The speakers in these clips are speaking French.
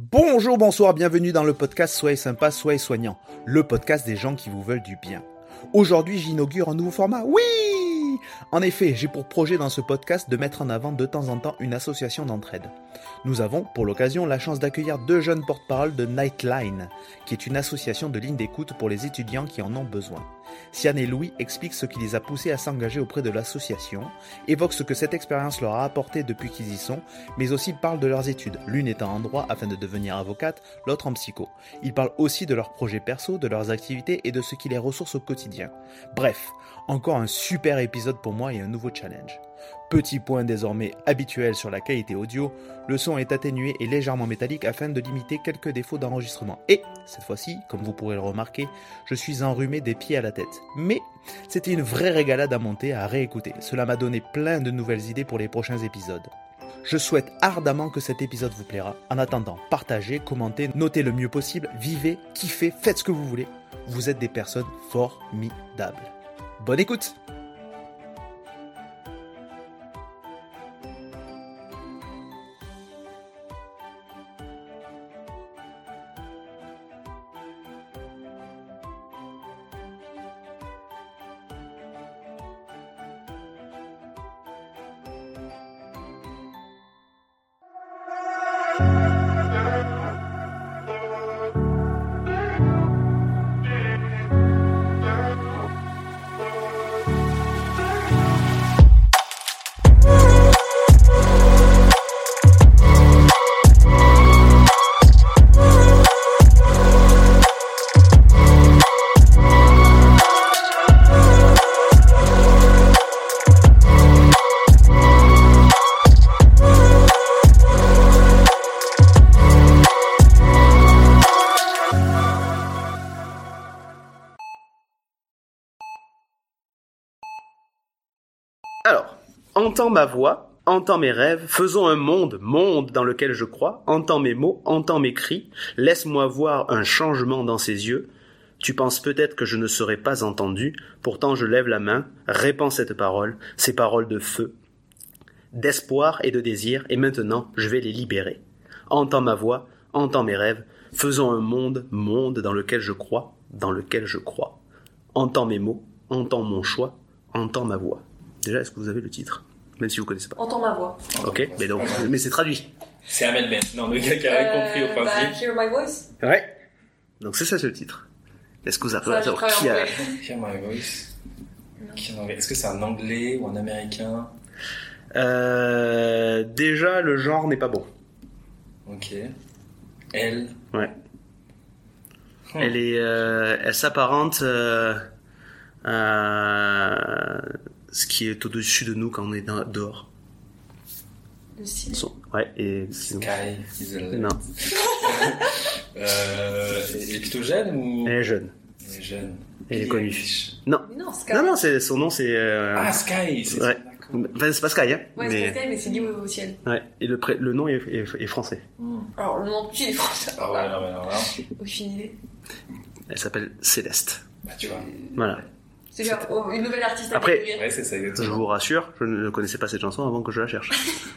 Bonjour, bonsoir, bienvenue dans le podcast Soyez sympa, soyez soignant, le podcast des gens qui vous veulent du bien. Aujourd'hui, j'inaugure un nouveau format. Oui En effet, j'ai pour projet dans ce podcast de mettre en avant de temps en temps une association d'entraide. Nous avons, pour l'occasion, la chance d'accueillir deux jeunes porte-parole de Nightline, qui est une association de ligne d'écoute pour les étudiants qui en ont besoin. Sian et Louis expliquent ce qui les a poussés à s'engager auprès de l'association, évoquent ce que cette expérience leur a apporté depuis qu'ils y sont, mais aussi parlent de leurs études, l'une étant en droit afin de devenir avocate, l'autre en psycho. Ils parlent aussi de leurs projets perso, de leurs activités et de ce qui les ressource au quotidien. Bref, encore un super épisode pour moi et un nouveau challenge. Petit point désormais habituel sur la qualité audio, le son est atténué et légèrement métallique afin de limiter quelques défauts d'enregistrement. Et, cette fois-ci, comme vous pourrez le remarquer, je suis enrhumé des pieds à la tête. Mais, c'était une vraie régalade à monter, à réécouter. Cela m'a donné plein de nouvelles idées pour les prochains épisodes. Je souhaite ardemment que cet épisode vous plaira. En attendant, partagez, commentez, notez le mieux possible, vivez, kiffez, faites ce que vous voulez. Vous êtes des personnes formidables. Bonne écoute entends ma voix, entends mes rêves, faisons un monde, monde dans lequel je crois, entends mes mots, entends mes cris, laisse-moi voir un changement dans ses yeux. Tu penses peut-être que je ne serai pas entendu, pourtant je lève la main, répands cette parole, ces paroles de feu, d'espoir et de désir, et maintenant je vais les libérer. Entends ma voix, entends mes rêves, faisons un monde, monde dans lequel je crois, dans lequel je crois. Entends mes mots, entends mon choix, entends ma voix. Déjà, est-ce que vous avez le titre? Même si vous connaissez pas. Entends ma voix. Ok, mais donc, mais c'est traduit. C'est Ahmed Ben. Non, le gars qui avait compris au Euh, bah, principe. Hear my voice. Ouais. Donc c'est ça c'est le titre. Est-ce que vous avez alors, qui a... anglais. Hear my voice. Qui en anglais? Est-ce que c'est un anglais ou un américain? Euh, Déjà, le genre n'est pas bon. Ok. Elle? Ouais. Hmm. Elle est, euh, elle s'apparente euh, à ce qui est au-dessus de nous quand on est dans- dehors. Le. Son- Ouais. Et sinon- Sky. is a- non, Euh, elle est plutôt jeune ou? Elle est jeune. Elle est jeune. Elle est connue. Non, Mais non, Sky. non, non, c'est son nom, c'est. euh, Ah, Sky. C'est Ouais. Enfin, c'est pas Sky, hein. Ouais, mais... c'est Sky, mais c'est lié au ciel. Ouais. Et le, pré- le nom est, est- est français. Hmm. Alors, le nom de qui est français? Ah ouais, non, mais non, là. Aucune idée. Elle s'appelle Céleste. Bah, tu vois. Voilà. C'est genre oh, une nouvelle artiste à Après-. Ouais, ça, Je vous rassure, je ne connaissais pas cette chanson avant que je la cherche.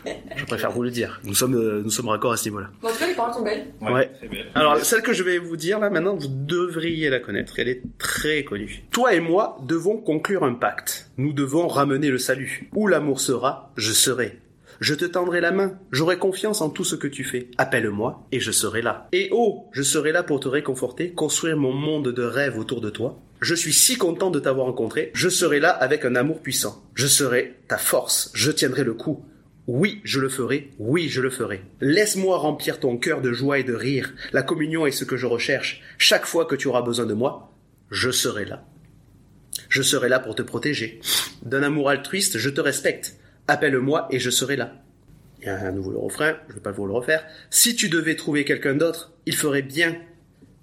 je préfère vous le dire. Nous sommes, euh, nous sommes raccords à ce niveau-là. Bon, en tout cas, les paroles sont belles. Ouais. Belle. Alors, celle que je vais vous dire là maintenant, vous devriez la connaître. Elle est très connue. Toi et moi devons conclure un pacte. Nous devons ramener le salut. Où l'amour sera, je serai. Je te tendrai la main. J'aurai confiance en tout ce que tu fais. Appelle-moi et je serai là. Et oh, je serai là pour te réconforter, construire mon monde de rêve autour de toi. Je suis si content de t'avoir rencontré. Je serai là avec un amour puissant. Je serai ta force. Je tiendrai le coup. Oui, je le ferai. Oui, je le ferai. Laisse-moi remplir ton cœur de joie et de rire. La communion est ce que je recherche. Chaque fois que tu auras besoin de moi, je serai là. Je serai là pour te protéger. D'un amour altruiste, je te respecte. Appelle-moi et je serai là. Il y a nouveau le refrain, je ne vais pas vous le refaire. Si tu devais trouver quelqu'un d'autre, il ferait bien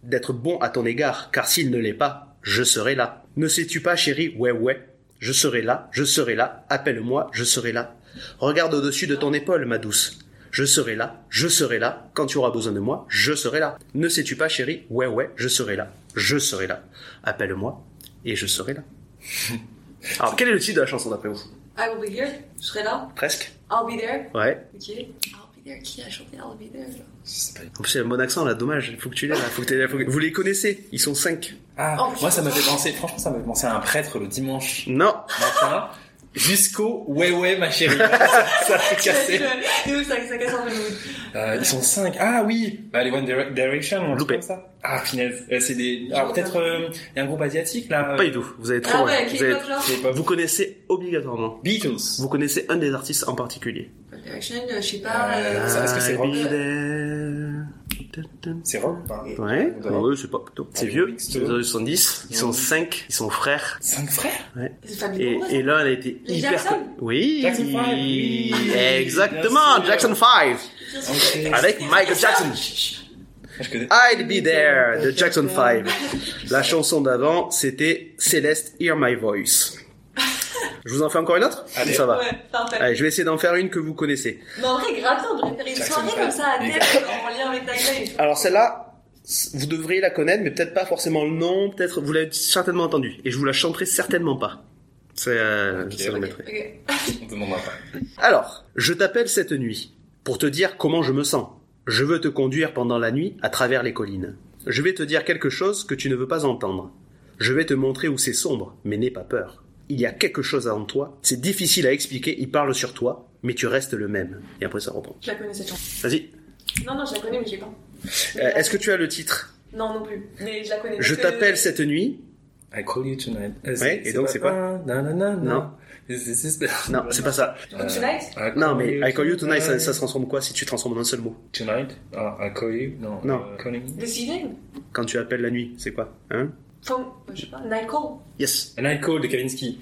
d'être bon à ton égard, car s'il ne l'est pas, je serai là. Ne sais-tu pas, chérie? Ouais, ouais. Je serai là, je serai là. Appelle-moi, je serai là. Regarde au-dessus de ton épaule, ma douce. Je serai là, je serai là. Quand tu auras besoin de moi, je serai là. Ne sais-tu pas, chérie? Ouais, ouais, je serai là. Je serai là. Appelle-moi et je serai là. Alors, quel est le titre de la chanson d'après vous? I will be here. Je serai là. Presque I'll be there. Ouais. Ok. I'll be there, qui a chanté I'll be there? Pas. En plus, il y a un bon accent là, dommage. Il faut que tu l'aies là. Faut que t'aies- faut que- Vous les connaissez Ils sont cinq. Ah, Oh, moi ça m'a fait penser, franchement ça m'a fait penser à un prêtre le dimanche Non. matin jusqu'au ouais ouais ma chérie. ça fait cassé. Euh, ils sont cinq. Ah oui, bah, les One Dire- Direction, Loupé. comme ça. Ah finesse, Euh, c'est des. Ah peut-être euh, il y a un groupe asiatique là. Pas du tout. Vous avez trop. Ah loin. ouais, vous, avez- genre? Connaissez obligatoirement. Beatles. Vous connaissez un des artistes en particulier. One Direction, euh, je sais pas. Euh, euh, ça, est-ce que c'est rock? C'est rock pas Ouais, ouais, c'est pas plutôt. C'est vieux, c'est les années 70, ils sont cinq, ils sont frères. Cinq frères? C'est Family Et, et l'un a été Les hyper. Jackson Oui, Jackson Five, oui. exactement, Bien sûr. Jackson 5 bien sûr. Ok. avec Michael Jackson. I'll be there de Jackson 5. La chanson d'avant, c'était Céleste Hear My Voice. Je vous en fais encore une autre? Allez. Ça va Ouais. Allez, je vais essayer d'en faire une que vous connaissez. Mais en vrai, grave on devrait faire une soirée comme ça à terre, en lien avec ta gueule. Alors celle-là, vous devriez la connaître, mais peut-être pas forcément le nom, peut-être vous l'avez certainement entendue. Et je vous la chanterai certainement pas. C'est euh, Ok, ça le ok. mettrai. Ok. On te demandera pas. Alors, je t'appelle cette nuit pour te dire comment je me sens. Je veux te conduire pendant la nuit à travers les collines. Je vais te dire quelque chose que tu ne veux pas entendre. Je vais te montrer où c'est sombre, mais n'aie pas peur. Il y a quelque chose en toi, c'est difficile à expliquer, il parle sur toi, mais tu restes le même. Et après ça reprend. Je la connais cette chanson. Vas-y. Non, non, je la connais, mais je l'ai pas. Euh, Est-ce que tu as le titre? Non, non plus. Mais je la connais. Je que- t'appelle cette nuit. I call you tonight. Euh, Ouais, et donc, c'est quoi? Non, non, non, Non. Non, c'est pas ça. Tonight? Non, mais I call you tonight, ça, ça se transforme quoi si tu transformes en un seul mot? Tonight? Ah, I call you? Non. Non. euh, calling you. This evening? Quand tu appelles la nuit, c'est quoi Hein? Phone, je sais pas, Night Call. Yes. And I call de Kavinsky.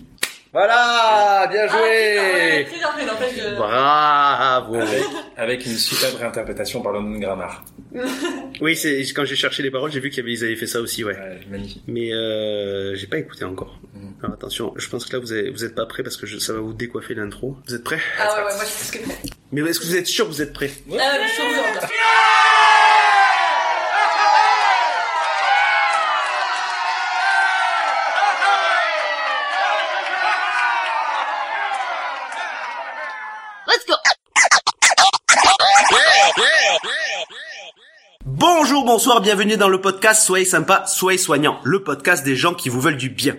Voilà, bien Ah, putain, ouais, joué en fait, je- Bravo Avec, avec une superbe réinterprétation par London Grammar. Oui, c'est quand j'ai cherché les paroles, j'ai vu qu'ils avaient, ils avaient fait ça aussi, ouais. Ouais, magnifique. Mais euh, j'ai pas écouté encore. Mhm. Alors attention, je pense que là vous, avez, vous êtes pas prêts parce que je- ça va vous décoiffer l'intro. Vous êtes prêts? Ah ouais, ouais, moi je suis plus que prêt. Mais est-ce que vous êtes sûr que vous êtes prêts? Ah, je suis Bonjour, bonsoir, bienvenue dans le podcast Soyez sympa, soyez soignant, le podcast des gens qui vous veulent du bien.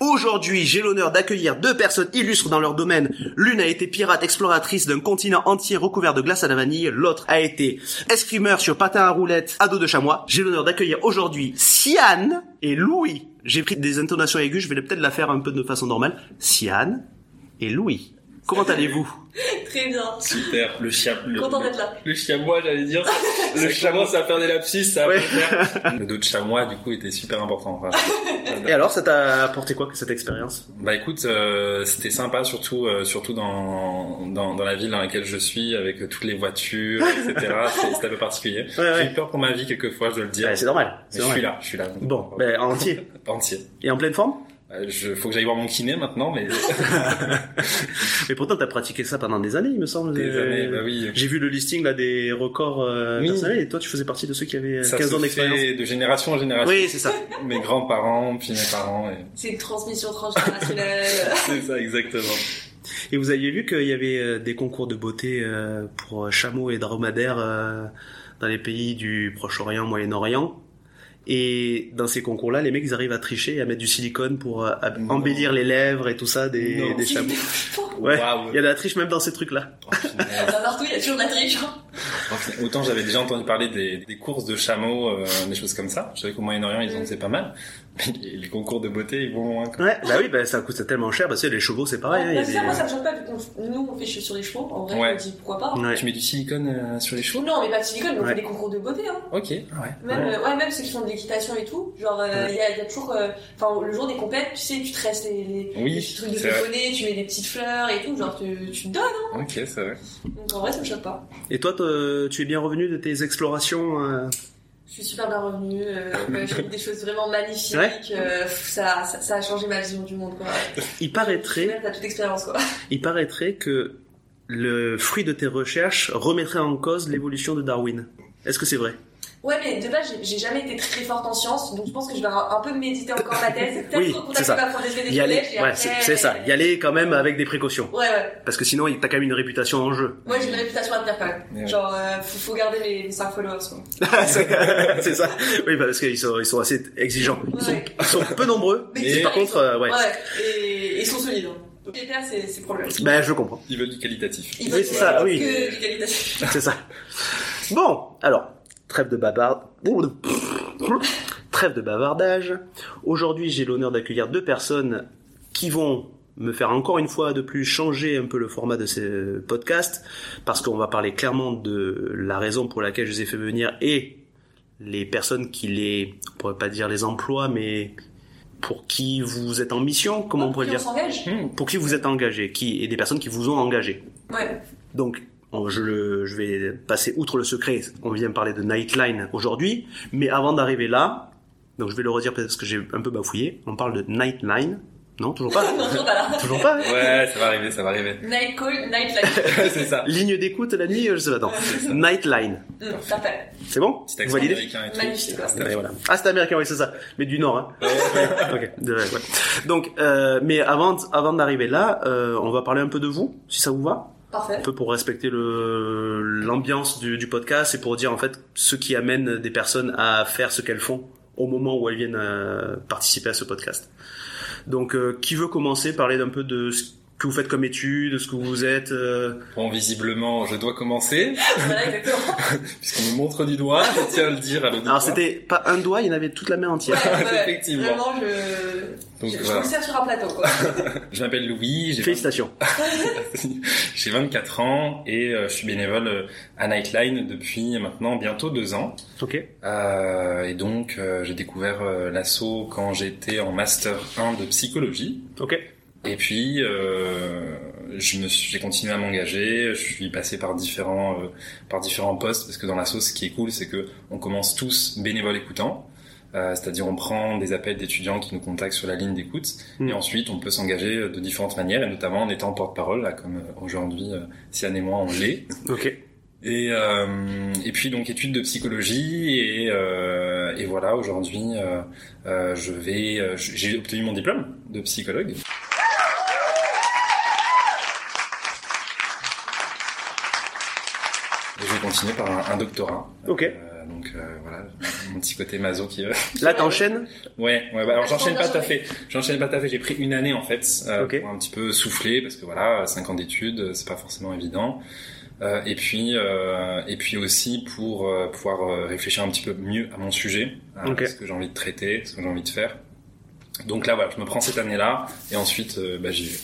Aujourd'hui, j'ai l'honneur d'accueillir deux personnes illustres dans leur domaine. L'une a été pirate exploratrice d'un continent entier recouvert de glace à la vanille, l'autre a été escrimeur sur patin à roulettes à dos de chamois. J'ai l'honneur d'accueillir aujourd'hui Siane et Louis. J'ai pris des intonations aiguës, je vais peut-être la faire un peu de façon normale. Siane et Louis. Comment allez-vous? Très bien. Super, le chien. Le, Content d'être là. Le chamois, j'allais dire. Le chamois, ça va faire des lapsus, ça va Ouais. pas faire. Le dos de chamois, du coup, était super important. Enfin, Et alors, ça t'a apporté quoi cette expérience? Bah écoute, euh, c'était sympa, surtout euh, surtout dans, dans dans la ville dans laquelle je suis, avec toutes les voitures, etc. C'est c'était un peu particulier. Ouais, ouais. J'ai eu peur pour ma vie quelquefois, je dois le dire. Ouais, C'est normal. Je normal. suis là, je suis là. Bon, ben entier. Entier. Et en pleine forme? Je, faut que j'aille voir mon kiné maintenant, mais Mais pourtant, t'as pratiqué ça pendant des années, il me semble. des Euh, années, bah oui. J'ai vu le listing là des records euh, Oui. personnels et toi, tu faisais partie de ceux qui avaient euh, Ça 15 ans se d'expérience. fait de génération en génération. Oui, c'est ça. Mes grands-parents, puis mes parents. Et... C'est une transmission transgénérationnelle. C'est ça, exactement. Et vous aviez vu qu'il y avait euh, des concours de beauté euh, pour euh, chameaux et dromadaires euh, dans les pays du Proche-Orient, Moyen-Orient? Et dans ces concours-là, les mecs, ils arrivent à tricher et à mettre du silicone pour euh, à- embellir les lèvres et tout ça des, Non. des chameaux. Ouais, il y a de la triche même dans ces trucs-là. Oh. Dans partout, il y a toujours de la triche. hein. Autant j'avais déjà entendu parler des, des courses de chameaux, euh, des choses comme ça. Je savais qu'au Moyen-Orient, ils en faisaient pas mal. Les, les concours de beauté, ils vont loin. quoi. Ouais, bah oui, bah ça coûte tellement cher parce que les chevaux, c'est pareil. hein, il y a Bah, c'est ça, des- moi ça me choque pas, vu qu'on- nous on fait sur les chevaux, en vrai, Ouais. on dit pourquoi pas. Ouais. Tu mets du silicone euh, sur les chevaux? Non, mais pas de silicone, mais on Ouais. fait des concours de beauté, hein. Ok, ah ouais. Même, euh, ouais, même ceux qui font de l'équitation et tout. Genre, euh, il Ouais. y, a, il y a toujours, euh, enfin, le jour des compètes, tu sais, tu te restes les, les, Oui, les petits trucs de poney, tu mets des petites fleurs et tout, genre, tu, tu te donnes, hein. Ok, c'est vrai. Donc en vrai, ça me choque pas. Et toi, tu es bien revenu de tes explorations euh, Je suis super bien revenue, euh, j'ai vu des choses vraiment magnifiques, Ouais. euh, ça, ça, ça a changé ma vision du monde, quoi. Il paraîtrait, t'as toute expérience, quoi. il paraîtrait que le fruit de tes recherches remettrait en cause l'évolution de Darwin. Est-ce que c'est vrai? Ouais, mais de base, j'ai- jamais été très forte en sciences, donc je pense que je vais un, peu méditer encore ma thèse. Peut-être Oui, c'est ça. des Y aller, ouais, après- c'est ça. Y aller quand même avec des précautions. Ouais, ouais. Parce que sinon, t'as quand même une réputation en jeu. Moi, j'ai une réputation à tenir quand même. Ouais. Genre, euh, faut, faut garder mes, mes 5 followers. c'est c'est ça. Oui, parce qu'ils sont, ils sont assez exigeants. Ils sont, Ouais. ils sont peu nombreux. Mais par contre, euh, ouais. Ouais, et ils sont solides. hein. Donc, les pairs, c'est problématique. Ben, je comprends. Ils veulent du qualitatif. Ils Oui, c'est ça, oui. Que du qualitatif. C'est ça. Bon, alors, trêve de bavard. Trêve de bavardage. Aujourd'hui, j'ai l'honneur d'accueillir deux personnes qui vont me faire encore une fois de plus changer un peu le format de ce podcast parce qu'on va parler clairement de la raison pour laquelle je les ai fait venir et les personnes qui les, on pourrait pas dire les emploient, mais pour qui vous êtes en mission, comment on pourrait dire on. Pour qui vous êtes engagé, qui et des personnes qui vous ont engagé. Ouais. Donc, on- je, le- je vais passer outre le secret. On vient parler de Nightline aujourd'hui, mais avant d'arriver là, donc je vais le redire parce que j'ai un peu bafouillé. On parle de Nightline. Non, toujours pas. Non, toujours pas là. toujours pas. hein Ouais, ça va arriver, ça va arriver. Night call, night light. c'est ça. Ligne d'écoute la nuit, je sais pas. Non. Nightline. Parfait. C'est bon Petit Vous validez américain et tout. Magnifique, quoi. Ouais, voilà. Ah, c'est américain, oui, c'est ça. Mais du Nord, hein. ok. de- ouais. Donc, euh, mais avant, avant d'arriver là, euh, on va parler un peu de vous, si ça vous va. Parfait. un peu pour respecter le l'ambiance du, du podcast et pour dire en fait ce qui amène des personnes à faire ce qu'elles font au moment où elles viennent euh, participer à ce podcast. Donc euh, qui veut commencer? Parler d'un peu de ce que vous faites comme études, de ce que vous êtes euh, Bon, visiblement, je dois commencer, Voilà, exactement. puisqu'on me montre du doigt, je tiens à le dire à. Alors c'était pas un doigt, il y en avait toute la main entière. Ouais, ouais. Effectivement. Vraiment, je. Donc je, je voilà. vous le sers sur un plateau, quoi. Je m'appelle Louis, j'ai Félicitations. j'ai 24 ans et euh, je suis bénévole euh, à Nightline depuis maintenant bientôt deux ans. Ok. Euh, et donc, euh, j'ai découvert euh, l'asso quand j'étais en master 1 de psychologie. Ok. Et puis, euh, je me suis- j'ai continué à m'engager. Je suis passé par différents, euh, par différents postes parce que dans l'asso, ce qui est cool, c'est que on commence tous bénévoles écoutants. Euh, C'est-à-dire, on prend des appels d'étudiants qui nous contactent sur la ligne d'écoute, Mm. et ensuite, on peut s'engager de différentes manières, et notamment en étant porte-parole, là, comme euh, aujourd'hui, euh, Sian et moi, on l'est. Ok. Et, euh, et puis donc études de psychologie et, euh, et voilà aujourd'hui euh, euh, je vais euh, j'ai obtenu mon diplôme de psychologue. Et je vais continuer par un, un doctorat. Ok. Euh, donc euh, voilà mon petit côté maso qui veut. Là t'enchaînes? Ouais, ouais bah, alors Je j'enchaîne pas tout à fait. J'enchaîne pas tout à fait. J'ai pris une année en fait euh, pour un petit peu souffler parce que voilà, cinq ans d'études, euh, c'est pas forcément évident. Euh, et puis euh, et puis aussi pour euh, pouvoir euh, réfléchir un petit peu mieux à mon sujet, à ce que j'ai envie de traiter, ce que j'ai envie de faire. Donc là voilà, je me prends cette année-là et ensuite euh, bah, j'y vais.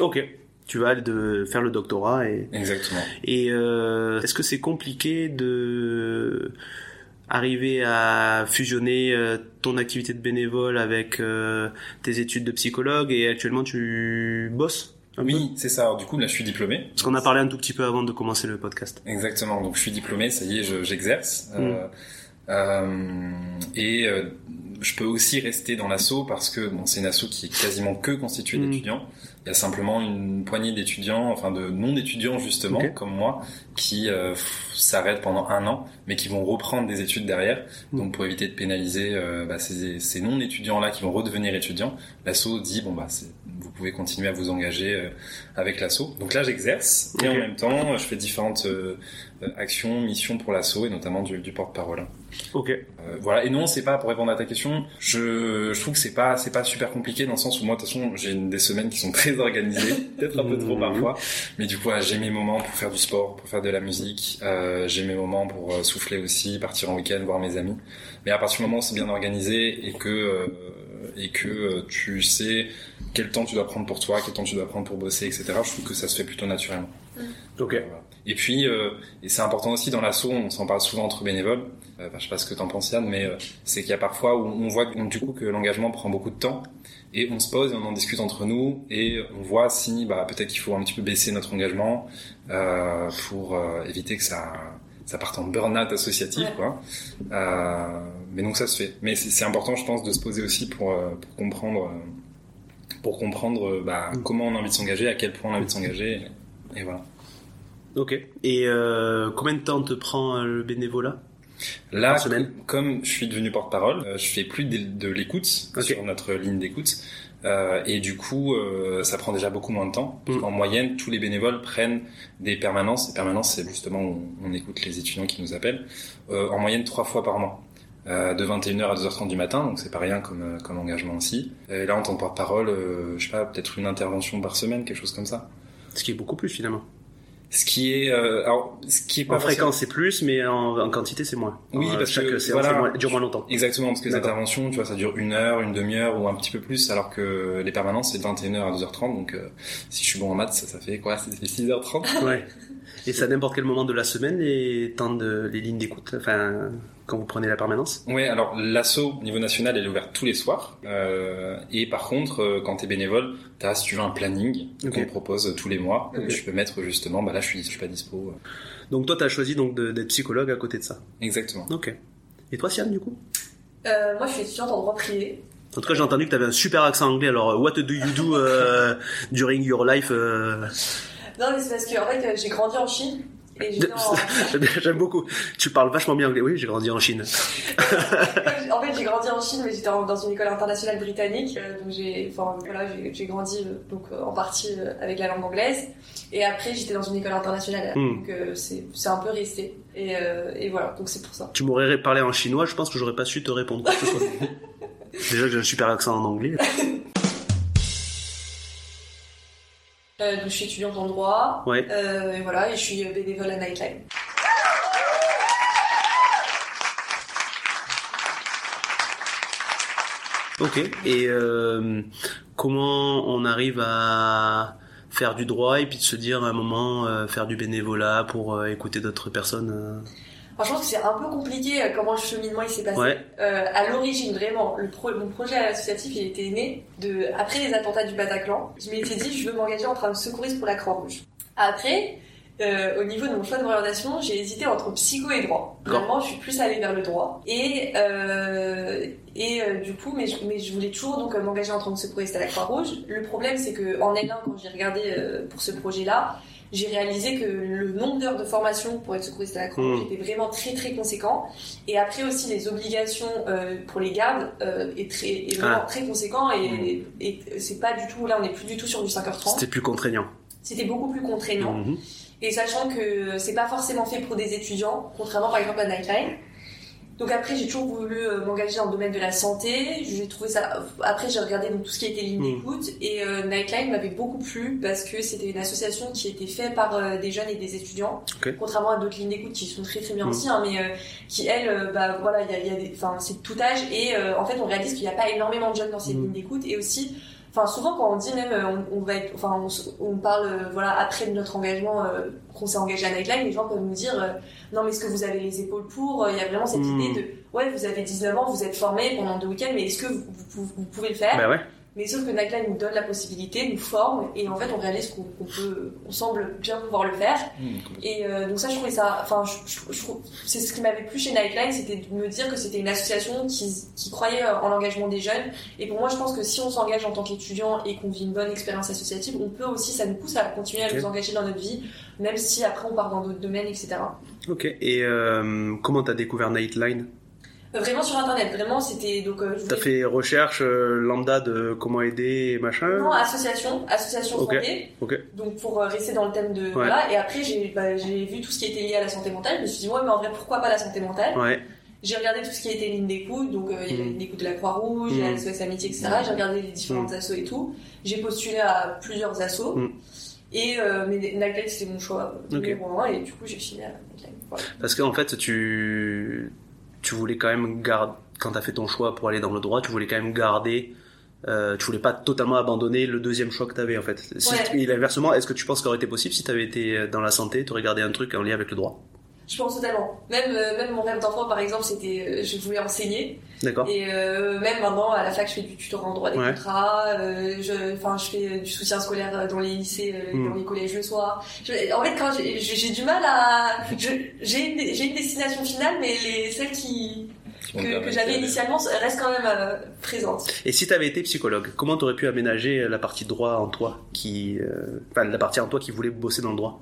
Ok. Tu vas aller de faire le doctorat et Exactement. Et euh, est-ce que c'est compliqué de arriver à fusionner euh, ton activité de bénévole avec euh, tes études de psychologue et actuellement tu bosses Oui, c'est ça. Alors, du coup là je suis diplômé. Parce qu'on a parlé un tout petit peu avant de commencer le podcast. Exactement. Donc je suis diplômé, ça y est, je- j'exerce. Mm. Euh, euh, et euh, je peux aussi rester dans l'asso parce que bon, c'est une asso qui est quasiment que constituée Mm. d'étudiants. Il y a simplement une poignée d'étudiants, enfin de non-étudiants justement, comme moi, qui euh, s'arrêtent pendant un an, mais qui vont reprendre des études derrière. Mm. Donc pour éviter de pénaliser euh, bah, ces, ces non-étudiants-là qui vont redevenir étudiants, l'asso dit bon bah vous pouvez continuer à vous engager euh, avec l'asso. Donc là j'exerce et en même temps je fais différentes euh, euh, actions, missions pour l'asso et notamment du, du porte-parole. Ok. Euh, voilà. Et non, c'est pas pour répondre à ta question. Je, je trouve que c'est pas, c'est pas super compliqué dans le sens où moi, de toute façon, j'ai une- des semaines qui sont très organisées, peut-être un peu trop Mhm. parfois. Mais du coup, j'ai mes moments pour faire du sport, pour faire de la musique. Euh, j'ai mes moments pour euh, souffler aussi, partir en week-end, voir mes amis. Mais à partir du moment où c'est bien organisé et que euh, et que euh, tu sais quel temps tu dois prendre pour toi, quel temps tu dois prendre pour bosser, etc. Je trouve que ça se fait plutôt naturellement. Ok. Voilà. Et puis, euh, et c'est important aussi dans l'assaut, on s'en parle souvent entre bénévoles. Euh, enfin, je sais pas ce que t'en penses Yann, mais euh, c'est qu'il y a parfois où on voit que- du coup que l'engagement prend beaucoup de temps et on se pose et on en discute entre nous et on voit si bah peut-être qu'il faut un petit peu baisser notre engagement euh, pour euh, éviter que ça ça parte en burn-out associatif Ouais. quoi. Euh, mais donc ça se fait. Mais c'est important, je pense, de se poser aussi pour euh, pour comprendre pour comprendre bah, comment on a envie de s'engager, à quel point on a envie de s'engager et, et voilà. Ok. Et euh, combien de temps te prend euh, le bénévolat? Là, Par semaine? comme je suis devenu porte-parole, euh, je fais plus de, l'écoute sur notre ligne d'écoute. Euh, et du coup, euh, ça prend déjà beaucoup moins de temps. Mm. En moyenne, tous les bénévoles prennent des permanences. Les permanences, c'est justement où on écoute les étudiants qui nous appellent. euh, en moyenne, trois fois par mois. De 21h à 2h30 du matin, donc c'est pas rien comme, comme engagement aussi. Et là, en tant que porte-parole, je sais pas, peut-être une intervention par semaine, quelque chose comme ça. Ce qui est beaucoup plus finalement. Ce qui est, euh, alors, ce qui est pas En fréquence c'est plus, mais en, en quantité c'est moins. Oui, parce chaque que, séance voilà. moins- dure moins longtemps. Exactement, parce que les interventions, tu vois, ça dure une heure, une demi-heure ou un petit peu plus, alors que les permanences, c'est de 21h à 2h30, donc euh, si je suis bon en maths, ça, ça fait quoi? Ça fait 6h30 Ouais. Et à n'importe quel moment de la semaine les temps de les lignes d'écoute, enfin quand vous prenez la permanence. Ouais, alors l'assaut au niveau national, elle est ouverte tous les soirs, euh, et par contre, euh, quand t'es bénévole, t'as, si tu veux, un planning Ok. qu'on te propose tous les mois, Ok. et tu peux mettre justement, bah là, je suis, je suis pas dispo. Donc toi t'as choisi donc de- d'être psychologue à côté de ça. Exactement. Ok. Et toi Sian du coup Euh, moi, je suis étudiante en droit privé. En tout cas j'ai entendu que t'avais un super accent anglais. Alors what do you do euh, during your life euh, Non, mais c'est parce que en fait, j'ai grandi en Chine. J'aime beaucoup. Tu parles vachement bien anglais. Oui, j'ai grandi en Chine. en fait, j'ai grandi en Chine, mais j'étais dans une école internationale britannique. euh, donc j'ai, enfin voilà, j'ai, grandi euh, donc euh, en partie avec la langue anglaise. Et après, j'étais dans une école internationale. Hmm. Donc euh, c'est, un peu resté. Et, euh, et voilà, donc c'est pour ça. Tu m'aurais parlé en chinois, je pense que j'aurais pas su te répondre. Déjà que j'ai un super accent en anglais. Euh, donc je suis étudiante en droit. Ouais. Euh, et voilà, et je suis bénévole à Nightline. Ok. Et euh, comment on arrive à faire du droit et puis de se dire à un moment faire du bénévolat pour écouter d'autres personnes. Enfin, je pense que c'est un peu compliqué euh, comment le cheminement il s'est passé. Ouais. Euh, à l'origine, vraiment, le pro- mon projet associatif il était né de après les attentats du Bataclan. Je m'étais dit je veux m'engager en train de secouriste pour la Croix-Rouge. Après, euh, au niveau de mon choix d'orientation, j'ai hésité entre psycho et droit. Vraiment, je suis plus allée vers le droit. Et euh, et euh, du coup, mais je, mais je voulais toujours donc m'engager en tant que secouriste à la Croix-Rouge. Le problème, c'est que en L1, quand j'ai regardé pour ce projet-là, j'ai réalisé que le nombre d'heures de formation pour être secouriste à la Croix-Rouge Mm. était vraiment très très conséquent. Et après aussi, les obligations euh, pour les gardes euh, est, très, est vraiment Ah. très conséquent. Et, Mm. et c'est pas du tout, là, on n'est plus du tout sur du 5h30. C'était plus contraignant. C'était beaucoup plus contraignant. Mhm. Et sachant que c'est pas forcément fait pour des étudiants, contrairement par exemple à Nightline. Donc après, j'ai toujours voulu euh, m'engager dans le domaine de la santé. J'ai trouvé ça. Après, j'ai regardé donc tout ce qui était ligne Mm. d'écoute et euh, Nightline m'avait beaucoup plu parce que c'était une association qui était faite par euh, des jeunes et des étudiants, Ok. contrairement à d'autres lignes d'écoute qui sont très très bien Mm. aussi, hein, mais euh, qui elles, euh, bah voilà, il y a, y a des, enfin c'est de tout âge et euh, en fait on réalise qu'il n'y a pas énormément de jeunes dans ces Mm. lignes d'écoute et aussi Enfin, souvent quand on dit même, euh, on, on va être, enfin, on, parle, euh, voilà, après notre engagement, euh, qu'on s'est engagé à Nightline, les gens peuvent nous dire, euh, non, mais est-ce que vous avez les épaules pour Il y a vraiment cette Mm. idée de, ouais, vous avez 19 ans, vous êtes formé pendant deux week-ends, mais est-ce que vous, vous- vous pouvez le faire? Bah ouais. Mais sauf que Nightline nous donne la possibilité, nous forme, et en fait, on réalise qu'on peut, on semble bien pouvoir le faire. Mmh. Et euh, donc ça, je trouvais ça, enfin, je, je- c'est ce qui m'avait plu chez Nightline, c'était de me dire que c'était une association qui, qui croyait euh, en l'engagement des jeunes. Et pour moi, je pense que si on s'engage en tant qu'étudiant et qu'on vit une bonne expérience associative, on peut aussi, ça nous pousse à continuer à nous engager dans notre vie, même si après on part dans d'autres domaines, etc. Ok. Et euh, comment t'as découvert Nightline? Vraiment sur Internet, vraiment, c'était donc. euh, T'as fait recherche euh, lambda de comment aider et machin Non, association, association Ok. santé. Ok. Donc pour euh, rester dans le thème de voilà. Et après j'ai bah, vu tout ce qui était lié à la santé mentale. Je me suis dit ouais mais en vrai pourquoi pas la santé mentale. Ouais. J'ai regardé tout ce qui était ligne d'écoute, donc euh, il y avait Mm. ligne d'écoute de la Croix-Rouge, il y a Mm. SOS Amitié, etc. J'ai regardé les différentes assos et tout. J'ai postulé à plusieurs assos. Mm. Et euh, mais Nightline c'était mon choix numéro un et du coup j'ai fini à Nightline. Voilà. Parce qu'en fait, tu, tu voulais quand même garder, quand t'as fait ton choix pour aller dans le droit, tu voulais quand même garder, euh, tu voulais pas totalement abandonner le deuxième choix que t'avais en fait. Si. Et inversement, est-ce que tu penses qu'il aurait été possible si t'avais été dans la santé, t'aurais gardé un truc en lien avec le droit? Je pense totalement. Même euh, même mon rêve d'enfant par exemple c'était euh, je voulais enseigner. D'accord Et euh, même maintenant, à la fac, je fais du tutorat en droit des Ouais. contrats. euh, je, enfin, je fais du soutien scolaire dans les lycées, euh, Mm. dans les collèges le soir. Je- en fait, quand j'ai du mal à, j'ai une, j'ai une destination finale, mais les celles qui que, j'avais initialement restent quand même euh, présentes. Et si t'avais été psychologue, comment t'aurais pu aménager la partie droit en toi, qui, euh, enfin la partie en toi qui voulait bosser dans le droit?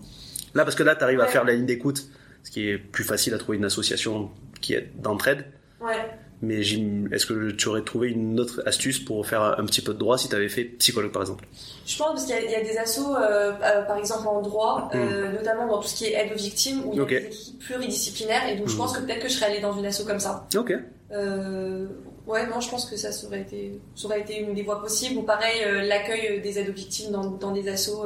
Là, parce que là, t'arrives à Ouais. faire la ligne d'écoute, ce qui est plus facile à trouver une association qui est d'entraide. Ouais. Mais j'im- est-ce que tu aurais trouvé une autre astuce pour faire un petit peu de droit si tu avais fait psychologue par exemple? Je pense parce qu'il y, a- il y a des assos, euh, euh, par exemple en droit, euh, notamment dans tout ce qui est aide aux victimes, où il y a des équipes pluridisciplinaires, et donc je Mhm. pense que peut-être que je serais allée dans une asso comme ça. Ok. Ouais, non, je pense que ça, ça aurait été, ça aurait été une des voies possibles. Ou pareil, l'accueil des aides aux victimes dans, dans des assos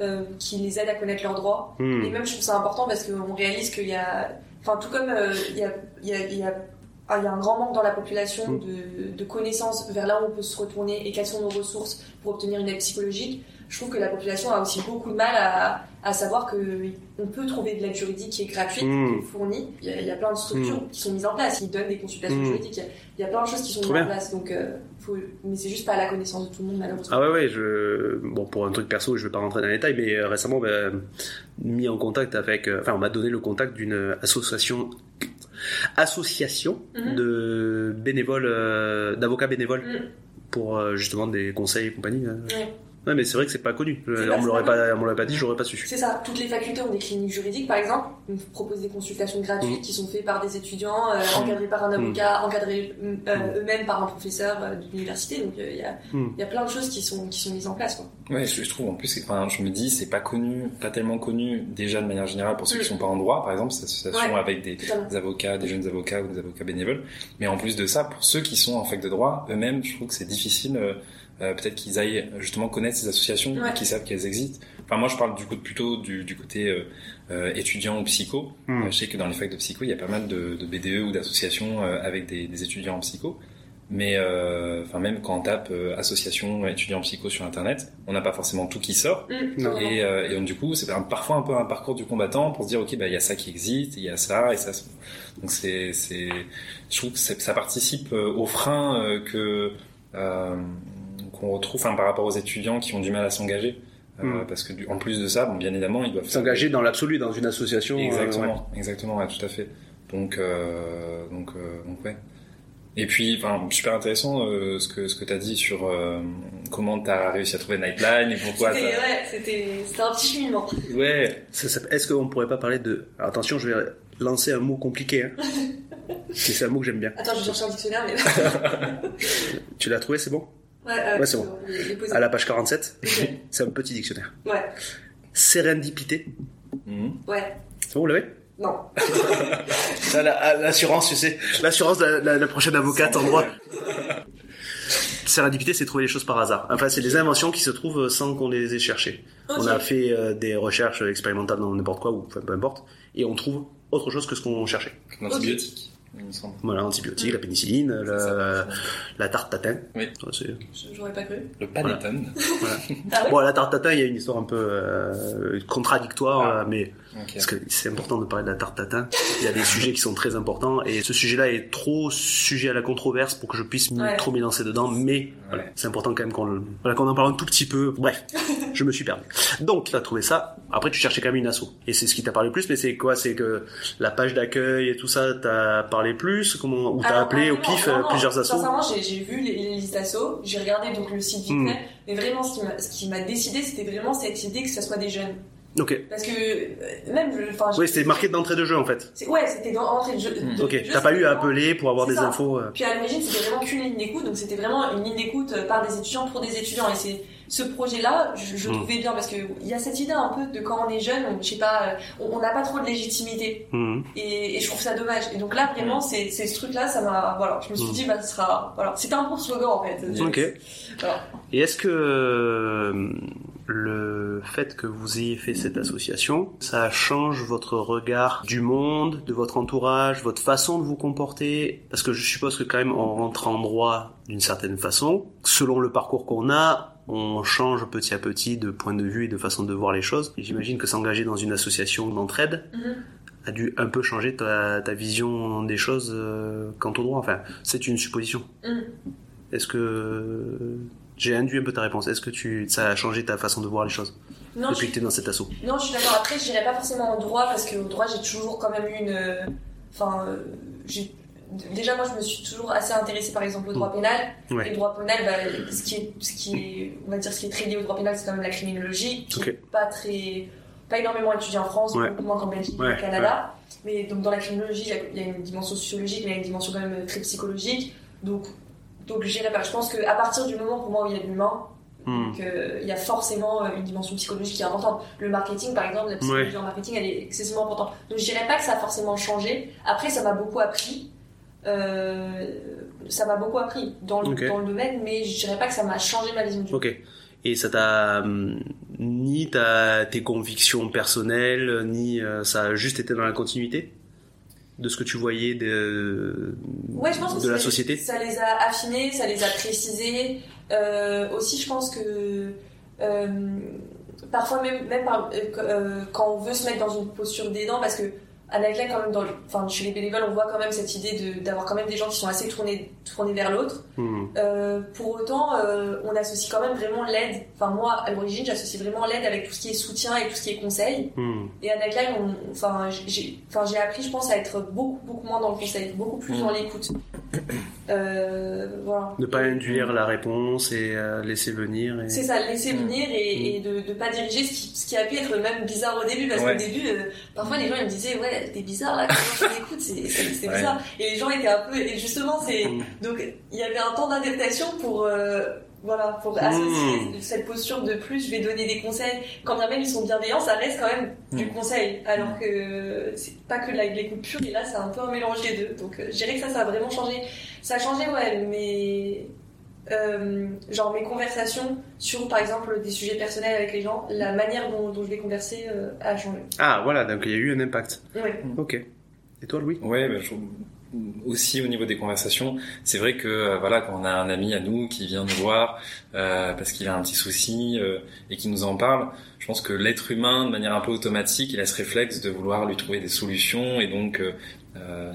euh, qui les aident à connaître leurs droits. Hmm. Et même, je trouve ça important parce qu'on réalise qu'il y a, enfin, tout comme euh, il y a, il y a, il y a il y a un grand manque dans la population Mm. de, de connaissances vers là où on peut se retourner et quelles sont nos ressources pour obtenir une aide psychologique. Je trouve que la population a aussi beaucoup de mal à, à savoir que on peut trouver de l'aide juridique qui est gratuite, Mm. est fournie. Il y, a, il y a plein de structures qui sont mises en place, qui donnent des consultations Mm. juridiques. Il y, a, plein de choses qui sont Trop mises en place. Donc, euh, faut... mais c'est juste pas à la connaissance de tout le monde malheureusement. Ah ouais, ouais, je... bon, pour un truc perso, je vais pas rentrer dans les détails, mais euh, récemment, ben, mis en contact avec, euh, enfin, on m'a donné le contact d'une association, association Mhm. de bénévoles, euh, d'avocats bénévoles Mm. pour euh, justement des conseils et compagnie. Ouais. Ouais, mais c'est vrai que c'est pas connu. Euh, on me l'aurait pas pas, on me l'aurait pas dit, j'aurais pas su. C'est ça, toutes les facultés ont des cliniques juridiques par exemple, on propose des consultations gratuites Mm. qui sont faites par des étudiants, euh, encadrés par un avocat, encadrés euh, Mm. eux-mêmes par un professeur euh, de l'université, donc euh, il y, a, Mm. il y a plein de choses qui sont, qui sont mises en place. Quoi. Ouais, je, je trouve en plus, enfin, je me dis, c'est pas connu, pas tellement connu déjà de manière générale pour ceux Mm. qui sont pas en droit, par exemple, cette association Ouais. avec des, des avocats, des jeunes avocats ou des avocats bénévoles. Mais en plus de ça, pour ceux qui sont en fac de droit, eux-mêmes, je trouve que c'est difficile, euh, peut-être qu'ils aillent justement connaître ces associations, Ouais. qu'ils savent qu'elles existent. Enfin, moi, je parle du coup plutôt du, du côté euh, euh, étudiant ou psycho. Hmm. Euh, je sais que dans les facs de psycho, il y a pas mal de, de BDE ou d'associations euh, avec des, des étudiants en psycho. Mais euh, enfin même quand on tape euh, association étudiants en psycho sur internet, on n'a pas forcément tout qui sort. Mm, Non. totalement. Et, euh, et donc du coup, c'est parfois un peu un parcours du combattant pour se dire ok, bah il y a ça qui existe, il y a ça et ça. se- Donc c'est c'est, je trouve que ça participe euh, au frein euh, que euh, qu'on retrouve, enfin par rapport aux étudiants qui ont du mal à s'engager, Euh, Mm. parce que en plus de ça, bon, bien évidemment, ils doivent S'engager dans l'absolu dans une association. euh, ouais. Exactement, exactement, ouais, tout à fait. Donc, euh, donc, euh, donc ouais. Et puis, enfin, super intéressant euh, ce que ce que t'as dit sur euh, comment t'as réussi à trouver Nightline et pourquoi. C'était ouais, c'était c'était un petit cheminement. Ouais. Est-ce qu'on pourrait pas parler de. Alors, attention, je vais lancer un mot compliqué. Hein. C'est un mot que j'aime bien. Attends, je vais chercher un dictionnaire, mais. Tu l'as trouvé, c'est bon? Ouais, euh, Ouais, c'est bon. À la page 47, Ok. c'est un petit dictionnaire. Ouais, Sérendipité. Mhm. ouais. C'est bon, vous l'avez? Non. L'assurance, tu sais. L'assurance de la, la- la prochaine avocate en droit. Sérendipité, c'est trouver les choses par hasard. Enfin, c'est des inventions qui se trouvent sans qu'on les ait cherchées. On a fait euh, des recherches expérimentales dans n'importe quoi, ou enfin, peu importe, et on trouve autre chose que ce qu'on cherchait. L'antibiotique, il me semble. Voilà, l'antibiotique, la pénicilline, C'est ça. la, tarte tatin. Oui. Ouais, J'aurais pas cru. Le panettone. Ah ouais Bon, la tarte tatin, il y a une histoire un peu euh, contradictoire, Ah. euh, mais Parce que c'est important de parler de la tarte tatin. Il y a des sujets qui sont très importants, et ce sujet-là est trop sujet à la controverse pour que je puisse m'y- Ouais. trop m'élancer dedans, mais voilà, c'est important quand même qu'on le- voilà, qu'on en parle un tout petit peu. Bref, je me suis perdu. Donc, tu as trouvé ça. Après, tu cherchais quand même une asso. Et c'est ce qui t'a parlé le plus, mais c'est quoi? C'est que la page d'accueil et tout ça, t'as parlé plus? Comment Ou t'as appelé au vraiment, pif euh, plusieurs assos? Sincèrement, j'ai vu les, les listes assos, j'ai regardé donc le site vite Hmm. fait, mais vraiment ce qui m'a- ce qui m'a décidé, c'était vraiment cette idée que ce soit des jeunes. Ok. Parce que euh, même, je- enfin, Oui, c'était marqué d'entrée de jeu en fait. c'est- Ouais, c'était dans entrée de jeu. de- Ok. T'as pas eu à appeler pour avoir C'est des ça. infos. euh. Puis à l'origine, c'était vraiment qu'une ligne d'écoute, donc c'était vraiment une ligne d'écoute euh, par des étudiants pour des étudiants. Et c'est ce projet-là, je, je Hmm. trouvais bien parce que il y a cette idée un peu de quand on est jeune, on, je sais pas, euh, on n'a pas trop de légitimité. Mhm. Et, et je trouve ça dommage. Et donc là, vraiment, c'est c'est ce truc-là, ça m'a, voilà, je me suis dit, bah, ce sera, voilà, c'était un bon slogan en fait. Ok. Voilà. Et est-ce que le fait que vous ayez fait cette association, ça change votre regard du monde, de votre entourage, votre façon de vous comporter Parce que je suppose que quand même on rentre en droit d'une certaine façon. Selon le parcours qu'on a, on change petit à petit de point de vue et de façon de voir les choses. J'imagine que s'engager dans une association d'entraide Mhm. a dû un peu changer ta, ta vision des choses euh, quant au droit. Enfin, c'est une supposition. Mhm. Est-ce que j'ai induit un peu ta réponse Est-ce que tu ça a changé ta façon de voir les choses Non, depuis que tu es dans cet assaut? Non, je suis d'accord. Après, je dirais pas forcément en droit parce qu'au droit, j'ai toujours quand même eu une. Enfin, euh, j'ai. Déjà, moi, je me suis toujours assez intéressée, par exemple, au droit pénal. Et Ouais. le droit pénal, bah, ce qui est, ce qui est, on va dire, ce qui est très lié au droit pénal, c'est quand même la criminologie, qui Ok. est pas très, pas énormément étudié en France, Ouais. beaucoup moins qu'en Belgique, Ouais, au Canada. Mais donc dans la criminologie, il y y, a une dimension sociologique, mais il y a une dimension quand même très psychologique. Donc, donc je dirais pas. Je pense qu'à partir du moment pour moi où il y a de l'humain, Hmm. donc, euh, il y a forcément euh, une dimension psychologique qui est importante. Le marketing, par exemple, la psychologie en marketing, elle est excessivement importante. Donc je dirais pas que ça a forcément changé. Après, ça m'a beaucoup appris. Euh, ça m'a beaucoup appris dans le, Ok. dans le domaine, mais je dirais pas que ça m'a changé ma vision du monde. Ok. Et ça t'a hum, ni ta, tes convictions personnelles, ni euh, ça a juste été dans la continuité? De ce que tu voyais de, Ouais, je pense que de la société? Ça les a affinés, ça les a précisés. Euh, aussi, je pense que euh, parfois même, même par- euh, quand on veut se mettre dans une posture d'aidant, parce que à Nightline, quand même, dans enfin, chez les bénévoles, on voit quand même cette idée de- d'avoir quand même des gens qui sont assez tournés, tournés vers l'autre. Hmm. Euh, pour autant, euh, on associe quand même vraiment l'aide. Enfin, moi, à l'origine, j'associe vraiment l'aide avec tout ce qui est soutien et tout ce qui est conseil. Hmm. Et à Nightline, on- enfin, j'ai, enfin, j'ai appris, je pense, à être beaucoup, beaucoup moins dans le conseil, beaucoup plus dans l'écoute. Euh, voilà. Ne pas induire la réponse et euh, laisser venir. Et... C'est ça, laisser venir et, et de ne pas diriger, ce qui, ce qui a pu être même bizarre au début, parce Ouais. qu'au début, parfois les gens ils me disaient, ouais, t'es bizarre là, comment tu l'écoutes, c'est, Ouais. bizarre. Et les gens étaient un peu, et justement, c'est, Mm. donc il y avait un temps d'adaptation pour, euh, voilà, pour associer cette posture de plus, je vais donner des conseils. Quand bien même ils sont bienveillants, ça reste quand même du Mm. conseil, alors que c'est pas que de l'écoute pure, et là c'est un peu un mélange des deux. Donc euh, je dirais que ça, ça a vraiment changé. Ça a changé, ouais, mais euh, genre mes conversations sur par exemple des sujets personnels avec les gens, la manière dont, dont je vais converser euh, a changé. Ah voilà, donc il y a eu un impact. Ouais. Ok. Et toi, Louis? Ouais, bah, je- aussi au niveau des conversations, c'est vrai que euh, voilà, quand on a un ami à nous qui vient nous voir euh, parce qu'il a un petit souci euh, et qui nous en parle, je pense que l'être humain, de manière un peu automatique, il a ce réflexe de vouloir lui trouver des solutions et donc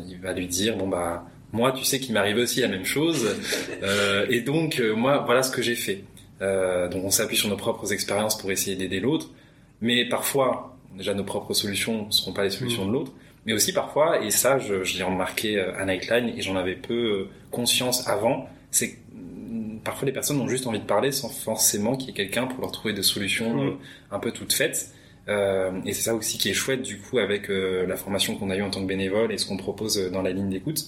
il va lui dire bon bah moi, tu sais qu'il m'arrive aussi la même chose euh, et donc euh, moi voilà ce que j'ai fait. Euh, donc on s'appuie sur nos propres expériences pour essayer d'aider l'autre, mais parfois déjà nos propres solutions ne seront pas les solutions de l'autre. Mais aussi parfois, et ça je, je l'ai remarqué euh, à Nightline et j'en avais peu euh, conscience avant, c'est que mm, parfois les personnes ont juste envie de parler sans forcément qu'il y ait quelqu'un pour leur trouver des solutions Mhm. euh, un peu toutes faites. Euh, et c'est ça aussi qui est chouette du coup avec euh, la formation qu'on a eue en tant que bénévole et ce qu'on propose dans la ligne d'écoute.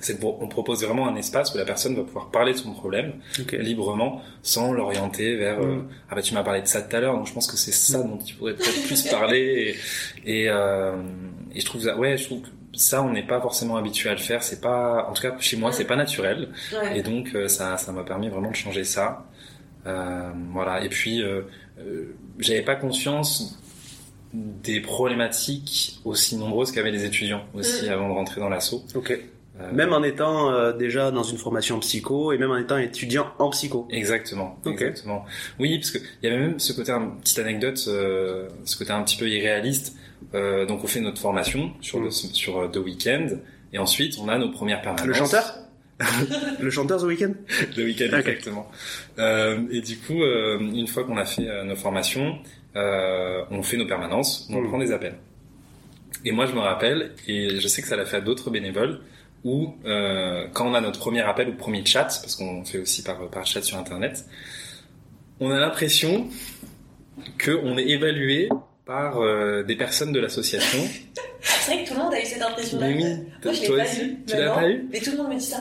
C'est qu'on propose vraiment un espace où la personne va pouvoir parler de son problème librement sans l'orienter vers euh, Mm. ah bah tu m'as parlé de ça tout à l'heure donc je pense que c'est ça dont tu pourrais peut-être plus parler et et, euh, et je trouve ça ouais je trouve que ça on n'est pas forcément habitué à le faire c'est pas en tout cas chez moi c'est pas naturel Ouais. et donc euh, ça ça m'a permis vraiment de changer ça Euh, voilà et puis euh, j'avais pas conscience des problématiques aussi nombreuses qu'avaient les étudiants aussi Mm. avant de rentrer dans l'assaut Ok. Euh, Même en étant euh, déjà dans une formation psycho et même en étant étudiant en psycho. Exactement, Ok. exactement. Oui, parce que il y avait même ce côté, une petite anecdote, euh, ce côté un petit peu irréaliste. Euh, donc on fait notre formation sur le, sur euh, deux week-ends et ensuite on a nos premières permanences. Le chanteur? Le chanteur The Weeknd? Le week-end, Ok. exactement. Euh, et du coup, euh, une fois qu'on a fait nos formations, euh, on fait nos permanences, on Mm. prend des appels. Et moi, je me rappelle, et je sais que ça l'a fait à d'autres bénévoles, où euh, quand on a notre premier appel ou premier chat, parce qu'on fait aussi par, par chat sur Internet, on a l'impression qu'on est évalué par euh, des personnes de l'association. C'est vrai que tout le monde a eu cette impression-là. Mais oui, Moi, je l'ai pas aussi, eu. tu l'as pas eu Mais tout le monde me dit ça.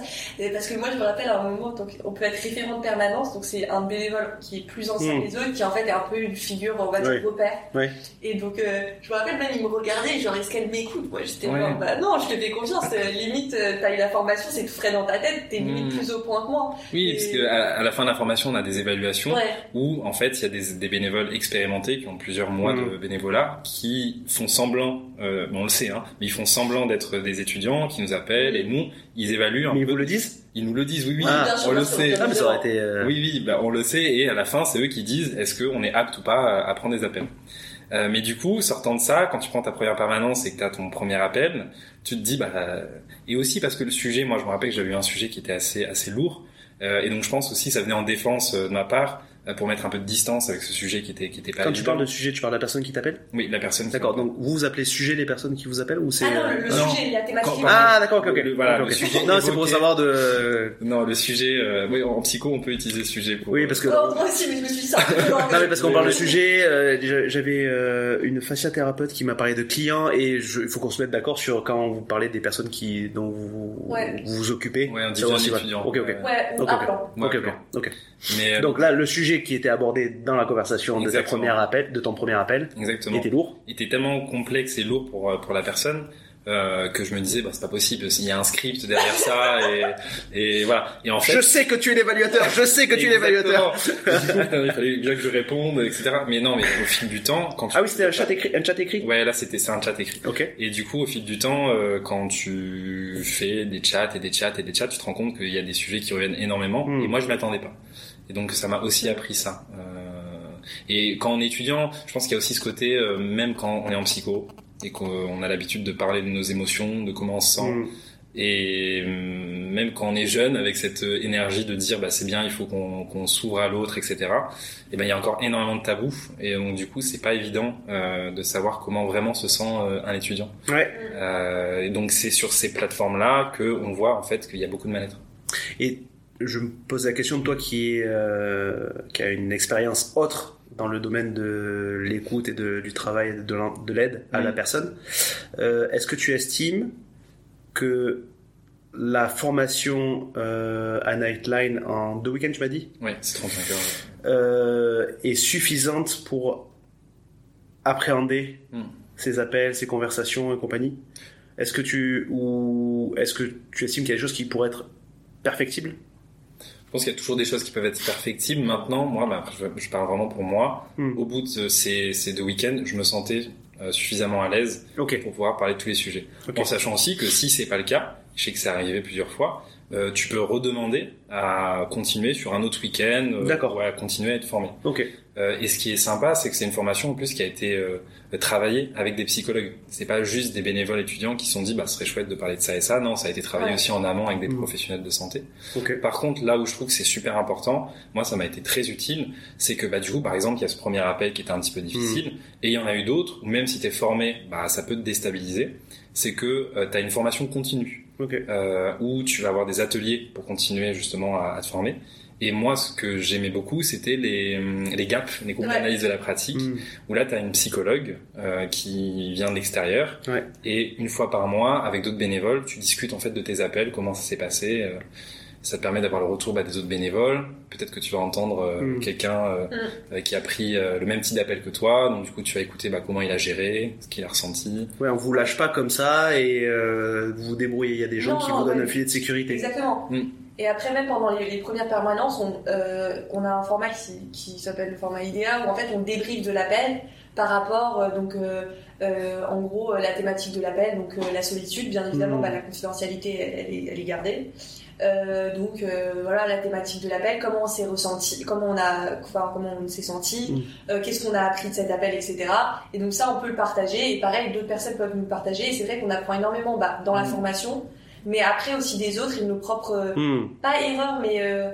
Parce que moi, je me rappelle à un moment, donc, on peut être référent de permanence, donc c'est un bénévole qui est plus ancien Mm. que les autres, qui en fait est un peu une figure, on va dire, repère. Ouais. Et donc, euh, je me rappelle même, il me regardait, genre, est-ce qu'elle m'écoute? Moi, j'étais Ouais. genre, bah non, je te fais confiance. euh, limite, euh, t'as eu la formation, c'est tout frais dans ta tête, t'es limite Mm. plus au point que moi. Oui, Et- parce que à, à la fin de la formation, on a des évaluations. Ouais. où en fait il y a des, des bénévoles expérimentés qui ont plusieurs mois de bénévolat qui font semblant, euh, bon, on le sait, hein, mais ils font semblant d'être des étudiants qui nous appellent et nous ils évaluent un Mais ils peu. vous le disent? Ils nous le disent, oui, oui, Ah, on le sait. Ah, mais ça aurait été... euh, Oui, oui, bah, on le sait et à la fin c'est eux qui disent est-ce qu'on est apte ou pas à prendre des appels. Euh, mais du coup, sortant de ça, quand tu prends ta première permanence et que tu as ton premier appel, tu te dis bah et aussi parce que le sujet, moi je me rappelle que j'avais eu un sujet qui était assez assez lourd euh, et donc je pense aussi ça venait en défense euh, de ma part euh, pour mettre un peu de distance avec ce sujet qui était qui était pas Quand tu parles de sujet, tu parles de la personne qui t'appelle? Oui la personne qui D'accord, donc vous vous appelez sujet les personnes qui vous appellent ou c'est... Ah non, le, le Non. sujet, la thématique. Quand- Ah d'accord, ok, ok. Le- voilà, Ok, ok. le sujet Non, c'est pour savoir de... non le sujet euh, oui en psycho on peut utiliser le sujet pour Oui, parce que... Oh, moi aussi, mais je me suis dit ça. Non mais parce qu'on parle de sujet, euh, déjà, j'avais euh, une fasciathérapeute qui m'a parlé de clients et je- il faut qu'on se mette d'accord sur quand vous parlez des personnes qui dont vous Ouais. vous, vous occupez. Ouais, un étudiant. Ok ok. Ouais. Ou Ok, un ok. ok. Mais euh, Donc là, le sujet qui était abordé dans la conversation de ta première appel, de ton premier appel, exactement était lourd. il était tellement complexe et lourd pour euh, pour la personne euh, que je me disais bah c'est pas possible il y a un script derrière ça et et voilà et en fait Je sais que tu es l'évaluateur. Je sais que tu es l'évaluateur. Il fallait bien que je réponde etc mais non mais au fil du temps quand tu Ah oui, c'était un chat écrit. Un chat écrit? ouais là c'était c'est un chat écrit Ok. Et du coup, au fil du temps, euh, quand tu fais des chats et des chats et des chats, tu te rends compte qu'il y a des sujets qui reviennent énormément. Mm. Et moi, je m'attendais pas. Et donc, ça m'a aussi appris ça. Euh, et quand on est étudiant, je pense qu'il y a aussi ce côté, euh, même quand on est en psycho et qu'on a l'habitude de parler de nos émotions, de comment on se sent, Mm. et hum, même quand on est jeune, avec cette euh, énergie de dire bah c'est bien, il faut qu'on qu'on s'ouvre à l'autre, etc. Et ben il y a encore énormément de tabous, et donc du coup c'est pas évident euh, de savoir comment vraiment se sent euh, un étudiant. Ouais. Euh, et donc c'est sur ces plateformes-là que on voit en fait qu'il y a beaucoup de mal-être. Et je me pose la question de toi qui, est, euh, qui a une expérience autre dans le domaine de l'écoute et de, du travail de, l'aide à la personne. Euh, Est-ce que tu estimes que la formation euh, à Nightline en deux week-ends, tu m'as dit, Ouais, c'est 35 heures. euh, est suffisante pour appréhender Mm. ces appels, ces conversations et compagnie? Est-ce que tu ou est-ce que tu estimes qu'il y a des choses qui pourraient être perfectibles? Pense qu'il y a toujours des choses qui peuvent être perfectibles. Maintenant, moi, bah, je, je parle vraiment pour moi. Mm. Au bout de ces, ces deux week-ends, je me sentais euh, suffisamment à l'aise pour pouvoir parler de tous les sujets. En sachant aussi que si c'est pas le cas, je sais que c'est arrivé plusieurs fois, euh, tu peux redemander à continuer sur un autre week-end, euh, D'accord. à continuer à être formé. Euh, et ce qui est sympa, c'est que c'est une formation en plus qui a été euh, travaillée avec des psychologues. C'est pas juste des bénévoles étudiants qui se sont dit bah ce serait chouette de parler de ça et ça. Non, ça a été travaillé Ouais. aussi en amont avec des Mm. professionnels de santé. Ok. Par contre, là où je trouve que c'est super important, moi ça m'a été très utile, c'est que bah du coup par exemple il y a ce premier appel qui était un petit peu difficile et il y en a eu d'autres où même si t'es formé, bah ça peut te déstabiliser. C'est que euh, t'as une formation continue Ok. euh, où tu vas avoir des ateliers pour continuer justement à, à te former. Et moi, ce que j'aimais beaucoup, c'était les, hum, les gaps, les groupes Ouais. d'analyse de la pratique, Mm. où là, tu as une psychologue euh, qui vient de l'extérieur, Ouais. et une fois par mois, avec d'autres bénévoles, tu discutes en fait de tes appels, comment ça s'est passé. euh, ça te permet d'avoir le retour bah, des autres bénévoles. Peut-être que tu vas entendre euh, Mm. quelqu'un euh, euh, qui a pris euh, le même type d'appel que toi, donc du coup, tu vas écouter bah, comment il a géré, ce qu'il a ressenti. Ouais, on vous lâche pas comme ça et euh, vous vous débrouillez. Il y a des gens Non, qui vous donnent ouais. un filet de sécurité. Exactement. Et après, même pendant les, les premières permanences, on, euh, on a un format qui, qui s'appelle le format IDEA, où en fait on débriefe de l'appel par rapport, euh, donc, euh, euh, en gros, la thématique de l'appel, donc la solitude, bien évidemment, Mm. bah, la confidentialité, elle, elle est, elle est gardée. Donc voilà la thématique de l'appel, comment on s'est ressenti, comment on a, enfin comment on s'est senti, Mm. euh, qu'est-ce qu'on a appris de cet appel, etc. Et donc ça on peut le partager et pareil d'autres personnes peuvent nous le partager et c'est vrai qu'on apprend énormément bah, dans la Mm. formation, mais après aussi des autres et de nos propres Hmm. pas erreur, mais euh,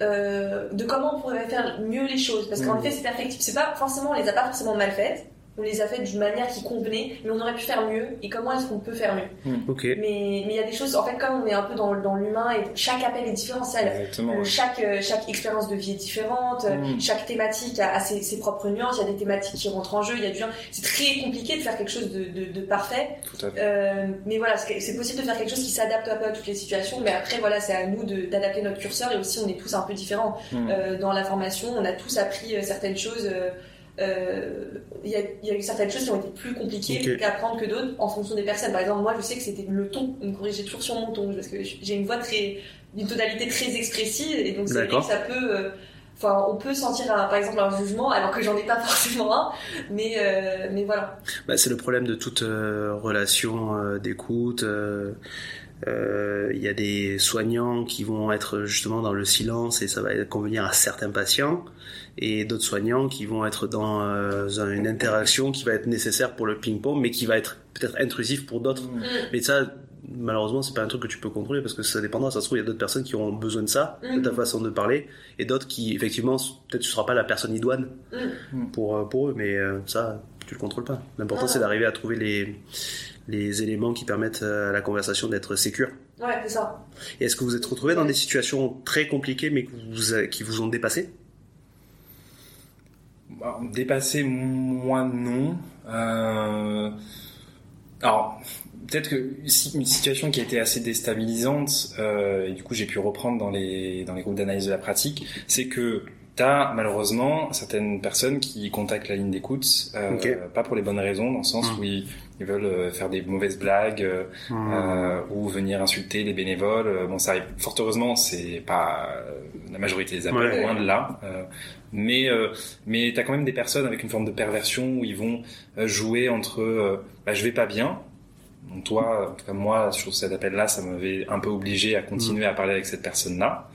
euh, de comment on pourrait faire mieux les choses. Parce qu'en Mhm. effet, c'est perfectible. C'est pas forcément, on les a pas forcément mal faites. On les a faites d'une manière qui convenait, mais on aurait pu faire mieux. Et comment est-ce qu'on peut faire mieux Ok. Mais mais il y a des choses. En fait, comme on est un peu dans, dans l'humain et chaque appel est différent, ça, Exactement. le- ouais. chaque euh, chaque expérience de vie est différente. euh, Mm. Chaque thématique a, a ses, ses propres nuances. Il y a des thématiques qui rentrent en jeu. Il y a du. C'est très compliqué de faire quelque chose de, de, de parfait. Tout à fait. Euh, mais voilà, c'est possible de faire quelque chose qui s'adapte un peu à toutes les situations, mais après, voilà, c'est à nous d'adapter notre curseur et aussi on est tous un peu différents. Mm. Euh, dans la formation, on a tous appris euh, certaines choses. Euh, euh, Il y, a, il y a eu certaines choses qui ont été plus compliquées Ok. à apprendre que d'autres en fonction des personnes. Par exemple, moi, je sais que c'était le ton. On me corrigeait toujours sur mon ton parce que j'ai une voix très, d'une tonalité très expressive et donc c'est vrai que ça peut. euh, Enfin, on peut sentir, un- par exemple, un jugement alors que j'en ai pas forcément un, mais euh, mais voilà. Bah, c'est le problème de toute euh, relation euh, d'écoute. Il y a des soignants qui vont être justement dans le silence et ça va convenir à certains patients, et d'autres soignants qui vont être dans euh, un- une interaction qui va être nécessaire pour le ping-pong, mais qui va être peut-être intrusif pour d'autres. Mm. Mais ça, malheureusement, c'est pas un truc que tu peux contrôler parce que ça dépendra. Ça se trouve, il y a d'autres personnes qui auront besoin de ça, de ta façon de parler, et d'autres qui, effectivement, peut-être tu seras pas la personne idoine Mm. pour, euh, pour eux, mais euh, ça, tu le contrôles pas. L'important, Ah. c'est d'arriver à trouver les, les éléments qui permettent à la conversation d'être sécure. Ouais, c'est ça. Et est-ce que vous êtes retrouvé dans des situations très compliquées, mais que vous, a- qui vous ont dépassé Dépasser, moi non. Euh, Alors, peut-être que une situation qui a été assez déstabilisante, euh, et du coup j'ai pu reprendre dans les, dans les groupes d'analyse de la pratique, c'est que tu as malheureusement certaines personnes qui contactent la ligne d'écoute, euh, pas pour les bonnes raisons, dans le sens Mm. où ils, ils veulent euh, faire des mauvaises blagues, euh, euh, ou venir insulter les bénévoles. Bon, ça arrive. Fort heureusement, c'est pas la majorité des appels, Ouais. loin de là. Euh, mais euh, mais t'as quand même des personnes avec une forme de perversion où ils vont jouer entre euh, bah, je vais pas bien. Donc toi, en tout cas moi, sur cet appel-là, ça m'avait un peu obligé à continuer à parler avec cette personne-là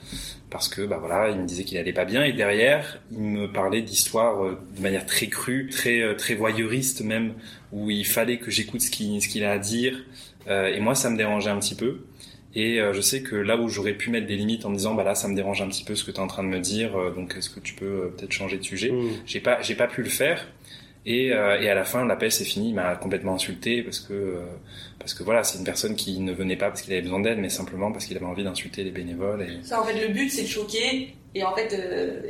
parce que bah voilà, il me disait qu'il allait pas bien et derrière, il me parlait d'histoires euh, de manière très crue, très euh, très voyeuriste même, où il fallait que j'écoute ce qu'il ce qu'il a à dire. Euh, et moi, ça me dérangeait un petit peu. Et euh, je sais que là où j'aurais pu mettre des limites en me disant bah là ça me dérange un petit peu ce que tu es en train de me dire, euh, donc est-ce que tu peux peut-être changer de sujet Mm. J'ai pas j'ai pas pu le faire. Et, euh, et à la fin, l'appel c'est fini, il m'a complètement insulté parce que euh, parce que voilà, c'est une personne qui ne venait pas parce qu'il avait besoin d'aide, mais simplement parce qu'il avait envie d'insulter les bénévoles. Et... Ça, en fait, le but, c'est de choquer. Et en fait, euh,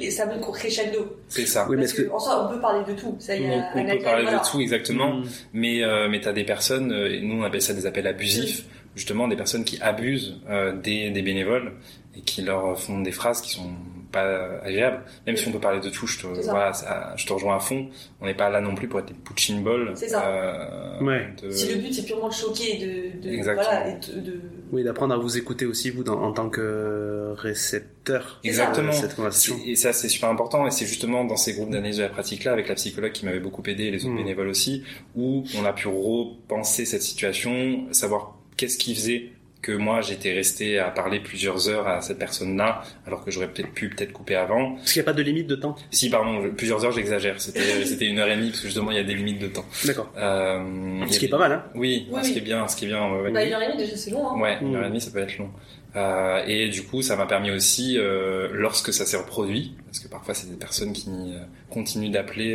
et ça monte crescendo. C'est ça. Oui, mais Parce que... que, en soi, on peut parler de tout. Ça, y a on, peut appel, parler voilà. de tout exactement, Mm. mais euh, mais t'as des personnes, euh, et nous on appelle ça des appels abusifs, justement des personnes qui abusent euh, des, des bénévoles et qui leur font des phrases qui sont pas agréables. Même si on peut parler de tout, je te, voilà, ça- je te rejoins à fond. On n'est pas là non plus pour être des punching balls. C'est ça. euh, Ouais. de- Si le but, c'est purement de choquer et de, de, Exactement. voilà, et de, de- Oui, d'apprendre à vous écouter aussi, vous, dans- en tant que récepteur Exactement. de cette conversation. Et ça, c'est super important. Et c'est justement dans ces groupes d'analyse de la pratique-là, avec la psychologue qui m'avait beaucoup aidé, et les autres Mm. bénévoles aussi, où on a pu repenser cette situation, savoir qu'est-ce qui faisait que moi j'étais resté à parler plusieurs heures à cette personne-là, alors que j'aurais peut-être pu peut-être couper avant. Parce qu'il n'y a pas de limite de temps? Si, pardon, je- plusieurs heures, j'exagère. C'était c'était une heure et demie parce que justement il y a des limites de temps. D'accord. Euh, Ce qui est pas mal, hein. Oui, Oui, ce oui. qui est bien, ce qui est bien. ouais. Bah, une heure et demie, déjà, c'est long. Hein. Ouais, une heure et Mm. demie, ça peut être long. Euh, et du coup, ça m'a permis aussi, euh, lorsque ça s'est reproduit, parce que parfois c'est des personnes qui euh, continuent d'appeler,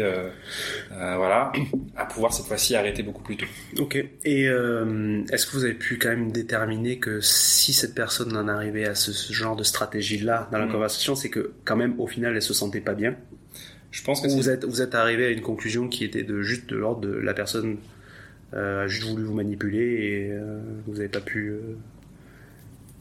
voilà, à pouvoir cette fois-ci arrêter beaucoup plus tôt. Ok. Et est-ce que vous avez pu quand même déterminer que si cette personne en arrivait à ce, ce genre de stratégie-là dans la Mm. conversation, c'est que quand même au final elle se sentait pas bien? Je pense que Ou vous êtes, vous êtes arrivé à une conclusion qui était de juste de l'ordre de la personne a juste voulu vous manipuler et vous n'avez pas pu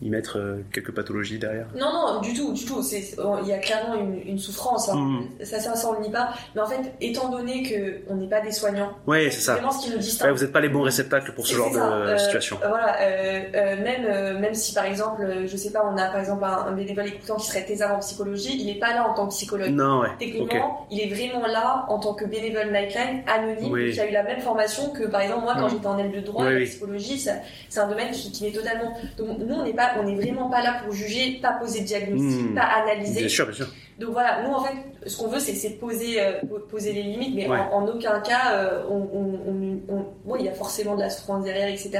y mettre euh, quelques pathologies derrière Non, non, du tout, du tout. C'est- Il y a clairement une, une souffrance. hein. Mm. Ça, ça, ça, on le nie pas. Mais en fait, étant donné qu'on n'est pas des soignants, Ouais, c'est ça. vraiment ce qui nous Ouais, distingue. vous n'êtes pas les bons réceptacles pour ce genre de euh, situation. Euh, voilà, euh, euh, même, même si par exemple, je sais pas, on a par exemple un, un bénévole écoutant qui serait thésard en psychologie, il n'est pas là en tant que psychologue. Non, ouais. Techniquement, il est vraiment là en tant que bénévole Nightline, anonyme, Oui. qui a eu la même formation que par exemple moi quand Mm. j'étais en aile de droit, Oui, la psychologie, c'est un domaine qui, qui est totalement. Donc nous on n'est pas, on n'est vraiment pas là pour juger, pas poser de diagnostic, Mm. pas analyser. Bien sûr, bien sûr. Donc voilà, nous en fait, ce qu'on veut, c'est poser, euh, po- poser les limites, mais Ouais. en, en aucun cas, euh, on, on, on- on- bon, il y a forcément de la souffrance derrière, etc.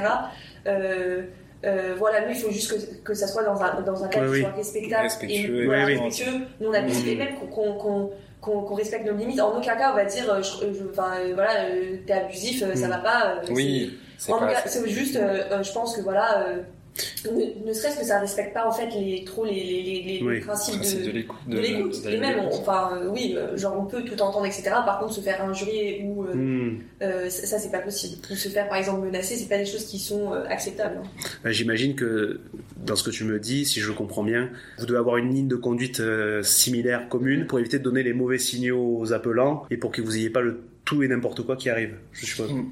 Euh, euh, voilà, nous, il faut juste que, que ça soit dans un, dans un cadre Oui, qui soit respectable Respectueux, et voilà, oui, oui. respectueux. Nous, on a plus Mm. les mêmes qu'on qu'on- qu'on- qu'on- qu'on respecte nos limites. En aucun cas, on va dire, euh, je- je- enfin, euh, voilà, euh, t'es abusif, euh, ça Mm. va pas. euh, oui, c'est- c'est En tout pas. cas, c'est juste, euh, euh, je pense que voilà. euh, ne, ne serait-ce que ça respecte pas en fait les trop les, les, les, les Oui. principes principe de, de l'écoute. de l'écoute. de Et même, on- enfin, euh, oui, euh, genre on peut tout entendre, etc. Par contre, se faire injurier ou euh, Hmm. euh, ça, ça, c'est pas possible. Ou se faire par exemple menacer, c'est pas des choses qui sont euh, acceptables. hein. Bah, J'imagine que dans ce que tu me dis, si je comprends bien, vous devez avoir une ligne de conduite euh, similaire, commune, pour éviter de donner les mauvais signaux aux appelants et pour que vous ayez pas le tout et n'importe quoi qui arrive. Je suppose. Mm. Oui.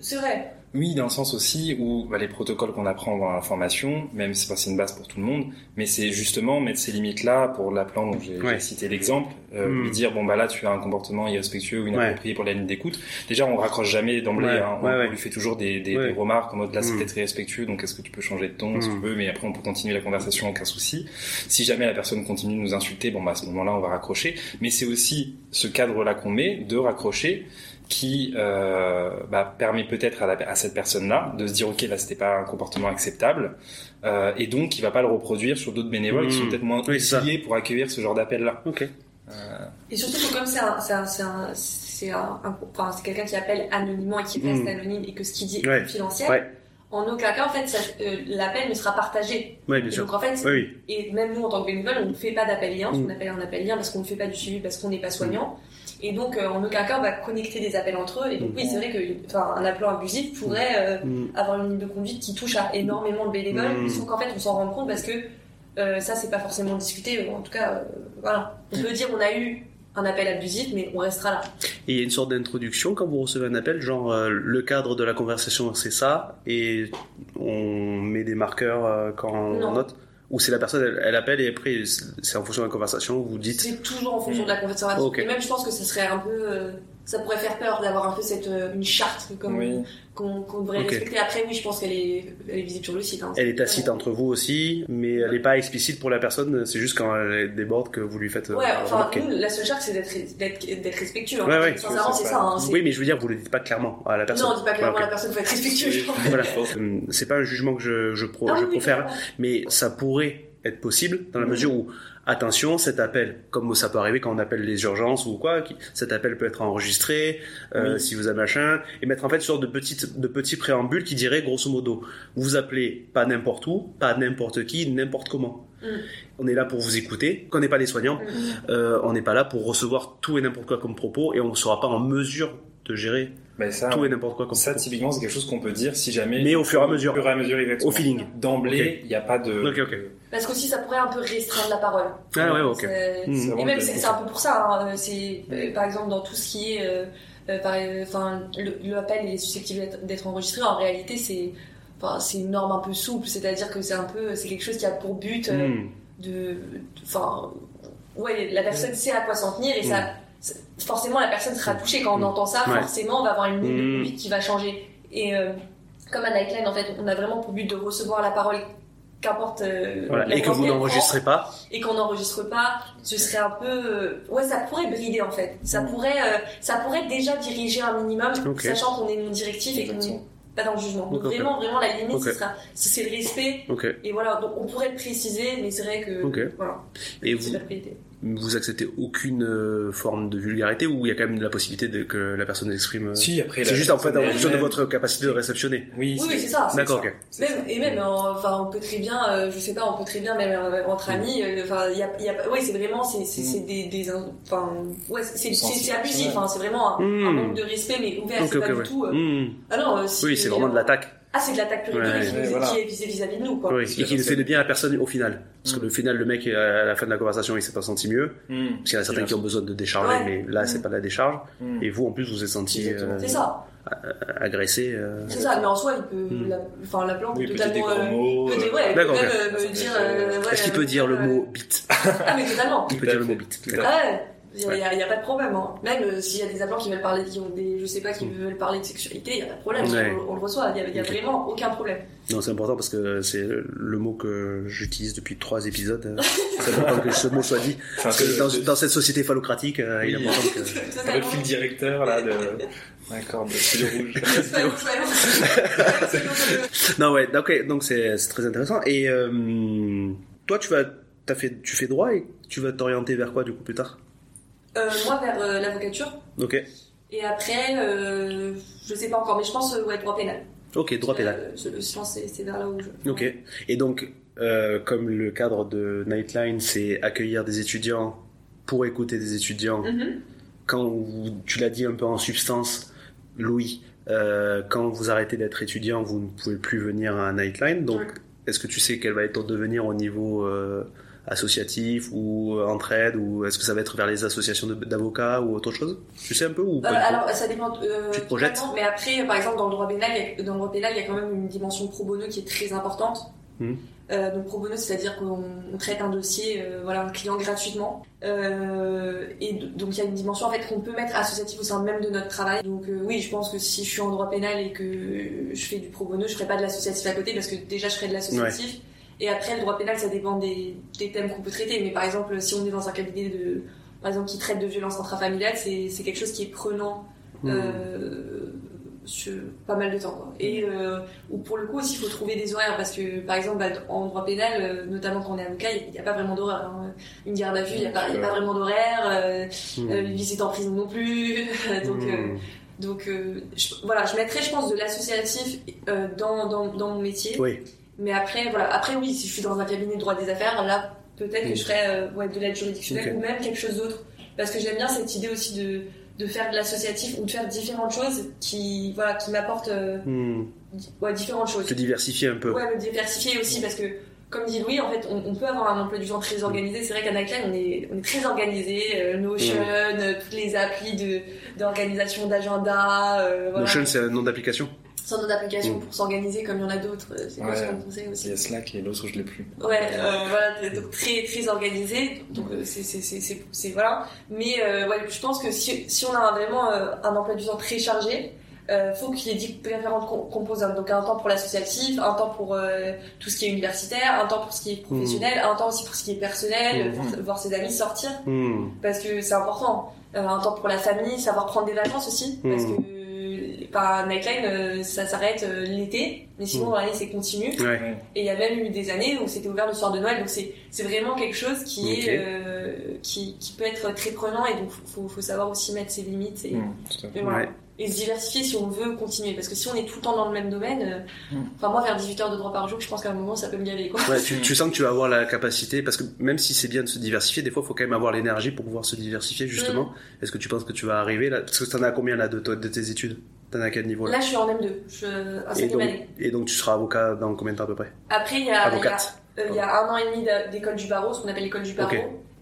C'est vrai. Oui, dans le sens aussi où bah, les protocoles qu'on apprend dans la formation, même si c'est une base pour tout le monde, mais c'est justement mettre ces limites-là pour l'appelant dont j'ai Ouais. cité l'exemple. euh, Mm. lui dire bon bah là tu as un comportement irrespectueux ou inapproprié pour la ligne d'écoute. Déjà on raccroche jamais d'emblée, Ouais, hein. on, ouais, on ouais. lui fait toujours des, des, remarques en mode là c'est Mm. peut-être irrespectueux donc est-ce que tu peux changer de ton si tu veux, mais après on peut continuer la conversation aucun souci. Si jamais la personne continue de nous insulter, bon bah à ce moment-là on va raccrocher. Mais c'est aussi ce cadre-là qu'on met de raccrocher qui euh, bah, permet peut-être à, cette personne-là de se dire ok là c'était pas un comportement acceptable euh, et donc il va pas le reproduire sur d'autres bénévoles qui sont peut-être moins Oui, outillés pour accueillir ce genre d'appel-là. Ok. Et surtout que comme c'est un, enfin, quelqu'un qui appelle anonymement et qui reste Mm. anonyme et que ce qu'il dit est confidentiel, Ouais. en aucun cas, en fait, euh, l'appel ne sera partagé. Bien Et sûr. donc, en fait, Oui, oui. et même nous, en tant que bénévole, on ne fait pas d'appel lien, ce Mm. qu'on appelle un appel lien, parce qu'on ne fait pas du suivi, parce qu'on n'est pas soignant. Et donc, euh, en aucun cas, on va connecter des appels entre eux. Et donc, Mm. oui, c'est vrai que, enfin, un appelant abusif pourrait euh, Mm. avoir une ligne de conduite qui touche à énormément de bénévoles, Mm. sauf qu'en fait, on s'en rend compte parce que euh, ça, c'est pas forcément discuté. En tout cas, euh, voilà. On peut dire on a eu un appel abusif, mais on restera là. Et il y a une sorte d'introduction quand vous recevez un appel, genre euh, le cadre de la conversation c'est ça, et on met des marqueurs euh, quand on Non. note? Ou c'est la personne, elle, elle appelle et après c'est en fonction de la conversation, vous dites. C'est toujours en fonction de la conversation. Et même, je pense que ça serait un peu. euh, ça pourrait faire peur d'avoir un peu cette, euh, une charte comme, Oui. qu'on devrait respecter. Après, oui, je pense qu'elle est, elle est visible sur le site. hein. Elle est tacite entre vous aussi, mais elle n'est pas explicite pour la personne, c'est juste quand elle déborde que vous lui faites euh, Ouais, enfin, remarquer. nous, la seule charte, c'est d'être, respectueux. hein. Ouais, ouais. Sincèrement, c'est ça. hein. Oui, mais je veux dire, vous le dites pas clairement à la personne. Non, on dit pas clairement Ouais, à la personne, faut être respectueux. Voilà. Hum, C'est pas un jugement que je, je, pro- Ah je oui, oui, profère, mais ça pourrait être possible dans la mesure où, attention, cet appel, comme ça peut arriver quand on appelle les urgences ou quoi, qui- cet appel peut être enregistré, euh, Oui. si vous avez machin, et mettre en fait une sorte de, petite, de petits préambules qui dirait grosso modo, vous appelez pas n'importe où, pas n'importe qui, n'importe comment. Mhm. On est là pour vous écouter, qu'on n'est pas des soignants, Mhm. euh, on n'est pas là pour recevoir tout et n'importe quoi comme propos, et on ne sera pas en mesure de gérer Mais ça, tout et n'importe quoi comme ça propos. typiquement, c'est quelque chose qu'on peut dire si jamais. Mais au fur et à mesure. Au fur et à mesure, exactement. Au feeling. D'emblée, il n'y a pas de. Ok, ok. Parce qu'aussi, ça pourrait un peu restreindre la parole. Ah ouais, ok. C'est Et même, c'est un peu pour ça. hein, C'est euh, par exemple dans tout ce qui est, euh, euh, par- enfin, le- l'appel est susceptible d'être- enregistré. En réalité, c'est, enfin, c'est une norme un peu souple. C'est-à-dire que c'est un peu, c'est quelque chose qui a pour but euh, Hmm. de, enfin, ouais, la personne sait à quoi s'en tenir et ça, c'est- forcément, la personne sera touchée quand on entend ça. Ouais. Forcément, on va avoir une ligne de conduite qui va changer. Et euh, comme à Nightline, en fait, on a vraiment pour but de recevoir la parole, qu'importe. euh, Voilà. Et que vous n'enregistrez pas. et qu'on n'enregistre pas, ce serait un peu, euh, ouais, ça pourrait brider en fait. Ça pourrait, euh, ça pourrait déjà diriger un minimum, sachant qu'on est non directif et qu'on n'est pas dans le jugement. Donc vraiment, vraiment, la limite, ce sera, c'est le respect. Et voilà, donc on pourrait le préciser, mais c'est vrai que, voilà, Et vous. Vous acceptez aucune euh, forme de vulgarité ou il y a quand même la possibilité de, que la personne exprime. euh, Si, après. C'est juste en fait en fonction de votre capacité de réceptionner. Oui, Oui, oui, c'est ça. D'accord, ok. Même, et même, en- enfin, on peut très bien, euh, je sais pas, on peut très bien, même euh, entre amis, euh, enfin, il y a, il y a, ouais, c'est vraiment, c'est, c'est, Mm. c'est des, des, enfin, ouais, c'est, c'est, abusif, hein, c'est vraiment un, Mm. un manque de respect, mais ouvert, Ok, c'est pas ouais. du tout, euh, Hmm. ah non, euh, si- Oui, c'est vraiment de l'attaque. Ah, c'est de l'attaque pure Ouais, qui, voilà. qui est visée vis-à-vis de nous, quoi. Oui, et qui ne c'est- fait de bien à personne au final. Parce que Mm. le final, le mec, à la fin de la conversation, il s'est pas senti mieux. Hmm. Parce qu'il y en a certains qui ont besoin de décharger, Ouais. mais là, c'est Mm. pas de la décharge. Hmm. Et vous, en plus, vous êtes senti Exactement. euh, C'est ça, agressé. euh, c'est ça, mais en soi, il peut, Mm. la, enfin, la plante Oui, peut des totalement, gros euh, mots. peut dire, euh, ouais, peut même euh, me dire, c'est- euh, Est-ce qu'il peut euh, dire le euh, mot bite? Ah, mais totalement. Il peut dire le mot d'accord. Ouais, il y, a, pas de problème. Hein. Même euh, s'il y a des appelants qui veulent parler, qui ont des, je sais pas, qui veulent parler de sexualité, il y a pas de problème. Ouais. On, on le reçoit. Il y a, vraiment aucun problème. Non, c'est important parce que c'est le mot que j'utilise depuis trois épisodes. C'est important que ce mot soit dit. Enfin, Parce que dans, cette société phallocratique, euh, il est important que... le fil directeur là de. D'accord, de fil rouge. Non, ouais, ok, donc c'est c'est très intéressant. Et euh, toi, tu vas, as fait, tu fais droit et tu vas t'orienter vers quoi du coup plus tard? Moi, vers euh, l'avocature. Ok, Et après, euh, je sais pas encore, mais je pense, euh, ouais, droit pénal. ok, droit pénal. Euh, je, pense c'est- vers là où je. Ok. Et donc, euh, comme le cadre de Nightline, c'est accueillir des étudiants pour écouter des étudiants. Mhm. Quand vous, tu l'as dit un peu en substance, Louis, euh, quand vous arrêtez d'être étudiant, vous ne pouvez plus venir à Nightline. Donc, Ouais. est-ce que tu sais quel va être ton devenir au niveau euh, associatif ou euh, entraide ou est-ce que ça va être vers les associations d'avocats ou autre chose? Tu sais un peu ou Euh, alors, ça dépend. Euh, Tu te projettes? Mais après, par exemple, dans le droit pénal, il y a- dans le droit pénal, il y a quand même une dimension pro bono qui est très importante. Mhm. Euh, donc pro bono, c'est-à-dire qu'on on traite un dossier, voilà, un client gratuitement. Et donc il y a une dimension en fait qu'on peut mettre associative au sein même de notre travail. Donc oui, je pense que si je suis en droit pénal et que je fais du pro bono, je ferai pas de l'associatif à côté parce que déjà je ferai de l'associatif. Et après le droit pénal, ça dépend des, des thèmes qu'on peut traiter. Mais par exemple, si on est dans un cabinet de, par exemple, qui traite de violence intrafamiliale, c'est c'est quelque chose qui est prenant. Hmm. Euh, sur pas mal de temps quoi. et euh, ou pour le coup aussi il faut trouver des horaires parce que par exemple bah, en droit pénal euh, notamment quand on est avocat il n'y a pas vraiment d'horaire hein. une garde à vue il n'y a, pas- il y a pas vraiment d'horaire euh, Hmm. euh, une visite en prison non plus donc donc je- voilà je mettrais je pense de l'associatif dans, dans, dans mon métier Oui. Mais après voilà après oui si je suis dans un cabinet de droit des affaires là peut-être que je ferais euh, ouais, de l'aide juridictionnelle ou même quelque chose d'autre parce que j'aime bien cette idée aussi de de faire de l'associatif ou de faire différentes choses qui voilà qui m'apportent euh, Hmm. ouais, différentes choses Te diversifier un peu. ouais me diversifier aussi parce que comme dit Louis en fait on, on peut avoir un emploi du temps très organisé c'est vrai qu'à Nightline on est on est très organisé euh, Notion Mm. euh, toutes les applis de d'organisation d'agenda voilà. Notion, c'est un nom d'application? Sans notre application Mm. pour s'organiser comme il y en a d'autres euh, c'est Ouais. ce qu'on conseille aussi Il y a Slack et l'autre, je l'ai plus. Ouais, euh, voilà, donc très très organisé. Donc euh, c'est c'est c'est c'est c'est- voilà. Mais euh, ouais, je pense que si si on a vraiment euh, un emploi du temps très chargé, euh, faut qu'il y ait différentes com- composantes. Donc un temps pour l'associatif, un temps pour euh, tout ce qui est universitaire, un temps pour ce qui est professionnel, un temps aussi pour ce qui est personnel, Mhm. voir, ses amis sortir Hmm. parce que c'est important. Euh, un temps pour la famille, savoir prendre des vacances aussi, parce que par Nightline, euh, ça s'arrête euh, l'été, mais sinon dans l'année c'est continu. Ouais. Et il y a même eu des années où c'était ouvert le soir de Noël, donc c'est vraiment quelque chose qui est euh, qui, qui peut être très prenant et donc faut, faut savoir aussi mettre ses limites et, Mm, et voilà. Ouais. et se diversifier si on veut continuer parce que si on est tout le temps dans le même domaine, euh, Mm. enfin moi faire 18 heures de droit par jour, je pense qu'à un moment ça peut me gaver quoi. Ouais, tu, tu sens que tu vas avoir la capacité, parce que même si c'est bien de se diversifier, des fois, il faut quand même avoir l'énergie pour pouvoir se diversifier, justement. Mm. Est-ce que tu penses que tu vas arriver là? Parce que t'en as combien là de tes études? T'en à quel niveau là, Là je suis en M2, je suis en et, cinquième donc, année. et donc tu seras avocat dans combien de temps à peu près? Après il y a, il y a, Avocate. euh, il y a un an et demi d'école du barreau, ce qu'on appelle l'école du barreau.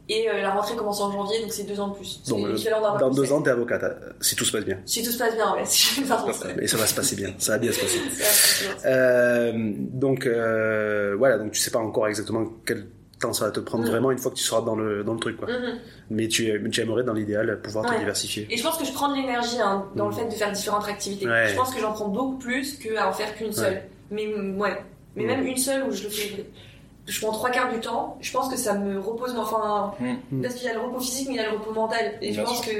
Et euh, la rentrée commence en janvier, donc c'est deux ans de plus. Donc, euh, Dans deux ans, t'es avocate, si tout se passe bien. Si tout se passe bien, ouais. Si, Et ça va se passer bien, ça va bien se passer. ça- Euh, donc voilà, donc tu sais pas encore exactement quel ça va te prendre Mm. vraiment une fois que tu seras dans le, dans le truc quoi. Mhm. Mais tu, tu aimerais dans l'idéal pouvoir te diversifier. Et je pense que je prends de l'énergie hein, dans Mm. le fait de faire différentes activités. Ouais. Je pense que j'en prends beaucoup plus qu'à en faire qu'une seule. Mais mm, ouais, mais Mm. même une seule où je le fais, je prends trois quarts du temps. Je pense que ça me repose, mais enfin, Mm. parce qu'il y a le repos physique, mais il y a le repos mental. Et je pense que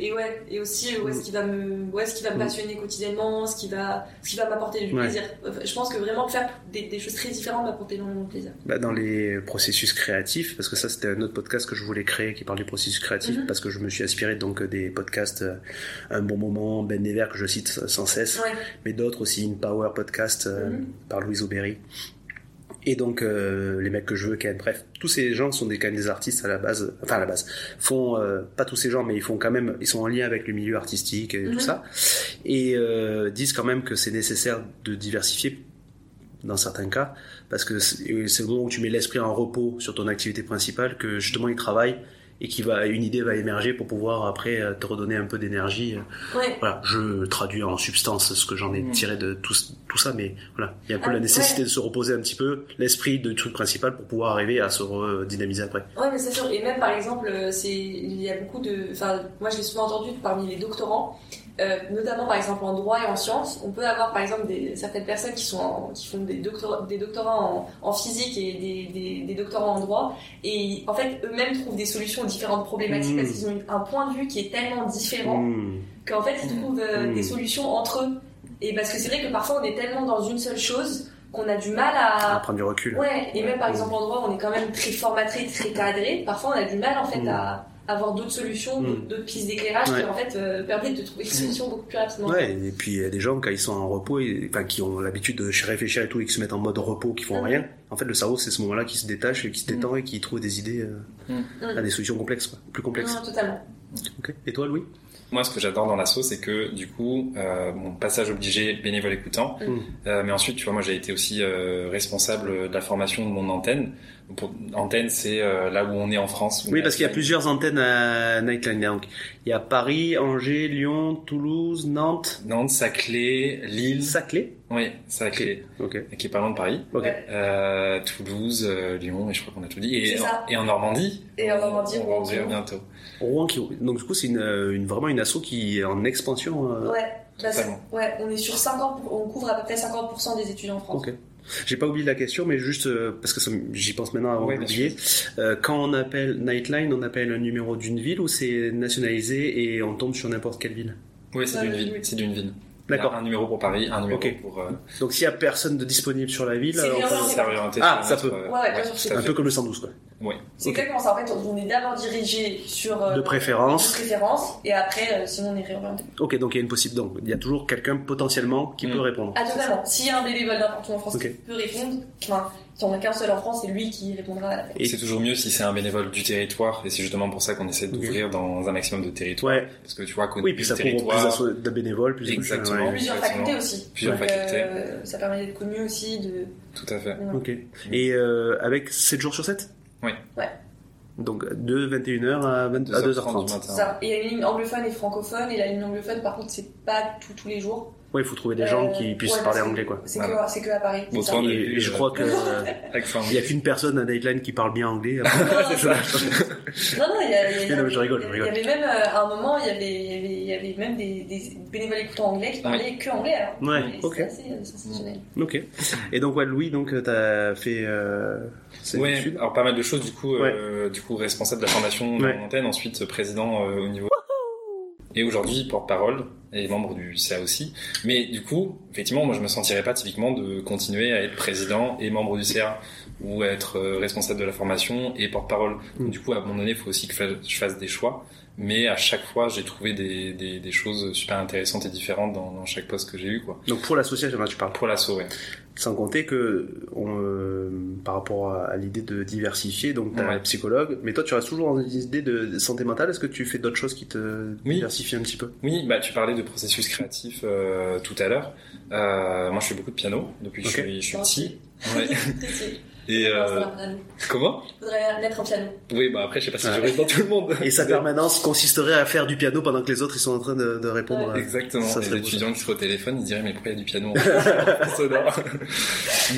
et ouais, et aussi ouais, Mm. ce qui va me, ouais, ce qui va me Mm. passionner quotidiennement, ce qui va, ce qui va m'apporter du Ouais. plaisir. Je pense que vraiment faire des, des choses très différentes m'apporter énormément de plaisir. Bah, dans les processus créatifs, parce que ça c'était un autre podcast que je voulais créer qui parle du processus créatif, Mhm. parce que je me suis inspiré donc des podcasts euh, Un bon moment, Ben Never que je cite sans cesse, Ouais. mais d'autres aussi, une Power podcast euh, Mhm. par Louise Aubéry. Et donc euh, les mecs que je veux, Ken, bref, tous ces gens sont des, quand même des artistes à la base, enfin à la base, font euh, pas tous ces gens, mais ils font quand même, ils sont en lien avec le milieu artistique et Mhm. tout ça, et euh, disent quand même que c'est nécessaire de diversifier dans certains cas, parce que c'est le moment où tu mets l'esprit en repos sur ton activité principale que justement il travaille et qui va une idée va émerger pour pouvoir après euh, te redonner un peu d'énergie. Ouais. Voilà, je traduis en substance ce que j'en ai tiré de tout, tout ça, mais voilà, il y a un peu Ah, la nécessité ouais. de se reposer un petit peu, l'esprit de truc principal pour pouvoir arriver à se redynamiser après. Ouais, mais c'est sûr. Et même par exemple, euh, c'est il y a beaucoup de. Enfin, moi je l'ai souvent entendu parmi les doctorants, euh, notamment par exemple en droit et en sciences, on peut avoir par exemple des, certaines personnes qui sont en- qui font des doctorats, des doctorats en, en physique et des, des, des doctorats en droit, et en fait eux-mêmes trouvent des solutions aux différentes problématiques Mhm. parce qu'ils ont un point de vue qui est tellement différent Hmm. qu'en fait ils trouvent euh, des solutions entre eux. Et parce que c'est vrai que parfois on est tellement dans une seule chose qu'on a du mal à À prendre du recul. Ouais, et même par exemple en droit, on est quand même très formaté, très cadré. Parfois, on a du mal en fait à avoir d'autres solutions, Mm. d'autres- pistes d'éclairage Ouais. qui en fait euh, permettent de trouver des solutions beaucoup plus rapidement. Ouais, et puis il y a des gens quand ils sont en repos, et- enfin qui ont l'habitude de réfléchir et tout, et qui se mettent en mode repos, qui font Mhm. rien. En fait, le cerveau, c'est ce moment-là qui se détache et qui se Mm. détend et qui trouve des idées euh, Mhm. à des solutions complexes, quoi, plus complexes. Non, totalement. Ok. Et toi, Louis? Moi, ce que j'adore dans l'asso, c'est que du coup, euh, mon passage obligé bénévole écoutant, Mm. Euh, mais ensuite, tu vois, moi, j'ai été aussi euh, responsable de la formation de mon antenne. Pour- antenne, c'est euh, là où on est en France. Oui, parce qu'il y a plusieurs antennes à Nightline. Donc, il y a Paris, Angers, Lyon, Toulouse, Nantes, Nantes, Saclay, Lille. Saclay? Oui, c'est avec les, Ok. qui est pas loin de Paris. Ok. Ouais. Euh, Toulouse, euh, Lyon, et je crois qu'on a tout dit. Et, C'est ça. et en Normandie. Et en Normandie, on va Rouen, ouvrir Rouen. bientôt. Rouen qui donc du coup c'est une, euh, une vraiment une asso qui est en expansion. euh, Ouais, bah, ouais, on est sur 50, on couvre à peu près 50% des étudiants en France. Ok. J'ai pas oublié la question, mais juste euh, parce que j'y pense maintenant avant Ouais, d'oublier. Euh, quand on appelle Nightline, on appelle un numéro d'une ville ou c'est nationalisé et on tombe sur n'importe quelle ville? Oui, c'est d'une oui, ville. oui. C'est d'une ville. D'accord. Un numéro pour Paris, un numéro pour. euh, Donc s'il y a personne de disponible sur la ville, on bien peut- orienté. Ah, ça peut. Ouais, ouais, un fait. peu comme le 112 quoi. Oui. C'est Ok. exactement ça. En fait, on est d'abord dirigé sur euh, De préférence. de préférence, et après, euh, sinon on est réorienté. Ok, donc il y a une possible. Donc il y a toujours quelqu'un potentiellement qui Mm. peut répondre. Ah, totalement. S'il y a un bénévole n'importe où en France qui peut répondre, enfin, si on a qu'un seul en France, c'est lui qui répondra à l'appel. Et- C'est toujours mieux si c'est un bénévole du territoire, et c'est justement pour ça qu'on essaie d'ouvrir dans un maximum de territoires. Ouais. Parce que tu vois, qu'on Oui, puis ça plus territoire, d'asso- de bénévoles, plus Exactement. Plusieurs exactement. facultés aussi. Plusieurs Donc, facultés. euh, ça permet d'être connu aussi. De... tout à fait. Ok. Et euh, avec 7 jours sur 7 Oui. Ouais. Donc de 21h à, 20 à 2h30 du 2h30. matin. Ça. Et il y a une ligne anglophone et francophone, et la ligne anglophone, par contre, c'est pas tout, tous les jours. Ouais, il faut trouver des gens Euh, qui puissent ouais, parler anglais quoi. C'est Voilà. que, c'est que à Paris. Bon, ça. Et, je crois que euh, il y a qu'une personne à Dateline qui parle bien anglais. Non, non, il y, avait- rigole, je il y rigole. avait même, euh, à un moment, il y avait, il y avait, il y avait même des, des bénévoles écoutants anglais qui parlaient que anglais. Alors. Ouais, Et ok. C'est assez euh, sensationnel. ok. Et donc ouais, Louis, donc t'as fait euh, Ouais, études. alors pas mal de choses du coup, euh, du coup responsable de la formation de Ouais. la montagne, ensuite président euh, au niveau et aujourd'hui porte-parole et membre du CA aussi. Mais du coup, effectivement, moi je me sentirais pas typiquement de continuer à être président et membre du CA ou à être euh, responsable de la formation et porte-parole. Mm. Du coup, à un moment donné, il faut aussi que je fasse des choix. Mais à chaque fois, j'ai trouvé des, des, des choses super intéressantes et différentes dans, dans chaque poste que j'ai eu, quoi. Donc pour l'association, tu parles. Pour l'assaut, ouais. Sans compter que on, euh, par rapport à, à l'idée de diversifier, donc t'as Ouais. un psychologue, mais toi tu restes toujours dans l'idée de, de santé mentale. Est-ce que tu fais d'autres choses qui te Oui. diversifient un petit peu? Oui, bah tu parlais de processus créatif euh, tout à l'heure. Euh, moi, je fais beaucoup de piano depuis que je suis, je suis petit. Ouais. Et euh, comment? Faudrait mettre un piano. Oui, bah après, je sais pas si Ouais. je dans tout le monde. Et sa permanence consisterait à faire du piano pendant que les autres ils sont en train de, de répondre. à- Exactement. Ça et l'étudiant qui serait au téléphone, il dirait mais pourquoi il y a du piano en sonore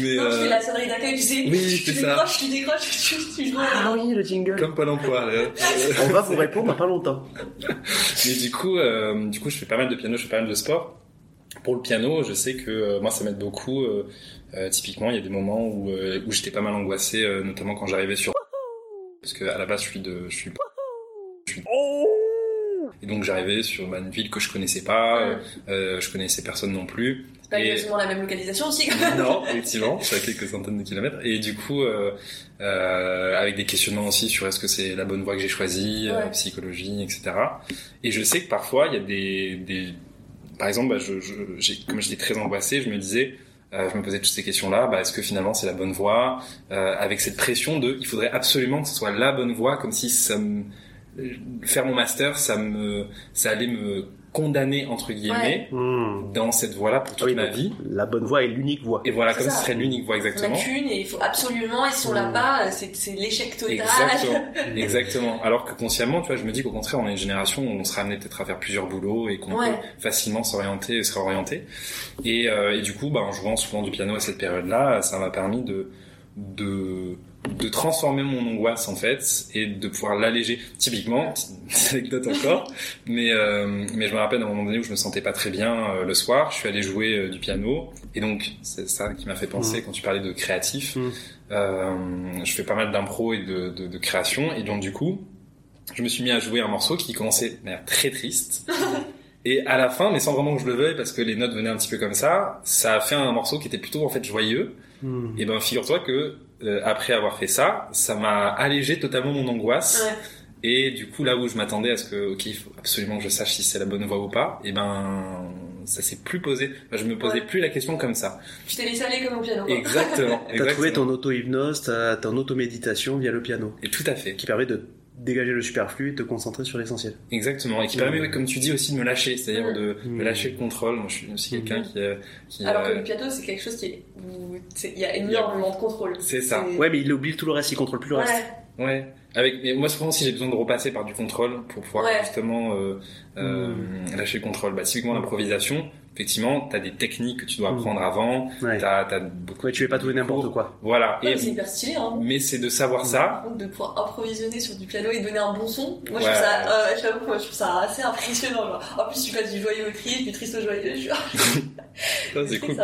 Mais Non, je fais euh, la sonnerie d'accueil, tu sais. oui, tu décroches, tu décroches, tu, tu joues. Ah oui, le jingle. comme Pôle Emploi. là. On va vous répondre dans pas longtemps. Mais du coup, euh, du coup, je fais pas mal de piano, je fais pas mal de sport. Pour le piano, je sais que euh, moi, ça m'aide beaucoup. euh, typiquement, il y a des moments où, euh, où j'étais pas mal angoissé, euh, notamment quand j'arrivais sur parce que à la base, je suis de, je suis, je suis- et donc j'arrivais sur bah, une ville que je connaissais pas, euh, euh, je connaissais personne non plus. C'est pas Et- exactement la même localisation aussi, quand même. non, effectivement, je suis à quelques centaines de kilomètres. Et du coup, euh, euh, avec des questionnements aussi sur est-ce que c'est la bonne voie que j'ai choisie, euh, Ouais. psychologie, etc. Et je sais que parfois, il y a des... des... Par exemple, bah, je, je, comme j'étais très angoissé, je me disais... euh, je me posais toutes ces questions-là. Bah, est-ce que finalement c'est la bonne voie? Euh, Avec cette pression de, il faudrait absolument que ce soit la bonne voie, comme si ça me, faire mon master, ça me, ça allait me condamner entre guillemets Hmm. dans cette voie-là pour toute oui, ma vie. La bonne voie est l'unique voie. Et voilà, comme ça. ce serait l'unique voie On a exactement. qu'une et il faut absolument, et si on l'a Mm. pas, c'est c'est l'échec total. Exactement, exactement. Alors que consciemment, tu vois, je me dis qu'au contraire, on est une génération où on sera amené peut-être à faire plusieurs boulots et qu'on Ouais. peut facilement s'orienter et se réorienter. Et, euh, et du coup, bah, en jouant souvent du piano à cette période-là, ça m'a permis de, de, de transformer mon angoisse en fait et de pouvoir l'alléger. Typiquement, anecdote encore, mais euh, mais je me rappelle à un moment donné où je me sentais pas très bien euh, le soir, je suis allé jouer euh, du piano et donc c'est ça qui m'a fait penser quand tu parlais de créatif. Mm. Euh, je fais pas mal d'impro et de, de, de création et donc du coup, je me suis mis à jouer un morceau qui commençait de manière très triste. Et à la fin, mais sans vraiment que je le veuille, parce que les notes venaient un petit peu comme ça, ça a fait un morceau qui était plutôt en fait joyeux. Hmm. Et ben figure-toi que euh, après avoir fait ça, ça m'a allégé totalement mon angoisse. Ouais. Et du coup, là où je m'attendais à ce que, ok, il faut absolument que je sache si c'est la bonne voie ou pas, et ben ça s'est plus posé. Enfin, je me posais Ouais. plus la question comme ça. Tu t'es laissé aller comme au piano. quoi. Exactement. T'as trouvé ton auto-hypnose, ton auto-méditation via le piano, Et tout à fait. qui permet de dégager le superflu et te concentrer sur l'essentiel. Exactement. Et qui permet, ouais, comme tu dis, aussi de me lâcher, c'est-à-dire Mm. de, Mm. de lâcher le contrôle. Moi, je suis aussi quelqu'un qui, euh, qui Alors que euh, le piano, c'est quelque chose qui est. où Il y a énormément de contrôle. C'est ça. Ouais, mais il oublie tout le reste, il contrôle plus le reste. Ouais. Ouais. Avec, mais moi, souvent, si j'ai besoin de repasser par du contrôle pour pouvoir Ouais. justement euh, euh, Mm. lâcher le contrôle. Bah, typiquement, l'improvisation, effectivement, tu as des techniques que tu dois Mm. apprendre avant. Ouais. T'as, t'as beaucoup Ouais, tu fais pas tout et n'importe quoi. Voilà. Ouais, Et, c'est hyper stylé, hein. mais c'est de savoir ça. contre, de pouvoir improvisionner sur du piano et donner un bon son, moi je trouve ça, euh, j'avoue moi, je trouve ça assez impressionnant. Genre. En plus, tu passes du joyeux au triste, du triste au joyeux. C'est cool.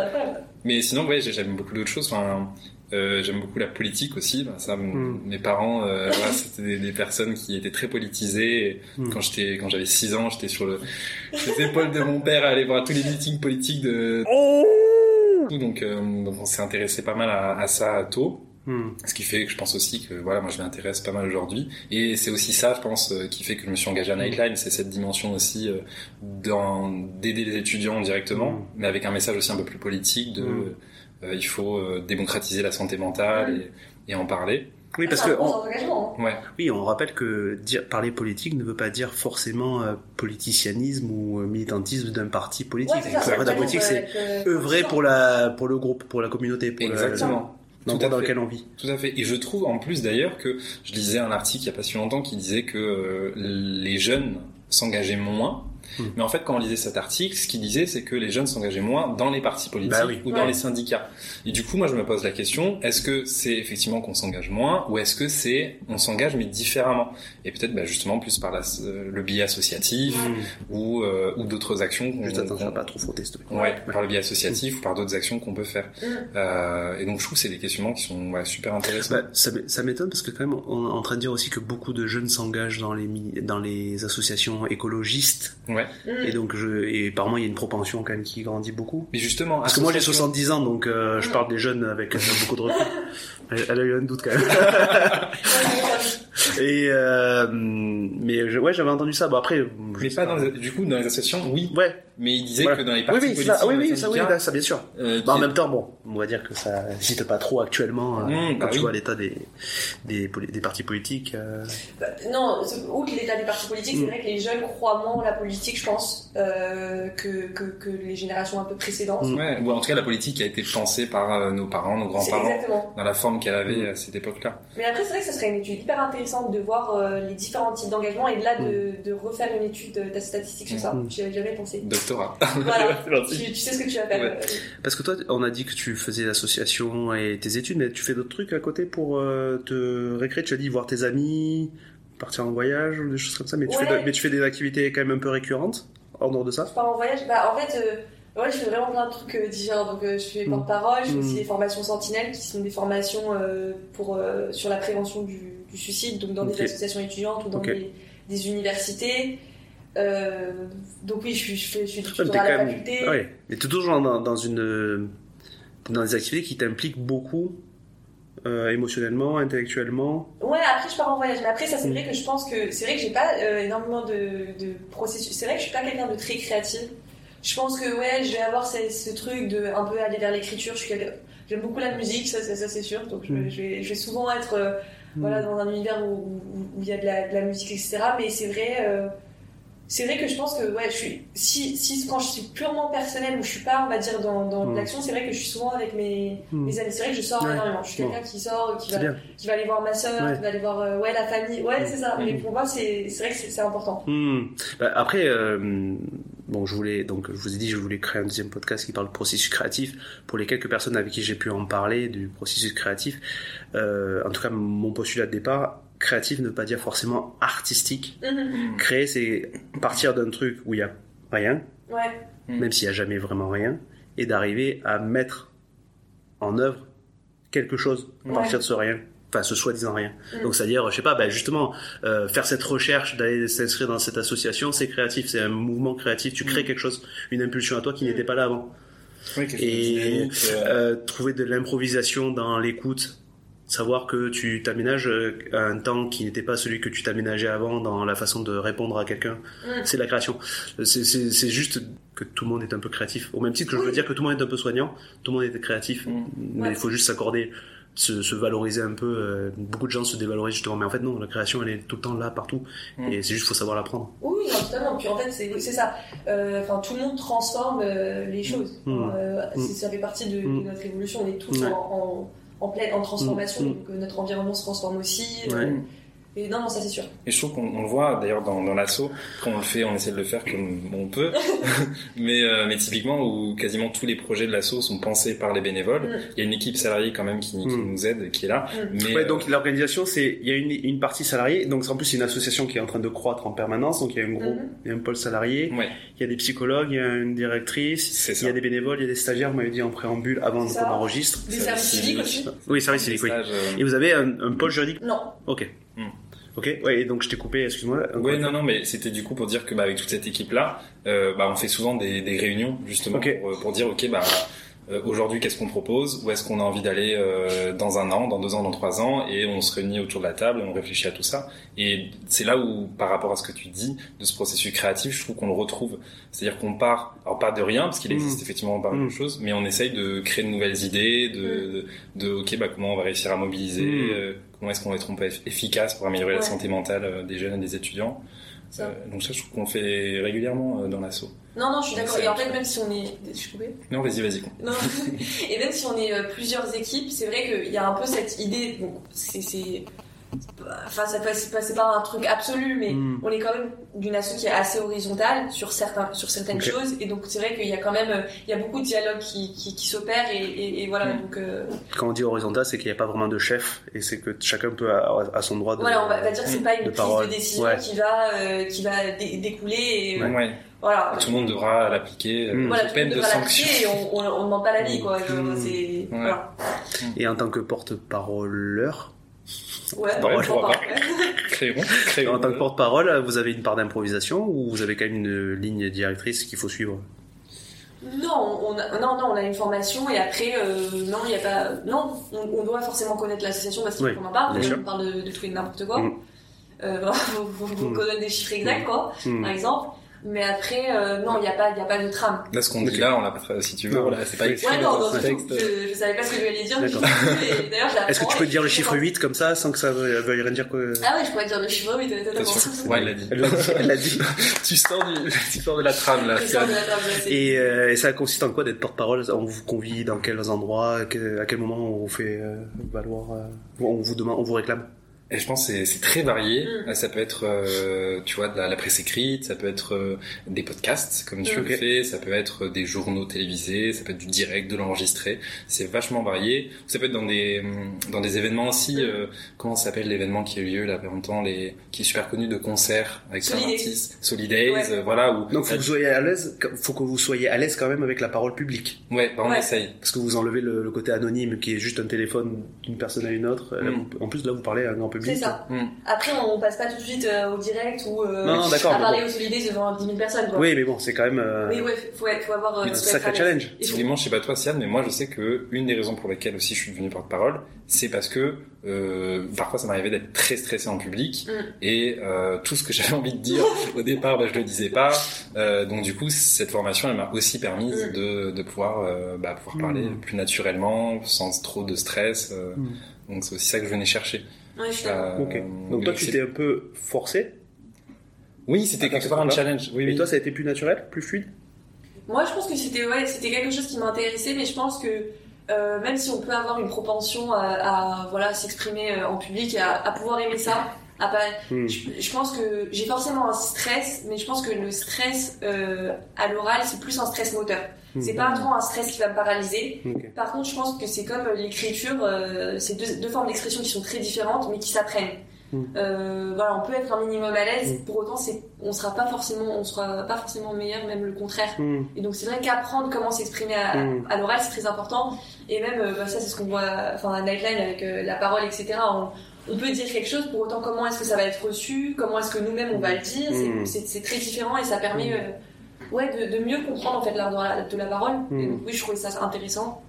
Mais sinon, ouais, j'ai- j'aime beaucoup d'autres choses. Enfin, euh, j'aime beaucoup la politique aussi. Ben, ça, mon- Mm. mes parents, euh, voilà, c'était des, des personnes qui étaient très politisées. Et Mm. Quand j'étais, quand j'avais 6 ans, j'étais sur le, les épaules de mon père à aller voir tous les meetings politiques de. Donc, euh, donc on s'est intéressé pas mal à, à ça tôt. Hmm. Ce qui fait que je pense aussi que voilà, moi je m'intéresse pas mal aujourd'hui. Et c'est aussi ça, je pense, euh, qui fait que je me suis engagé à Nightline. C'est cette dimension aussi euh, dans- d'aider les étudiants directement, mais avec un message aussi un peu plus politique de il faut euh, démocratiser la santé mentale et, et en parler. Oui, parce c'est que on, hein. Ouais, oui, on rappelle que dire, parler politique ne veut pas dire forcément euh, politicianisme ou euh, militantisme d'un parti politique. Ouais, c'est ça, la politique, c'est euh, œuvrer pour la pour le groupe, pour la communauté, pour le- exactement. l'endroit Tout à dans fait. lequel on vit. Tout à fait. Et je trouve en plus d'ailleurs que je lisais un article il y a pas si longtemps qui disait que euh, les jeunes s'engageaient moins. Hmm. Mais en fait, quand on lisait cet article, ce qu'il disait, c'est que les jeunes s'engageaient moins dans les partis politiques Bah oui. ou dans Ouais. les syndicats. Et du coup, moi, je me pose la question est-ce que c'est effectivement qu'on s'engage moins, ou est-ce que c'est on s'engage mais différemment? Et peut-être, bah, justement, plus par la- euh, le biais associatif Hmm. ou euh, ou d'autres actions. qu'on- Juste attention pas trop frotter, s'il te plaît. Ouais, par le biais associatif ou par d'autres actions qu'on peut faire. Mm. Euh, et donc, je trouve que c'est des questionnements qui sont ouais, super intéressants. Bah, ça m'é- ça m'étonne parce que quand même on est en train de dire aussi que beaucoup de jeunes s'engagent dans les dans les associations écologistes Ouais. Mm. et donc je et par moi il y a une propension quand même qui grandit beaucoup. Mais justement, Parce que moi j'ai association- 70 ans donc euh, je parle des jeunes avec euh, beaucoup de recul. Elle, elle a eu un doute quand même. Et euh, mais je- ouais j'avais entendu ça. Bon après. je Mais pas dans les, du coup dans les associations, oui. Ouais. Mais il disait Voilà. que dans les Oui partis oui politiques, ça. Oui oui ça oui ça bien sûr. euh, Bah, en même temps, bon, on va dire que ça n'existe pas trop actuellement euh, Mmh, quand bah tu oui. vois l'état des, des, partis politiques. euh. Bah, non, outre l'état des partis politiques, c'est Mm. vrai que les jeunes croient moins en la politique, je pense, euh, que, que, que les générations un peu précédentes. Ouais, ou en tout cas la politique a été pensée par euh, nos parents, nos grands-parents, exactement. dans la forme qu'elle avait Mm. à cette époque-là. Mais après, c'est vrai que ce serait une étude hyper intéressante de voir euh, les différents types d'engagement et de là Mm. de, de refaire une étude de, de statistique sur ça. Mm. J'y avais jamais pensé. Doctorat. Voilà. Tu, tu sais ce que tu vas faire. Ouais. Parce que toi, on a dit que tu faisais l'association et tes études, mais tu fais d'autres trucs à côté pour euh, te récréer. Tu as dit voir tes amis, partir en voyage ou des choses comme ça, mais tu, fais, de- mais tu fais des activités quand même un peu récurrentes hors dehors de ça? Je pars en voyage. Bah, en fait, euh, ouais, je fais vraiment plein de trucs euh, différents. Donc, euh, je fais Mm. porte-parole, je fais Mm. aussi des formations sentinelles qui sont des formations euh, pour, euh, sur la prévention du, du suicide, donc dans des associations étudiantes ou dans des, des universités. Donc, oui, je, suis- je fais, je tutorat t'es à la même- faculté. Ah ouais. Mais tu es toujours dans, dans une dans des activités qui t'impliquent beaucoup euh, émotionnellement, intellectuellement. Ouais, après je pars en voyage. Mais après, ça, c'est Mm. vrai que je pense que c'est vrai que j'ai pas euh, énormément de, de processus. C'est vrai que je suis pas quelqu'un de très créatif. Je pense que ouais, je vais avoir ce, ce truc de un peu aller vers l'écriture. J'aime beaucoup la musique, ça, ça, ça, c'est sûr. Donc je, Mm. je vais, je vais souvent être euh, voilà dans un univers où il y a de la, de la musique, etc. Mais c'est vrai. euh, c'est vrai que je pense que ouais, je suis si, si quand je suis purement personnel où je suis pas on va dire dans, dans Mm. l'action, c'est vrai que je suis souvent avec mes, mes amis. C'est vrai que je sors Ouais. énormément. Je suis quelqu'un qui sort, qui va bien. qui va aller voir ma soeur, Ouais. qui va aller voir euh, ouais la famille, ouais c'est ça. Mais pour moi c'est vrai que c'est important. Bah, après, euh, bon, je voulais donc je vous ai dit je voulais créer un deuxième podcast qui parle de processus créatif. Pour les quelques personnes avec qui j'ai pu en parler du processus créatif, euh, en tout cas mon postulat de départ, créatif ne veut pas dire forcément artistique. Créer, c'est partir d'un truc où il y a rien, Ouais. Mm. même s'il y a jamais vraiment rien, et d'arriver à mettre en œuvre quelque chose à Ouais. partir de ce rien. Enfin, ce soi-disant rien. Mm. Donc, c'est-à-dire, je sais pas, bah, justement, euh, faire cette recherche, d'aller s'inscrire dans cette association, c'est créatif, c'est un mouvement créatif. Tu crées Mm. quelque chose, une impulsion à toi qui n'était pas là avant. Oui, quelque chose de Et euh, euh, trouver de l'improvisation dans l'écoute, savoir que tu t'aménages euh, un temps qui n'était pas celui que tu t'aménageais avant dans la façon de répondre à quelqu'un, Mm. c'est la création. C'est- C'est c'est juste que tout le monde est un peu créatif. Au même titre que je veux dire que tout le monde est un peu soignant, tout le monde est créatif, Mm. mais Ouais. il faut juste s'accorder. Se, se valoriser un peu euh, beaucoup de gens se dévalorisent justement mais en fait non la création elle est tout le temps là partout Mm. et c'est juste faut savoir la prendre Oui, non, totalement. Puis en fait, c'est c'est ça. Euh, Enfin, tout le monde transforme euh, les choses. Mm. Euh, Mm. c'est- Ça fait partie de, de notre évolution. On est tous Ouais. en, en, en pleine en transformation. Donc euh, notre environnement se transforme aussi. Ouais. Et non, non, ça c'est sûr. Et je trouve qu'on on le voit d'ailleurs dans, dans l'assaut, quand on le fait, on essaie de le faire comme on peut. mais, euh, mais typiquement, où quasiment tous les projets de l'assaut sont pensés par les bénévoles. Mm. Il y a une équipe salariée quand même qui, qui Mm. nous aide, qui est là. Mm. Mais, Ouais, euh, donc l'organisation, c'est il y a une, une partie salariée, donc en plus c'est une association qui est en train de croître en permanence, donc il y a un gros, Mhm. il y a un pôle salarié, ouais, il y a des psychologues, il y a une directrice, c'est il y a des bénévoles, il y a des stagiaires, vous m'avez dit en préambule avant qu'on enregistre. Des services civiques aussi Oui, service Des civique, oui. stages, euh, Et vous avez un, un pôle juridique Non. Ok. Ok, ouais, et donc je t'ai coupé, excuse-moi. une non, non, mais c'était du coup pour dire que bah, avec toute cette équipe-là, euh, bah, on fait souvent des, des réunions justement pour, pour dire ok bah euh, aujourd'hui qu'est-ce qu'on propose, où est-ce qu'on a envie d'aller euh, dans un an, dans deux ans, dans trois ans, et on se réunit autour de la table, et on réfléchit à tout ça. Et c'est là où, par rapport à ce que tu dis de ce processus créatif, je trouve qu'on le retrouve. C'est-à-dire qu'on part, alors pas de rien, parce qu'il existe Mm. effectivement pas mal de choses, mais on essaye de créer de nouvelles idées, de, de, de, ok bah comment on va réussir à mobiliser, Mm. Comment est-ce qu'on va être un peu eff- efficace pour améliorer la santé mentale euh, des jeunes et des étudiants. Ça. Euh, donc ça, je trouve qu'on le fait régulièrement euh, dans l'assaut. Non, non, je suis d'accord. Et en fait, même si on est. Je suis coupée Non, vas-y, vas-y. Non. Et même si on est plusieurs équipes, c'est vrai qu'il y a un peu cette idée. Bon, c'est. Enfin, ça passe, c'est pas, c'est pas un truc absolu, mais Mm. on est quand même d'une asso qui est assez horizontale sur certains, sur certaines choses, et donc c'est vrai qu'il y a quand même, il y a beaucoup de dialogues qui, qui, qui s'opèrent, et, et, et voilà, Mm. donc euh, Quand on dit horizontal, c'est qu'il n'y a pas vraiment de chef, et c'est que chacun peut à, son droit de. voilà, on va, va dire que c'est pas une de prise parole. de décision Ouais. qui va, euh, qui va dé- découler, et Ouais. euh, voilà. Tout le monde devra l'appliquer, euh, Mm. Voilà, sous tout le peine de sanction. et on, on, on demande pas l'avis, quoi. Genre, Mm. c'est, voilà. Et en tant que porte-paroleur, Ouais, Ouais, on pourquoi parle. Créons, créons. en tant que porte-parole, vous avez une part d'improvisation ou vous avez quand même une ligne directrice qu'il faut suivre? Non, on a, non, non, on a une formation et après, euh, non, il y a pas, non, on, on doit forcément connaître l'association parce qu'il Oui, faut qu'on en parle. On parle de, de tout et de n'importe quoi. Mm. Euh, faut Mm. des chiffres exacts, quoi, Hmm. par exemple. Mais après, euh, non, il n'y a pas, il y a pas de trame. Là, ce qu'on dit là, on l'a pas fait, si tu veux, voilà, c'est pas écrit Ouais, dans non, du tout. texte. Je, je savais pas ce que je allais dire. D'ailleurs, je Est-ce que tu peux dire le je chiffre comprends. 8 comme ça sans que ça veuille veuille rien dire que... Ah ouais, je pourrais dire le chiffre 8, T'as totalement. sûr Ouais, il l'a dit. Elle l'a dit. Elle l'a dit. tu sors du, tu sors de la trame, là. Je Et, euh, et ça consiste en quoi d'être porte-parole? On vous convie dans quels endroits À quel moment on vous fait euh, valoir euh, On vous demande, on vous réclame? Et je pense que c'est- c'est très varié. Mm. Ça peut être, euh, tu vois, de la, la presse écrite, ça peut être euh, des podcasts, comme tu Mm. le fais, ça peut être des journaux télévisés, ça peut être du direct, de l'enregistré. C'est vachement varié. Ça peut être dans des hum, dans des événements aussi. Mm. euh, comment s'appelle l'événement qui a eu lieu là, il y a longtemps, les qui est super connu de concerts avec plein Solidays. d'artistes, Solidays, Ouais. euh, voilà. Où, Donc faut que vous soyez à l'aise. Faut que vous soyez à l'aise quand même avec la parole publique, ouais, bah, on Ouais. essaye. parce que vous enlevez le, le côté anonyme qui est juste un téléphone d'une personne à une autre. Là, Mm. vous- en plus là vous parlez à un grand public. C'est ça. Mm. Après, on passe pas tout de suite euh, au direct ou euh, Non, non, à parler bon. aux Solidays devant 10 000 personnes. Quoi. Oui, mais bon, c'est quand même euh, Mais ouais, faut, être- faut avoir. euh, un sacré challenge. Typiquement, je sais pas toi, Sian, mais moi, je sais que une des raisons pour lesquelles aussi je suis devenu porte-parole, c'est parce que euh, parfois ça m'arrivait d'être très stressé en public Mm. et euh, tout ce que j'avais envie de dire au départ, bah, je le disais pas. Euh, donc du coup, cette formation, elle m'a aussi permis Mm. de, de pouvoir, euh, bah, pouvoir Mm. parler plus naturellement, sans trop de stress. Donc c'est aussi ça que je venais chercher. Ouais, je suis d'accord. Euh, Ok. Donc toi tu t'es un peu forcé. Oui, c'était quelque part un challenge. Oui, Et oui. toi ça a été plus naturel, plus fluide Moi, je pense que c'était ouais, c'était quelque chose qui m'intéressait, mais je pense que euh, même si on peut avoir une propension à, à, voilà s'exprimer euh, en public et à, à pouvoir aimer ça, à pas, Hmm. je, je pense que j'ai forcément un stress, mais je pense que le stress euh, à l'oral, c'est plus un stress moteur. Hmm. C'est pas trop un stress qui va me paralyser. Par contre, je pense que c'est comme l'écriture, euh, c'est deux, deux formes d'expression qui sont très différentes, mais qui s'apprennent. Mm. Euh, voilà, on peut être un minimum à l'aise. Pour autant, c'est, on sera pas forcément, on sera pas forcément meilleur, même le contraire. Hmm. Et donc c'est vrai qu'apprendre comment s'exprimer à, à l'oral, c'est très important. Et même, bah, ça, c'est ce qu'on voit, enfin, à Nightline avec la parole, etc. On, on peut dire quelque chose, pour autant, comment est-ce que ça va être reçu, comment est-ce que nous-mêmes on va le dire. C'est- Mm. C'est, très différent et ça permet, Mm. euh, ouais, de, de mieux comprendre en fait l'art de la, de la parole. Et Mm. donc oui, je trouvais ça intéressant.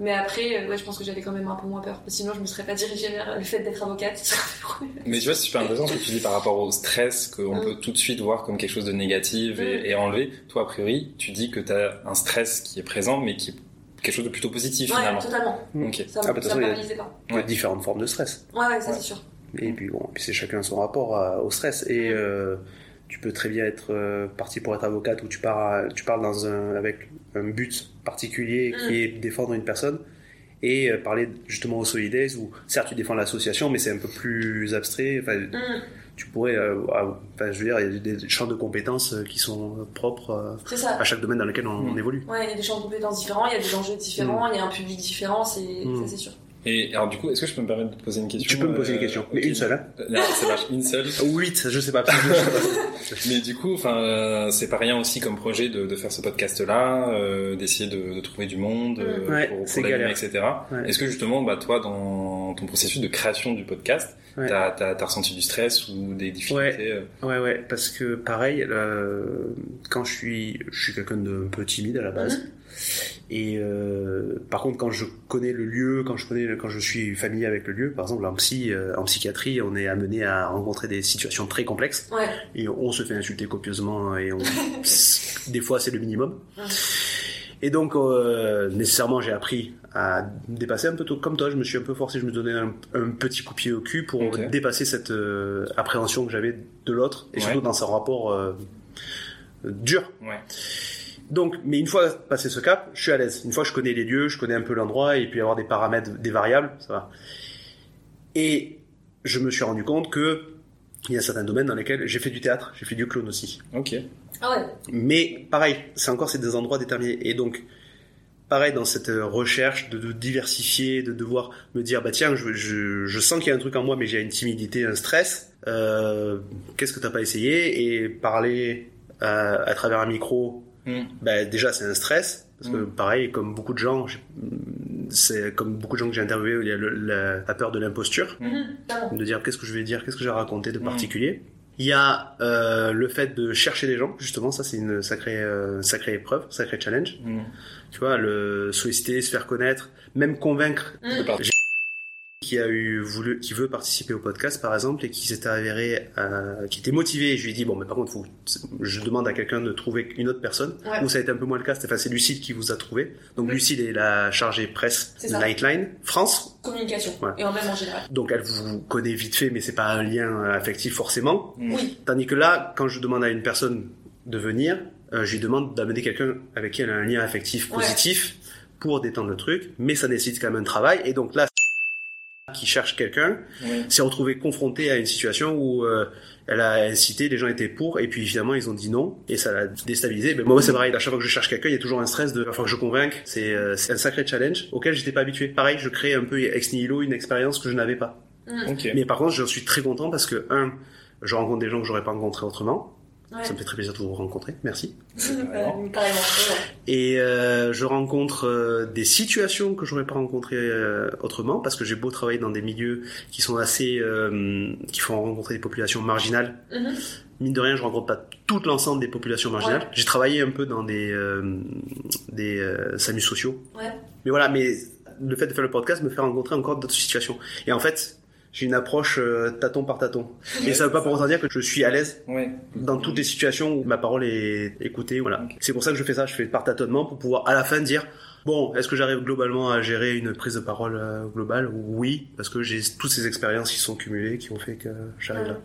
Mais après, euh, ouais, je pense que j'avais quand même un peu moins peur. Sinon, je me serais pas dirigée vers le fait d'être avocate. Mais tu vois, c'est super intéressant ce que tu dis par rapport au stress qu'on Mm. peut tout de suite voir comme quelque chose de négatif et, et enlever. Toi, a priori, tu dis que tu as un stress qui est présent, mais qui est quelque chose de plutôt positif ouais, finalement. totalement. Ok. Ça, Ah, bah, ça me paralysait pas. Il y a Ouais. différentes formes de stress. Ouais, ouais, ça Ouais. c'est sûr. Et puis bon, puis c'est chacun son rapport à- au stress. Et euh, tu peux très bien être euh, parti pour être avocate ou tu pars, tu parles dans un, avec un but particulier qui Mm. est défendre une personne. et euh, parler justement au Solidays où certes tu défends l'association mais c'est un peu plus abstrait. Enfin, Mm. Tu pourrais, euh, enfin, je veux dire, il y a des champs de compétences euh, qui sont propres euh, ça. à chaque domaine dans lequel on, Mm. on évolue. Ouais, il y a des champs de compétences différents, il y a des enjeux différents, il y a un public différent, c'est Mm. ça c'est sûr. Et alors du coup, est-ce que je peux me permettre de te poser une question Tu peux me poser une euh, question, mais une seule. Hein. Non, c'est vache, une seule. Ou huit, je sais pas. Mais du coup, enfin, euh, c'est pas rien aussi comme projet de, de faire ce podcast-là, euh, d'essayer de, de trouver du monde euh, Ouais, pour, pour l'animer, etc. Ouais. Est-ce que justement, bah, toi, dans ton processus de création du podcast, Ouais. t'as t'as t'as ressenti du stress ou des difficultés euh, Ouais, ouais, parce que pareil, euh, quand je suis, je suis quelqu'un d'un peu timide à la base. Et euh, par contre, quand je connais le lieu, quand je connais, quand je suis familier avec le lieu, par exemple en psy, euh, en psychiatrie, on est amené à rencontrer des situations très complexes Ouais. et on se fait insulter copieusement et on, des fois c'est le minimum. Ouais. Et donc euh, nécessairement j'ai appris à dépasser un peu tout, comme toi, je me suis un peu forcé, je me donnais un, un petit coup de pied au cul pour dépasser cette appréhension que j'avais de l'autre et Ouais. surtout dans son rapport dur. Ouais. Donc, mais une fois passé ce cap, je suis à l'aise. Une fois que je connais les lieux, je connais un peu l'endroit et puis avoir des paramètres, des variables, ça va. Et je me suis rendu compte que il y a certains domaines dans lesquels j'ai fait du théâtre, j'ai fait du clown aussi. Ok. Ah ouais. Mais pareil, c'est encore c'est des endroits déterminés. Et donc, pareil dans cette recherche de, de diversifier, de devoir me dire bah tiens, je, je, je sens qu'il y a un truc en moi, mais j'ai une timidité, un stress. Euh, Qu'est-ce que t'as pas essayé? Et parler euh, à travers un micro, Mm. bah, déjà c'est un stress. Parce que Mm. pareil, comme beaucoup de gens, c'est comme beaucoup de gens que j'ai interviewés, il y a le- la, la peur de l'imposture Mhm, clairement. de dire qu'est-ce que je vais dire, qu'est-ce que j'ai raconté de Mm. particulier. Il y a euh, le fait de chercher des gens, justement, ça c'est une sacrée, euh, sacrée épreuve, sacré challenge. Mm. Tu vois, le solliciter, se faire connaître, même convaincre. Qui a eu voulu, qui veut participer au podcast par exemple et qui s'était avéré, euh, qui était motivé. Je lui ai dit bon, mais par contre, faut, je demande à quelqu'un de trouver une autre personne. Ouais. Où ça a été un peu moins le cas. Enfin, c'est Lucille qui vous a trouvé. Donc Oui. Lucille est la chargée presse. Nightline France. Communication. Ouais. Et en même en général. Donc elle vous connaît vite fait, mais c'est pas un lien euh, affectif forcément. Oui. Tandis que là, quand je demande à une personne de venir, euh, je lui demande d'amener quelqu'un avec qui elle a un lien affectif Ouais. positif pour détendre le truc, mais ça nécessite quand même un travail. Et donc là, qui cherche quelqu'un, s'est retrouvée confrontée à une situation où euh, elle a incité, les gens étaient pour, et puis finalement ils ont dit non, et ça l'a déstabilisé. Mais moi c'est pareil, à chaque fois que je cherche quelqu'un, il y a toujours un stress de, enfin que je convainque. C'est euh, un sacré challenge auquel j'étais pas habitué. Pareil, je crée un peu ex nihilo une expérience que je n'avais pas. Ok. Mais par contre, je suis très content parce que un, je rencontre des gens que j'aurais pas rencontrés autrement. Ouais. Ça me fait très plaisir de vous rencontrer. Merci. Carrément. Carrément. ouais. Et euh, je rencontre euh, des situations que j'aurais pas rencontrées euh, autrement parce que j'ai beau travailler dans des milieux qui sont assez, euh, qui font rencontrer des populations marginales. Mhm. Mine de rien, je rencontre pas tout l'ensemble des populations marginales. Ouais. J'ai travaillé un peu dans des euh, des euh, SAMU sociaux. Ouais. Mais voilà, mais le fait de faire le podcast me fait rencontrer encore d'autres situations. Et en fait, j'ai une approche euh, tâton par tâton. Et ça veut pas pour autant dire que je suis à l'aise Ouais. dans toutes les situations où ma parole est écoutée. Voilà. C'est pour ça que je fais ça. Je fais par tâtonnement pour pouvoir à la fin dire bon, est-ce que j'arrive globalement à gérer une prise de parole euh, globale? Oui, parce que j'ai toutes ces expériences qui sont cumulées, qui ont fait que j'arrive là.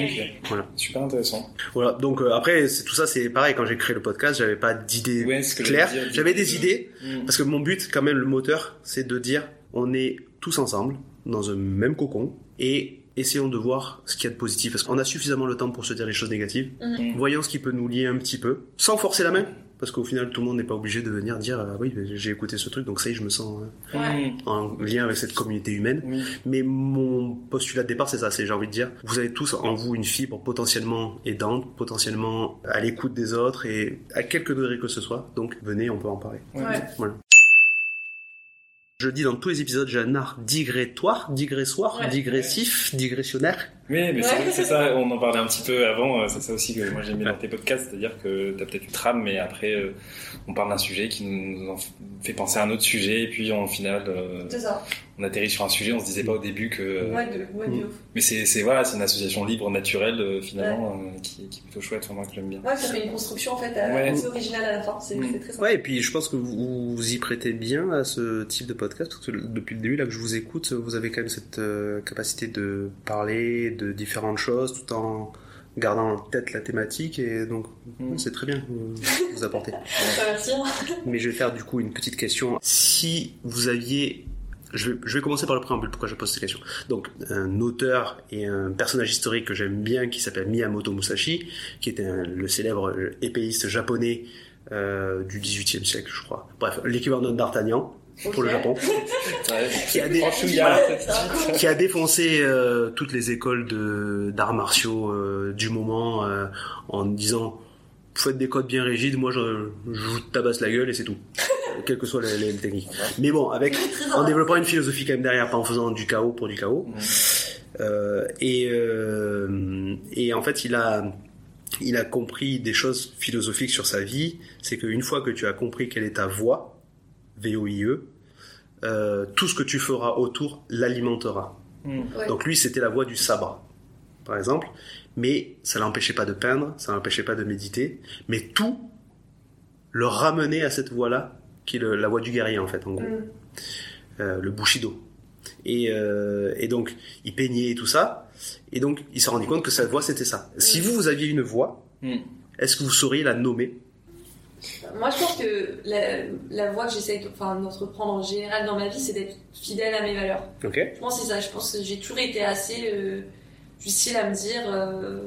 Ok. Voilà. Super intéressant. Voilà. Donc euh, après, c'est tout ça, c'est pareil. Quand j'ai créé le podcast, j'avais pas d'idée Ouais, ce que claire. j'allais dire, J'avais des de- idées Mm. parce que mon but, quand même, le moteur, c'est de dire on est tous ensemble dans un même cocon et essayons de voir ce qu'il y a de positif. Parce qu'on a suffisamment le temps pour se dire les choses négatives. Mhm. Voyons ce qui peut nous lier un petit peu, sans forcer la main. Parce qu'au final, tout le monde n'est pas obligé de venir dire ah oui, j'ai écouté ce truc, donc ça y est, je me sens euh, Ouais. Mm. en lien avec cette communauté humaine. Oui. Mais mon postulat de départ, c'est ça, c'est j'ai envie de dire, vous avez tous en vous une fibre potentiellement aidante, potentiellement à l'écoute des autres et à quelque degré que ce soit. Donc venez, on peut en parler. Ouais. Voilà. Je dis dans tous les épisodes, j'ai un art digrétoire, digressoire, Ouais. digressif, digressionnaire. Oui, mais Ouais. c'est- c'est ça, on en parlait un petit peu avant, euh, c'est ça aussi que moi j'aimais dans tes podcasts, c'est-à-dire que t'as peut-être une trame, mais après euh, on parle d'un sujet qui nous en fait penser à un autre sujet, et puis en final euh, C'est ça. On atterrit sur un sujet, on se disait pas au début que... Ouais, de, ouais, de Mm. ouf. Mais c'est voilà, c'est une association libre, naturelle, euh, finalement, euh, qui, qui est plutôt chouette, enfin, moi que j'aime bien. Ouais, ça fait une construction en fait Ouais. assez originale à la fin. C'est Mm. c'est très sympa. Ouais, et puis je pense que vous vous y prêtez bien à ce type de podcast, parce que depuis le début, là que je vous écoute, vous avez quand même cette euh, capacité de parler de différentes choses tout en gardant en tête la thématique et donc Mm. c'est très bien que vous, vous apportez. Merci. Mais je vais faire du coup une petite question. Si vous aviez je vais, je vais commencer par le préambule, pourquoi je pose cette question. Donc, un auteur et un personnage historique que j'aime bien qui s'appelle Miyamoto Musashi, qui était un- le célèbre épéiste japonais euh, du XVIIIe siècle, je crois. Bref, l'équivalent d'Artagnan pour le. Japon, qui a, dé- qui a défoncé euh, toutes les écoles de d'arts martiaux euh, du moment euh, en disant faites des codes bien rigides, moi je, je vous tabasse la gueule et c'est tout, quelles que soient les, les techniques. Mais bon, avec en développant une philosophie quand même derrière, pas en faisant du chaos pour du chaos. Euh, et euh, et en fait, il a il a compris des choses philosophiques sur sa vie. C'est qu'une fois que tu as compris quelle est ta voie, V-O-I-E, euh, tout ce que tu feras autour l'alimentera. Ouais. Donc lui, c'était la voie du sabre, par exemple. Mais ça l'empêchait pas de peindre, ça l'empêchait pas de méditer. Mais tout le ramenait à cette voie-là, qui est le- la voie du guerrier, en fait, en gros. Mm. Euh, le bushido. Et, euh, et donc, il peignait et tout ça. Et donc, il s'est rendu compte que cette voie, c'était ça. Si vous, vous aviez une voie, Mm. est-ce que vous sauriez la nommer? Moi, je pense que la, la voie que j'essaie d'entreprendre en général dans ma vie, c'est d'être fidèle à mes valeurs. Ok Je pense que c'est ça. Je pense que j'ai toujours été assez euh, difficile à me dire. euh,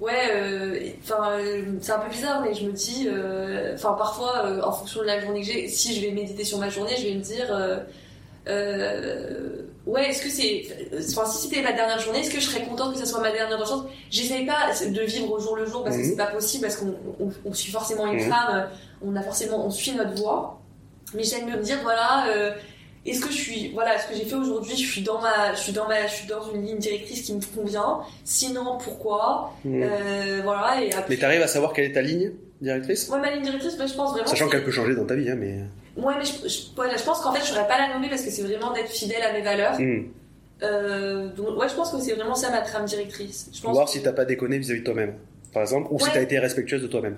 ouais, euh, enfin, euh, c'est un peu bizarre, mais je me dis, euh, enfin, parfois, euh, en fonction de la journée que j'ai, si je vais méditer sur ma journée, je vais me dire, ouais, est-ce que c'est, enfin, si c'était ma dernière journée, est-ce que je serais contente que ça soit ma dernière chance J'essaye pas de vivre au jour le jour parce que Mhm. c'est pas possible, parce qu'on on, on suit forcément une Mhm. trame, on a forcément, on suit notre voie. Mais j'aime me dire, voilà. Est-ce que je suis voilà ce que j'ai fait aujourd'hui je suis dans ma je suis dans ma je suis dans une ligne directrice qui me convient sinon pourquoi? Euh, voilà et après Mais t'arrives à savoir quelle est ta ligne directrice? Moi ma ligne directrice moi, je pense vraiment Sachant qu'elle peut changer dans ta vie, hein, mais... ouais mais je, je, voilà, je pense qu'en fait je saurais pas la nommer parce que c'est vraiment d'être fidèle à mes valeurs Hmm. euh, donc ouais je pense que c'est vraiment ça ma trame directrice je pense Voir que- si t'as pas déconné vis-à-vis de toi-même, par exemple, ou si Ouais. t'as été respectueuse de toi-même.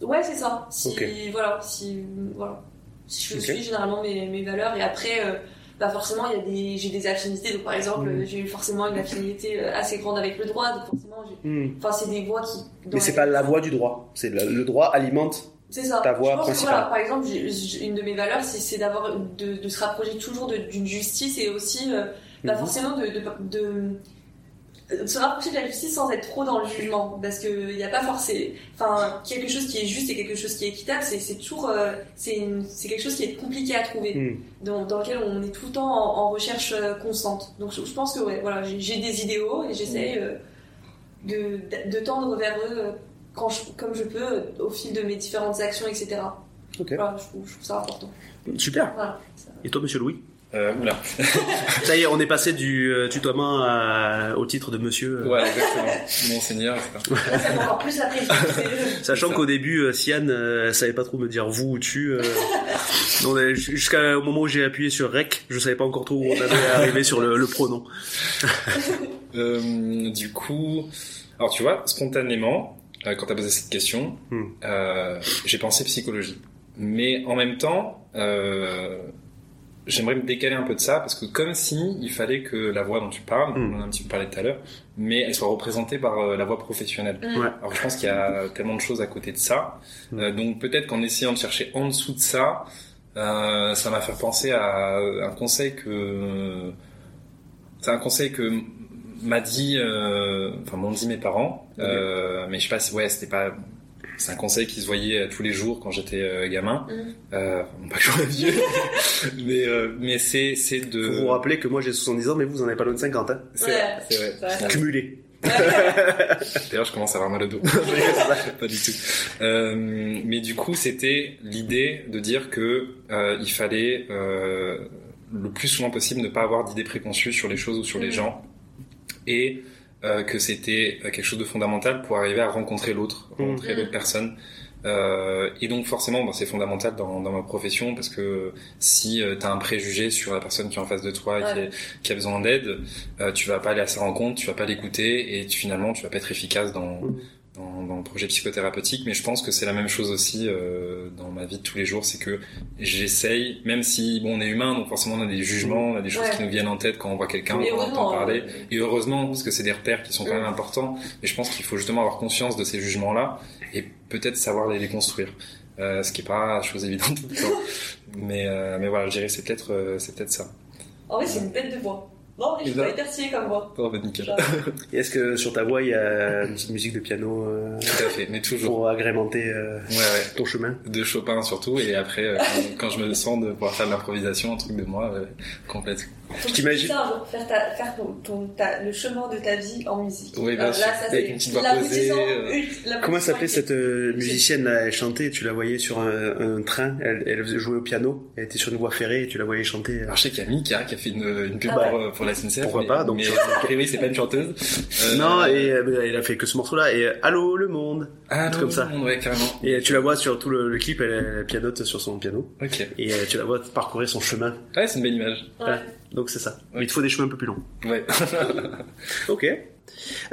Ouais, c'est ça. Si, voilà, si, voilà. Je suis généralement mes, mes valeurs et après, euh, bah forcément, il y a des, j'ai des affinités. Donc, par exemple, euh, j'ai eu forcément une affinité euh, assez grande avec le droit. Donc, forcément, Hmm. enfin, c'est des voies qui. Mais c'est pas la voie du droit. C'est le, le droit alimente. C'est ça. ta voie Je pense que, principale. voilà, par exemple, une de mes valeurs, c'est, d'avoir, de, de se rapprocher toujours d'une justice et aussi, euh, bah, Mhm. forcément, de, de, de- de se rapprocher de la justice sans être trop dans le jugement parce que il n'y a pas forcément enfin quelque chose qui est juste et quelque chose qui est équitable c'est, toujours euh, c'est, quelque chose qui est compliqué à trouver Hmm. dans, dans lequel on est tout le temps en, en recherche euh, constante donc je, je pense que ouais voilà j'ai, des idéaux et j'essaye euh, de, tendre vers eux euh, quand je, comme je peux euh, au fil de mes différentes actions etc Ok. voilà, je, trouve, je trouve ça important Super. voilà Ça- Et toi, monsieur Louis? Euh, oula. Ça y est, on est passé du euh, tutoiement à- au titre de monsieur. euh. Ouais, exactement. Monseigneur, etc. là ça encore plus la Sachant qu'au début, euh, Sian euh, savait pas trop me dire vous ou tu. euh, Jusqu'au moment où j'ai appuyé sur rec, je savais pas encore trop où on allait arriver sur le, le pronom. Euh, du coup, alors tu vois, spontanément, euh, quand t'as posé cette question, Hmm. euh, j'ai pensé psychologie. Mais en même temps, euh, j'aimerais me décaler un peu de ça parce que comme si il fallait que la voix dont tu parles, Hmm. on en a un petit peu parlé tout à l'heure, mais elle soit représentée par euh, la voix professionnelle. Mm. Ouais. Alors je pense qu'il y a tellement de choses à côté de ça. Mm. Euh, donc peut-être qu'en essayant de chercher en dessous de ça, euh, ça m'a fait penser à un conseil que c'est un conseil que m'a dit, euh, enfin m'ont dit mes parents. Euh, mais je sais pas, si- ouais, c'était pas. C'est un conseil qui se voyait tous les jours quand j'étais euh, gamin. Mm. Euh, pas que j'en ai vieux, mais euh, mais c'est c'est de. Faut vous rappeler que moi j'ai 70 ans, mais vous en avez pas loin de 50, hein. C'est Ouais. vrai, c'est vrai. C'est vrai. Cumulé. D'ailleurs, je commence à avoir mal au dos. pas du tout. Euh, mais du coup, c'était l'idée de dire que euh, il fallait euh, le plus souvent possible ne pas avoir d'idées préconçues sur les choses ou sur les Mhm. gens, et euh, que c'était euh, quelque chose de fondamental pour arriver à rencontrer l'autre, rencontrer Mhm. l'autre personne. Euh, et donc forcément, ben, c'est fondamental dans, dans ma profession parce que si tu as un préjugé sur la personne qui est en face de toi et qui, Ouais. est- qui a besoin d'aide, euh, tu vas pas aller à sa rencontre, tu vas pas l'écouter et tu, finalement tu vas pas être efficace dans Mhm. Dans, dans le projet psychothérapeutique, mais je pense que c'est la même chose aussi euh, dans ma vie de tous les jours, c'est que j'essaye, même si bon on est humain, donc forcément on a des jugements, on a des choses Ouais. qui nous viennent en tête quand on voit quelqu'un, quand on entend parler, euh, et heureusement parce que c'est des repères qui sont quand Mm. même importants, mais je pense qu'il faut justement avoir conscience de ces jugements-là et peut-être savoir les déconstruire, euh, ce qui est pas chose évidente tout le temps, mais euh, mais voilà, je dirais c'est peut-être euh, c'est peut-être ça. En vrai, c'est une bête de voix. Non, je pas stylée comme voix. Oh, bah, nickel. Et est-ce que sur ta voix, il y a une petite musique de piano euh, Tout à fait, mais toujours. pour agrémenter euh, Ouais, ouais. ton chemin? De Chopin surtout, et après, euh, quand, quand je me sens de pouvoir faire de l'improvisation, un truc de moi, euh, complète. Tu T'imagines- puisses un jour faire, ta, faire ton, ton- ta- le chemin de ta vie en musique. Oui, bien sûr. Là, ça, Avec c'est une petite voix l'aboutissant posée, ult- Comment s'appelait cette euh, musicienne là Elle chantait, tu la voyais sur un, un train, elle, elle jouait au piano, elle était sur une voie ferrée et tu la voyais chanter. euh. Alors, je sais qu'il y a Mika qui a fait une, une pub Ah ouais. pour, euh, pour la SNCF. Pourquoi mais- pas, donc. Mais, a priori, c'est pas une chanteuse. Euh, Non, et euh, elle a fait que ce morceau-là. Et euh, Allô le monde Ah, comme comme ça. ça. Ouais, carrément. Et euh, tu la vois sur tout le, le clip, elle, elle pianote sur son piano. Ok. Et euh, tu la vois parcourir son chemin. Ouais, c'est une belle image. Ouais. Donc c'est ça. Ouais. Mais il te faut des chemins un peu plus longs. Ouais. Ok.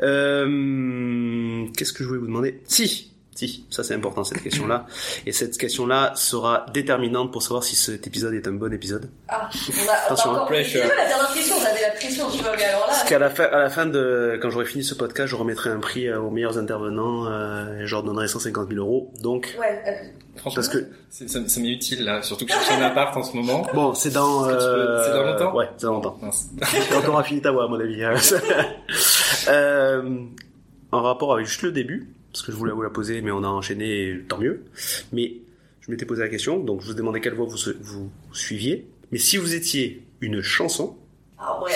Euh, Qu'est-ce que je voulais vous demander? Si, si, ça c'est important cette question-là. Et cette question-là sera déterminante pour savoir si cet épisode est un bon épisode. Ah, on a, Attention, on a encore. pressure. Pas la dernière question, on avait la pression, tu vois, mais alors là. Parce qu'à la fin, à la fin de, quand j'aurai fini ce podcast, je remettrai un prix euh, aux meilleurs intervenants. Euh, et je leur donnerai 150 000 euros. Donc, Ouais, euh, Franchement, parce que c'est- ça, ça m'est utile, là. Surtout que je cherche un appart en ce moment. bon, c'est dans. Euh, c'est dans longtemps Ouais, c'est dans longtemps. On aura fini ta voix, à mon avis. hein. euh, en rapport avec juste le début, parce que je voulais vous la poser, mais on a enchaîné, et tant mieux. Mais je m'étais posé la question, donc je vous demandais quelle voix vous, vous suiviez. Mais si vous étiez une chanson, ah ouais.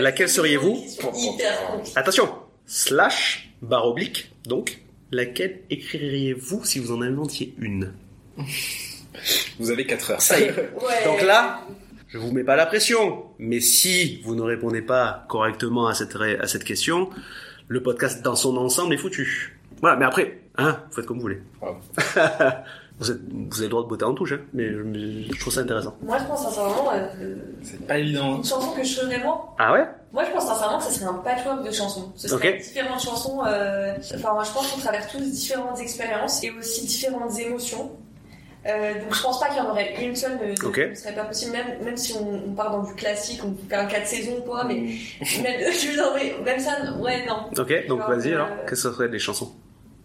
Laquelle seriez-vous Question Hyper compliquée. attention, slash, barre oblique, donc, laquelle écririez-vous si vous en inventiez une Vous avez 4 heures. Ça y est. Ouais. Donc là, je vous mets pas la pression, mais si vous ne répondez pas correctement à cette, à cette question, le podcast dans son ensemble est foutu. Voilà, mais après, hein, vous faites comme vous voulez. Vous, êtes- vous avez le droit de botter en touche, hein, mais je, je trouve ça intéressant. Moi, je pense sincèrement, euh, C'est pas évident. une chanson que je ferais moi. Ah ouais? Moi, je pense sincèrement que ça serait un patchwork de chansons. Ce serait Ok. différentes chansons. euh, Enfin, moi, je pense qu'on traverse tous différentes expériences et aussi différentes émotions. Euh, donc, je pense pas qu'il y en aurait une seule. Ne, Ok. ne serait pas possible, même, même si on, on part dans du classique, on fait un 4 saisons, quoi. Mais même, je veux dire, mais même ça, ouais, non. Ok, donc vas-y euh, alors, qu'est-ce que ça serait des chansons?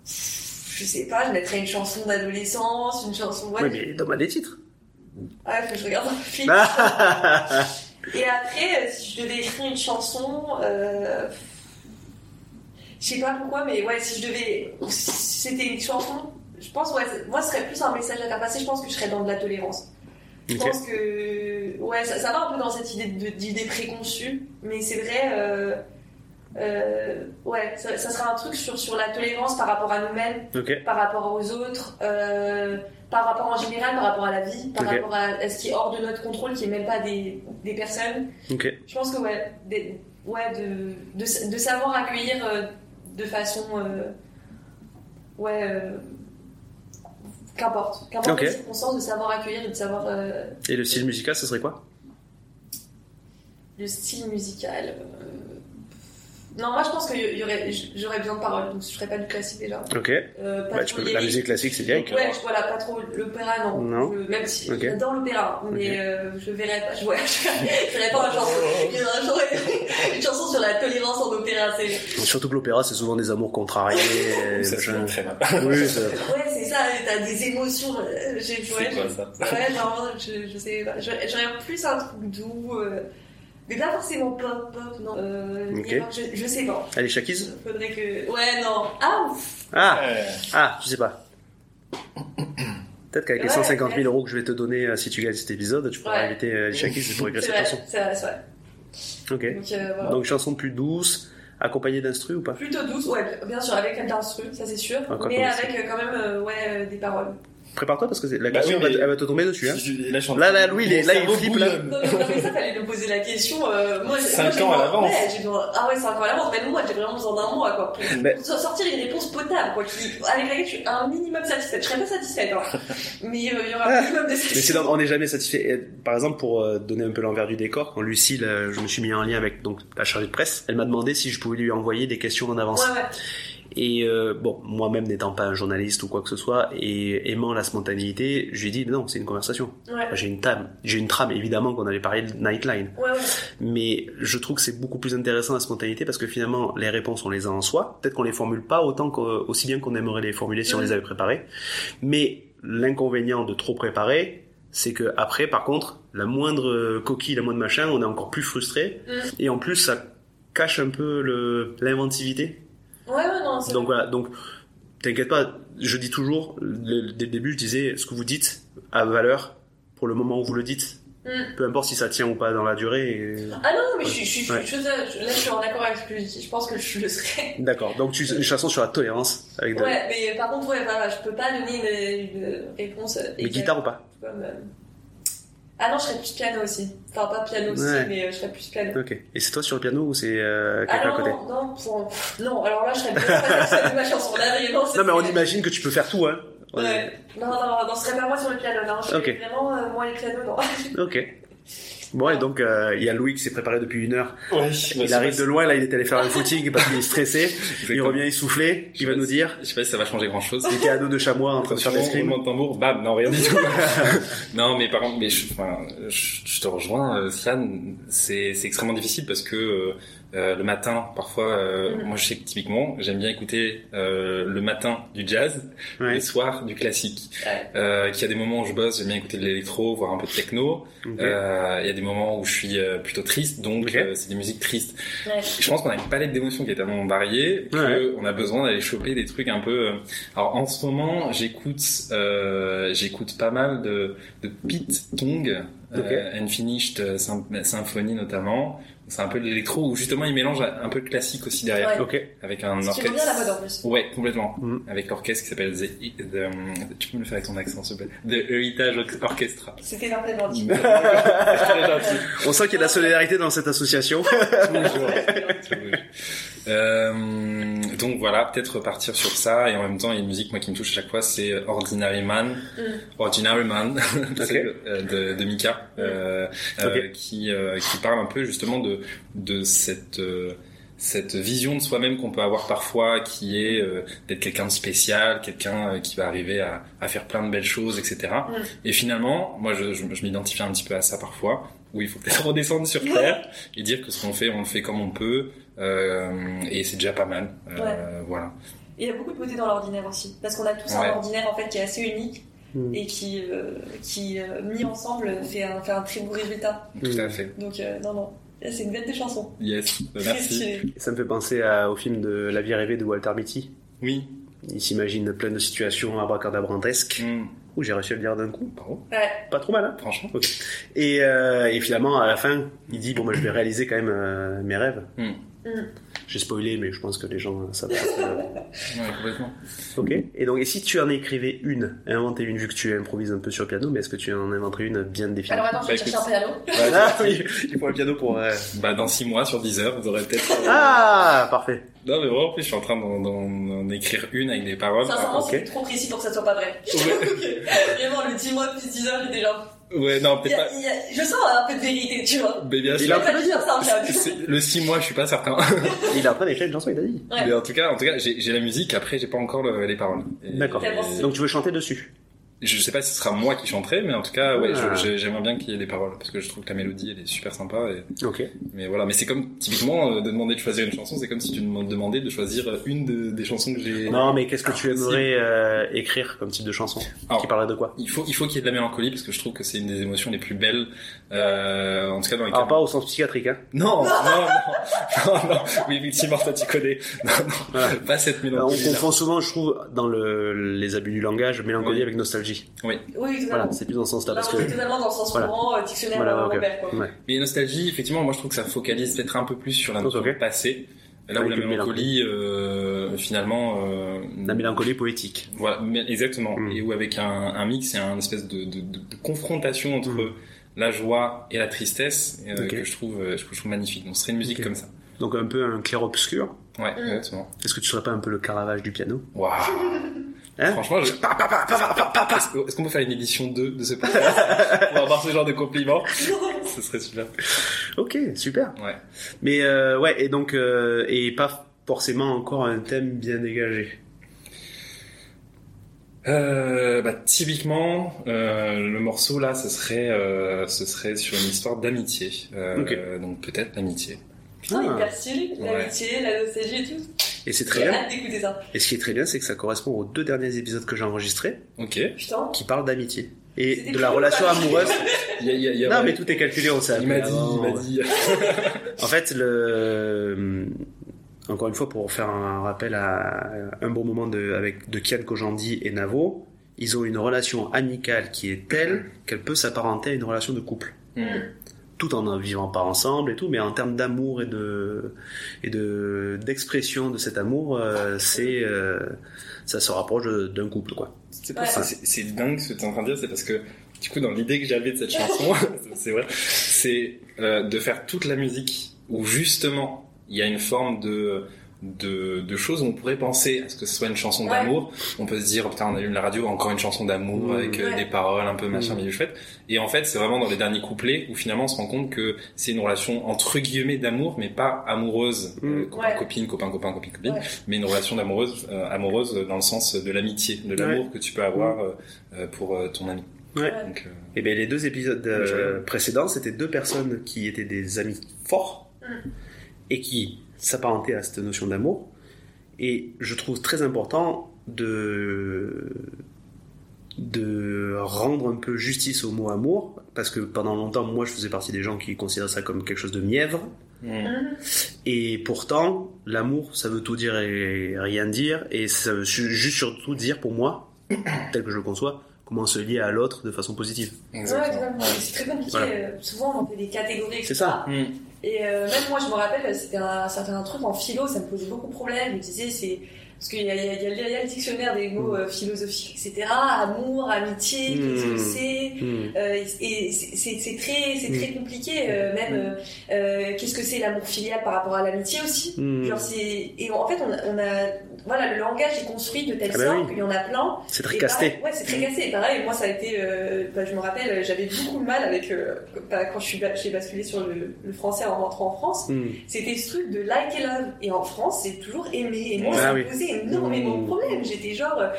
Je sais pas, je mettrais une chanson d'adolescence, une chanson. Ouais, Oui, mais donne-moi des titres. ouais, faut que je regarde un film. Ah Et après, euh, si je devais écrire une chanson, euh, je sais pas pourquoi, mais ouais, si je devais, c'était une chanson, je pense, ouais, moi, ce serait plus un message à faire passer. Je pense que je serais dans de la tolérance. Je Ok. pense que, ouais, ça, ça va un peu dans cette idée d'idée préconçue, mais c'est vrai, euh, euh, ouais, ça, ça sera un truc sur, sur la tolérance par rapport à nous-mêmes, par rapport aux autres, euh, par rapport en général, par rapport à la vie, par rapport à, à ce qui est hors de notre contrôle, qui est même pas des, des personnes. Je pense que ouais, des- ouais de, de, de savoir accueillir euh, de façon ouais qu'importe, qu'importe les circonstances, de savoir accueillir et de savoir Et le style musical, ce serait quoi? le style musical. Euh, Non, moi je pense que y aurait, j'aurais besoin de paroles, donc je ferais pas du classique déjà. Ok. Euh, pas Bah, trop tu peux... La musique classique, c'est direct. Ouais, je, voilà, pas trop l'opéra, non. Non. Je- même si Ok. j'adore l'opéra, mais euh, je verrais pas, je, ouais, je verrais pas chanson, une, un chanson- une chanson sur la tolérance en opéra, c'est. Surtout que l'opéra, c'est souvent des amours contrariés. et Ça se très mal. Oui, ça- Ouais, c'est ça, t'as des émotions. euh, J'ai, ouais, C'est quoi ça ouais, non, je, je sais pas. J'aurais j'aurais plus un truc doux, euh, mais pas forcément pop, pop, non. Euh, rock, je, je sais pas. Allez, Shakiz Faudrait que. Ouais, non. Ah, ouf. Ah. Ah, je sais pas. Peut-être qu'avec les Ouais, 150 000 ouais. euros que je vais te donner euh, si tu gagnes cet épisode, tu pourras Ouais. inviter euh, Alicia Keys pour écrire cette chanson. c'est vrai, c'est vrai. Ok. Donc, euh, voilà. Donc chanson plus douce, accompagnée d'instru ou pas? Plutôt douce, ouais, bien sûr, avec un instru, ça c'est sûr, Encore mais avec euh, quand même euh, ouais, euh, des paroles. Prépare-toi parce que la Bah question oui, elle, mais- va, elle va te tomber dessus. Hein. Je- Là, Là, là, Louis, il est- là, il flippe, là. Non, mais non, mais ça, fallait nous poser la question. Euh, moi, j'ai- Cinq moi, j'ai ans à l'avance. Ouais, j'ai besoin- ah ouais, 5 ans à l'avance. Même moi, j'ai vraiment besoin d'un mois, quoi. Pour, Mais- sortir une réponse potable, quoi, qui, avec laquelle je suis un minimum satisfaite. Je serais pas satisfaite, hein. Mais euh, il y aura un minimum de Mais c'est satisfaction. on n'est jamais satisfait. Par exemple, pour euh, donner un peu l'envers du décor, quand Lucille, euh, je me suis mis en lien avec donc la chargée de presse, elle m'a demandé si je pouvais lui envoyer des questions en avance. Ouais, ouais. Et euh, bon, moi-même n'étant pas un journaliste ou quoi que ce soit, et aimant la spontanéité, je lui ai dit non, c'est une conversation. Ouais. J'ai une trame, j'ai une trame évidemment qu'on allait parler de Nightline, Ouais, ouais. mais je trouve que c'est beaucoup plus intéressant la spontanéité parce que finalement les réponses on les a en soi. Peut-être qu'on les formule pas autant qu'au- aussi bien qu'on aimerait les formuler si on les avait préparées, mais l'inconvénient de trop préparer, c'est que après, par contre, la moindre coquille, la moindre machin, on est encore plus frustré, Mhm. et en plus ça cache un peu l'inventivité. Ouais, ouais, non, Donc voilà, donc t'inquiète pas, je dis toujours, le- dès le début, je disais, ce que vous dites a valeur pour le moment où vous le dites. Mm. Peu importe si ça tient ou pas dans la durée. et- Ah non, mais je suis, je je là, je suis en accord avec ce que je dis. Je pense que je le serai. D'accord, donc tu, une chanson sur la tolérance avec de... Ouais, mais par contre, ouais, je peux pas donner une, une réponse. euh, Mais guitare ou pas comme, euh, Ah non, je serais plus piano aussi. Enfin, pas piano aussi, Ouais. mais euh, je serais plus piano. Ok. Et c'est toi sur le piano ou c'est euh, Ah quelqu'un à non, côté? non, non, non, alors là, je serais pas de ma chanson. Là, vraiment, Non mais on imagine que tu peux faire tout, hein. Ouais. Non, non, non, ce serait pas moi sur le piano, non. Je Ok. serais vraiment, euh, moi, les pianos, non. Ok. Bon et donc euh, il y a Louis qui s'est préparé depuis une heure. Ouais, Il arrive de loin, là il est allé faire un footing parce qu'il est stressé. Il revient essoufflé, il va nous dire. Je sais pas si ça va changer grand chose. Il était à dos de chamois en train de faire des scrims. de tambour, bam, non, rien du tout. non, mais par contre, mais je, enfin, je, je te rejoins, euh, Sian, c'est, c'est extrêmement difficile parce que euh, euh, le matin, parfois, euh, Mhm. moi je sais que typiquement, j'aime bien écouter euh, le matin du jazz, Ouais. le soir du classique. Ouais. Euh, qu'il y a des moments où je bosse, j'aime bien écouter de l'électro, voire un peu de techno. Ok. Euh, il y a des moments où je suis euh, plutôt triste, donc Ok. euh, c'est des musiques tristes. Ouais. Je pense qu'on a une palette d'émotions qui est tellement variée que Ouais. on a besoin d'aller choper des trucs un peu. euh, Alors en ce moment, j'écoute, euh, j'écoute pas mal de, de Pete Tong, Ok. euh, Unfinished Sym- Symphony notamment. C'est un peu de l'électro où justement il mélange un peu de classique aussi derrière, Ouais. Ok. avec un Tu orchestre. bien la mode en plus. Ouais, complètement. Mhm. Avec l'orchestre qui s'appelle The, the- tu peux me le faire avec ton accent, s'il te plaît. The Heritage Orchestra. C'était. Très gentil. On sent qu'il y a de la solidarité dans cette association. Toujours. Toujours. Euh, donc voilà, peut-être repartir sur ça et en même temps il y a une musique moi qui me touche à chaque fois, c'est Ordinary Man, Mm. Ordinary Man Ok. c'est, euh, de, de Mika, euh, euh, Ok. qui euh, qui parle un peu justement de de cette euh, cette vision de soi-même qu'on peut avoir parfois, qui est euh, d'être quelqu'un de spécial, quelqu'un euh, qui va arriver à, à faire plein de belles choses, etc. Mm. Et finalement, moi, je, je, je m'identifie un petit peu à ça parfois, où il faut peut-être redescendre sur terre et dire que ce qu'on fait, on le fait comme on peut, euh, et c'est déjà pas mal. Euh, Voilà. Et il y a beaucoup de beauté dans l'ordinaire aussi. Parce qu'on a tous Ouais. un ordinaire en fait qui est assez unique Mm. et qui, euh, qui euh, mis ensemble, fait un, fait un très beau résultat. Tout à fait. Donc, euh, non, non. Là, C'est une bête de chanson. Yes. Très Merci. Ça me fait penser à- au film de La vie rêvée de Walter Mitty. Oui. Il s'imagine plein de situations abracadabrantesques. Mm. Ouh, j'ai réussi à le dire d'un coup. Bravo. Ouais. Pas trop mal, hein Franchement. et, euh, et finalement, à la fin, il dit bon, bah, je vais réaliser quand même euh, mes rêves. Mm. Mm. J'ai spoilé, mais je pense que les gens euh, savent. pas. Ouais, complètement. ok. Et donc, et si tu en écrivais une, inventer une, vu que tu improvises un peu sur le piano, mais est-ce que tu en inventerais une bien définie? Alors attends, je vais Bah, chercher un piano. Ah oui, il faut un piano pour. euh, Bah, dans six mois, sur 10 heures, vous aurez peut-être... euh, Ah, parfait. Non, mais vraiment, en plus, je suis en train d'en, d'en- d'en écrire une avec des paroles. Sincèrement, ok. c'est trop précis pour que ça soit pas vrai. Ouais. Vraiment, le 10 mois plus 10 heures, j'étais genre. Ouais, non, il peut-être a- pas. il y a- Je sens un peu de vérité, tu vois. Mais bien Il sûr. a- Je vais pas dire ça, C'est- Le 6 mois, je suis pas certain. Il est en train d'écrire une chanson, il t'a dit. Ouais. Mais en tout cas, en tout cas, j'ai, j'ai la musique. Après, j'ai pas encore le- les paroles. Et- D'accord. et- Donc tu veux chanter dessus je sais pas si ce sera moi qui chanterai, mais en tout cas, ouais, Ah. j'aimerais bien qu'il y ait des paroles parce que je trouve que la mélodie, elle est super sympa. Et, Ok. mais voilà, mais c'est comme typiquement euh, de demander de choisir une chanson, c'est comme si tu me demandais de choisir une de- des chansons que j'ai. Non, mais qu'est-ce que tu Ah, aimerais euh, écrire comme type de chanson? Alors, Qui parlerait de quoi? Il faut, il faut qu'il y ait de la mélancolie parce que je trouve que c'est une des émotions les plus belles, euh, en tout cas dans les Alors cas. pas au sens psychiatrique, hein Non, non, non, non, non, oui, effectivement, toi tu connais. Non, non, Voilà. pas cette Euh, On mélancolie. confond souvent, je trouve, dans le, les abus du langage, mélancolie avec nostalgie. Oui, Voilà, c'est plus dans ce sens-là. Là, Parce que... totalement dans le sens Voilà. courant, euh, dictionnaire Voilà, ok. rebelle, quoi. Ouais. Mais nostalgie, effectivement, moi je trouve que ça focalise peut-être un peu plus sur la notion Ok. de passé. Là où la mélancolie, euh, finalement, euh, La mélancolie poétique. voilà, mais- exactement, Mm. et où avec un, un mix et un espèce de, de, de- de confrontation entre Mm. la joie et la tristesse euh, que je trouve, que je trouve magnifique. Donc ce serait une musique comme ça. Donc un peu un clair-obscur. Ouais, Mm. exactement. Est-ce que tu serais pas un peu le Caravage du piano? Waouh. Hein Franchement, je... Pa, pa, pa, pa, pa, pa, pa, pa. est-ce qu'on peut faire une édition 2 de ce podcast pour avoir ce genre de compliments Ce serait super. Ok, super. Ouais. Mais euh, ouais, et donc, euh, et pas forcément encore un thème bien dégagé. Euh, bah, typiquement, euh, le morceau là, ce serait, euh, ce serait sur une histoire d'amitié. Euh, Ok. Donc peut-être l'amitié. Putain, Ah. hyper stylé, l'amitié, la nostalgie et tout. Et c'est très bien. hâte d'écouter ça. Et ce qui est très bien, c'est que ça correspond aux deux derniers épisodes que j'ai enregistrés, Ok. Putain. qui parlent d'amitié. Et de la relation amoureuse. Il y a, il y a- il y a- Non, mais tout est calculé, on sait. il m'a dit, il m'a dit. En fait, le... encore une fois, pour faire un rappel à un bon moment de, avec, de Kian Kojandi et Navo, ils ont une relation amicale qui est telle qu'elle peut s'apparenter à une relation de couple. Hmm. Tout en ne vivant pas ensemble et tout, mais en termes d'amour et de et de d'expression de cet amour, euh, c'est euh, ça se rapproche d'un couple, quoi. C'est pas- Ouais. c'est- c'est- c'est dingue ce que tu es en train de dire, c'est parce que du coup dans l'idée que j'avais de cette chanson, c'est vrai, c'est euh, de faire toute la musique où justement il y a une forme de de, de choses où on pourrait penser à ce que ce soit une chanson Ouais. d'amour. On peut se dire, oh, putain, on allume la radio, encore une chanson d'amour Mmh. avec euh, Ouais. des paroles un peu machin, Mmh. mais chouette. Et en fait, c'est vraiment dans les derniers couplets où finalement on se rend compte que c'est une relation entre guillemets d'amour, mais pas amoureuse, Mmh. euh, copain, Ouais. copine, copain, copain, copine, copine, Ouais. mais une relation d'amoureuse, euh, amoureuse dans le sens de l'amitié, de l'amour que tu peux avoir euh, pour euh, ton ami. Ouais. Donc, euh, Et bien les deux épisodes euh, précédents, c'était deux personnes qui étaient des amis forts et qui s'apparentaient à cette notion d'amour. Et je trouve très important de de rendre un peu justice au mot amour parce que pendant longtemps moi je faisais partie des gens qui considèrent ça comme quelque chose de mièvre mm. Mhm. et pourtant l'amour ça veut tout dire et rien dire et ça veut juste surtout dire pour moi tel que je le conçois comment se lier à l'autre de façon positive Ouais, exactement. totalement. C'est très compliqué. Voilà. euh, Souvent, on fait des catégories. C'est ça. Et euh, même moi, je me rappelle, c'était un, c'était un truc en philo, ça me posait beaucoup de problèmes. Je me disais, c'est. Parce qu'il y y, y y a le dictionnaire des mots euh, philosophiques, etc. Amour, amitié, qu'est-ce que Mm. c'est. Euh, et c'est très, c'est très compliqué, euh, même euh, euh, qu'est-ce que c'est l'amour filial par rapport à l'amitié aussi. Genre c'est et en fait on a, on a voilà le langage est construit de telle Ah bah sorte oui. qu'il y en a plein. c'est très casté pareil- ouais c'est très cassé. Et pareil moi ça a été, euh, bah, je me rappelle j'avais beaucoup de mal avec euh, bah, quand je suis j'ai basculé sur le, le français en rentrant en France. C'était ce truc de like et love et en France c'est toujours aimer et moi Ah ça oui. me posait énormément de problèmes. J'étais genre euh,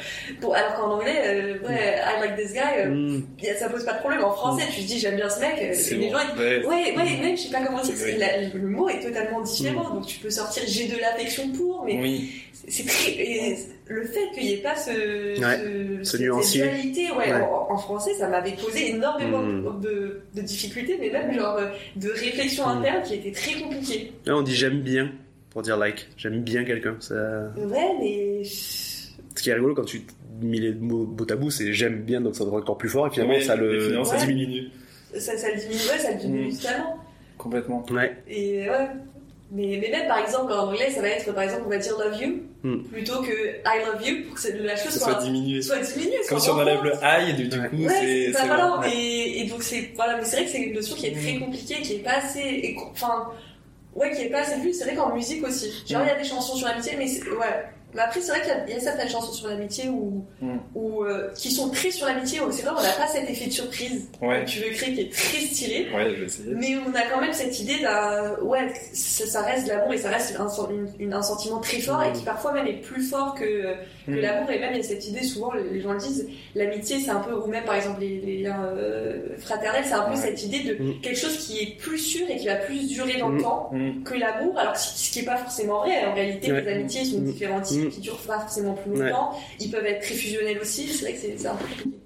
pour alors qu'en anglais euh, ouais I like this guy euh, y- ça pose pas de problème. En français, tu te dis j'aime bien ce mec, euh, C'est les bon. gens ils- Ouais. Ouais, ouais, même je sais pas comment dire, le mot est totalement différent, donc tu peux sortir j'ai de l'affection pour, mais Oui. c'est très. le fait qu'il n'y ait pas ce, Ouais, ce- ce cette nuancier. dualité, ouais, Ouais. En, en français, ça m'avait posé énormément de, de difficultés, mais même genre de réflexion interne qui était très compliquée. Là, on dit j'aime bien pour dire like. J'aime bien quelqu'un. Ça... Ouais, mais. Ce qui est rigolo quand tu mets les mots bout à bout, c'est j'aime bien, donc ça doit être encore plus fort. Et finalement, Ouais, ça le finalement, ça Ouais. diminue. Ça, ça le diminue, ouais, ça le diminue Mm. totalement. Complètement. Ouais. Et ouais. Mais, mais même par exemple en anglais, ça va être par exemple, on va dire love you Mm. plutôt que I love you pour que la chose Ça soit, soit diminué. soit diminuée. Comme soit si on enlève le high, et du, du Ouais. coup, Ouais, c'est. c'est voilà, bon. et, et donc c'est voilà, mais c'est vrai que c'est une notion qui est très Mm. compliquée, qui est pas assez, enfin, ouais, qui est pas assez vue. C'est vrai qu'en musique aussi, genre il y a des chansons sur l'amitié, mais ouais. Mais après c'est vrai qu'il y a- il y, a certaines chansons sur l'amitié où, Mm. où euh, qui sont très sur l'amitié. où C'est vrai, on n'a pas cet effet de surprise Ouais. que tu veux créer qui est très stylé. Ouais. Mais on a quand même cette idée d'un. Ouais, ça, ça reste de l'amour et ça reste un, sen- une- une- un sentiment très fort et qui parfois même est plus fort que, que Mm. l'amour. Et même il y a cette idée, souvent les gens le disent, l'amitié c'est un peu, ou même par exemple les, les liens euh, fraternels, c'est un peu Ouais. cette idée de quelque chose qui est plus sûr et qui va plus durer dans le temps que l'amour. Alors ce ce qui est pas forcément vrai. En réalité, Ouais. les amitiés sont Mm. Différents types Mm. qui durent pas forcément plus longtemps. Ils peuvent être très fusionnels aussi. C'est vrai que c'est un peu compliqué.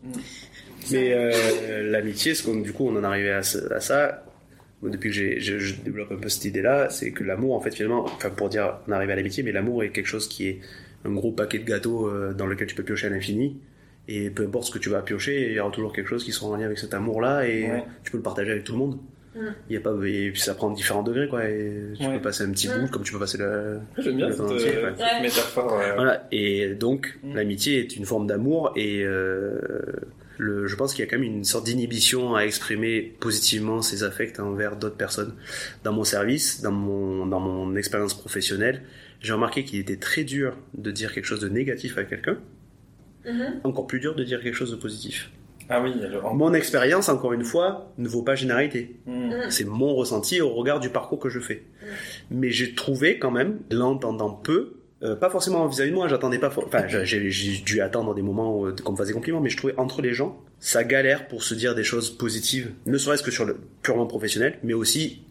Mais euh, l'amitié, ce qu'on- du coup, on en est arrivé à, ce- à ça. Moi, Depuis que j'ai- je, je développe un peu cette idée-là, c'est que l'amour, en fait, finalement, enfin, pour dire, on est arrivé à l'amitié, mais l'amour est quelque chose qui est un gros paquet de gâteaux euh, dans lequel tu peux piocher à l'infini. Et peu importe ce que tu vas piocher, il y aura toujours quelque chose qui sera en lien avec cet amour-là et Ouais. tu peux le partager avec tout le monde. Il y a pas, et puis ça prend différents degrés, quoi. Et tu Ouais. peux passer un petit bout comme tu peux passer le, J'aime bien Le cette, volontiers, euh, ouais. cette métaphore. ouais. voilà. Et donc, Mm. l'amitié est une forme d'amour et euh, le, je pense qu'il y a quand même une sorte d'inhibition à exprimer positivement ses affects envers d'autres personnes. Dans mon service, dans mon, dans mon expérience professionnelle, j'ai remarqué qu'il était très dur de dire quelque chose de négatif à quelqu'un, Mhm. encore plus dur de dire quelque chose de positif. Ah oui, alors. Mon expérience, encore une fois, ne vaut pas généralité. Hmm. Mm. C'est mon ressenti au regard du parcours que je fais. Mais j'ai trouvé quand même, l'entendant peu, euh, pas forcément vis-à-vis de moi, j'attendais pas. for- Enfin, j'ai dû attendre des moments où, qu'on me faisait compliment, mais je trouvais entre les gens, ça galère pour se dire des choses positives, ne serait-ce que sur le purement professionnel, mais aussi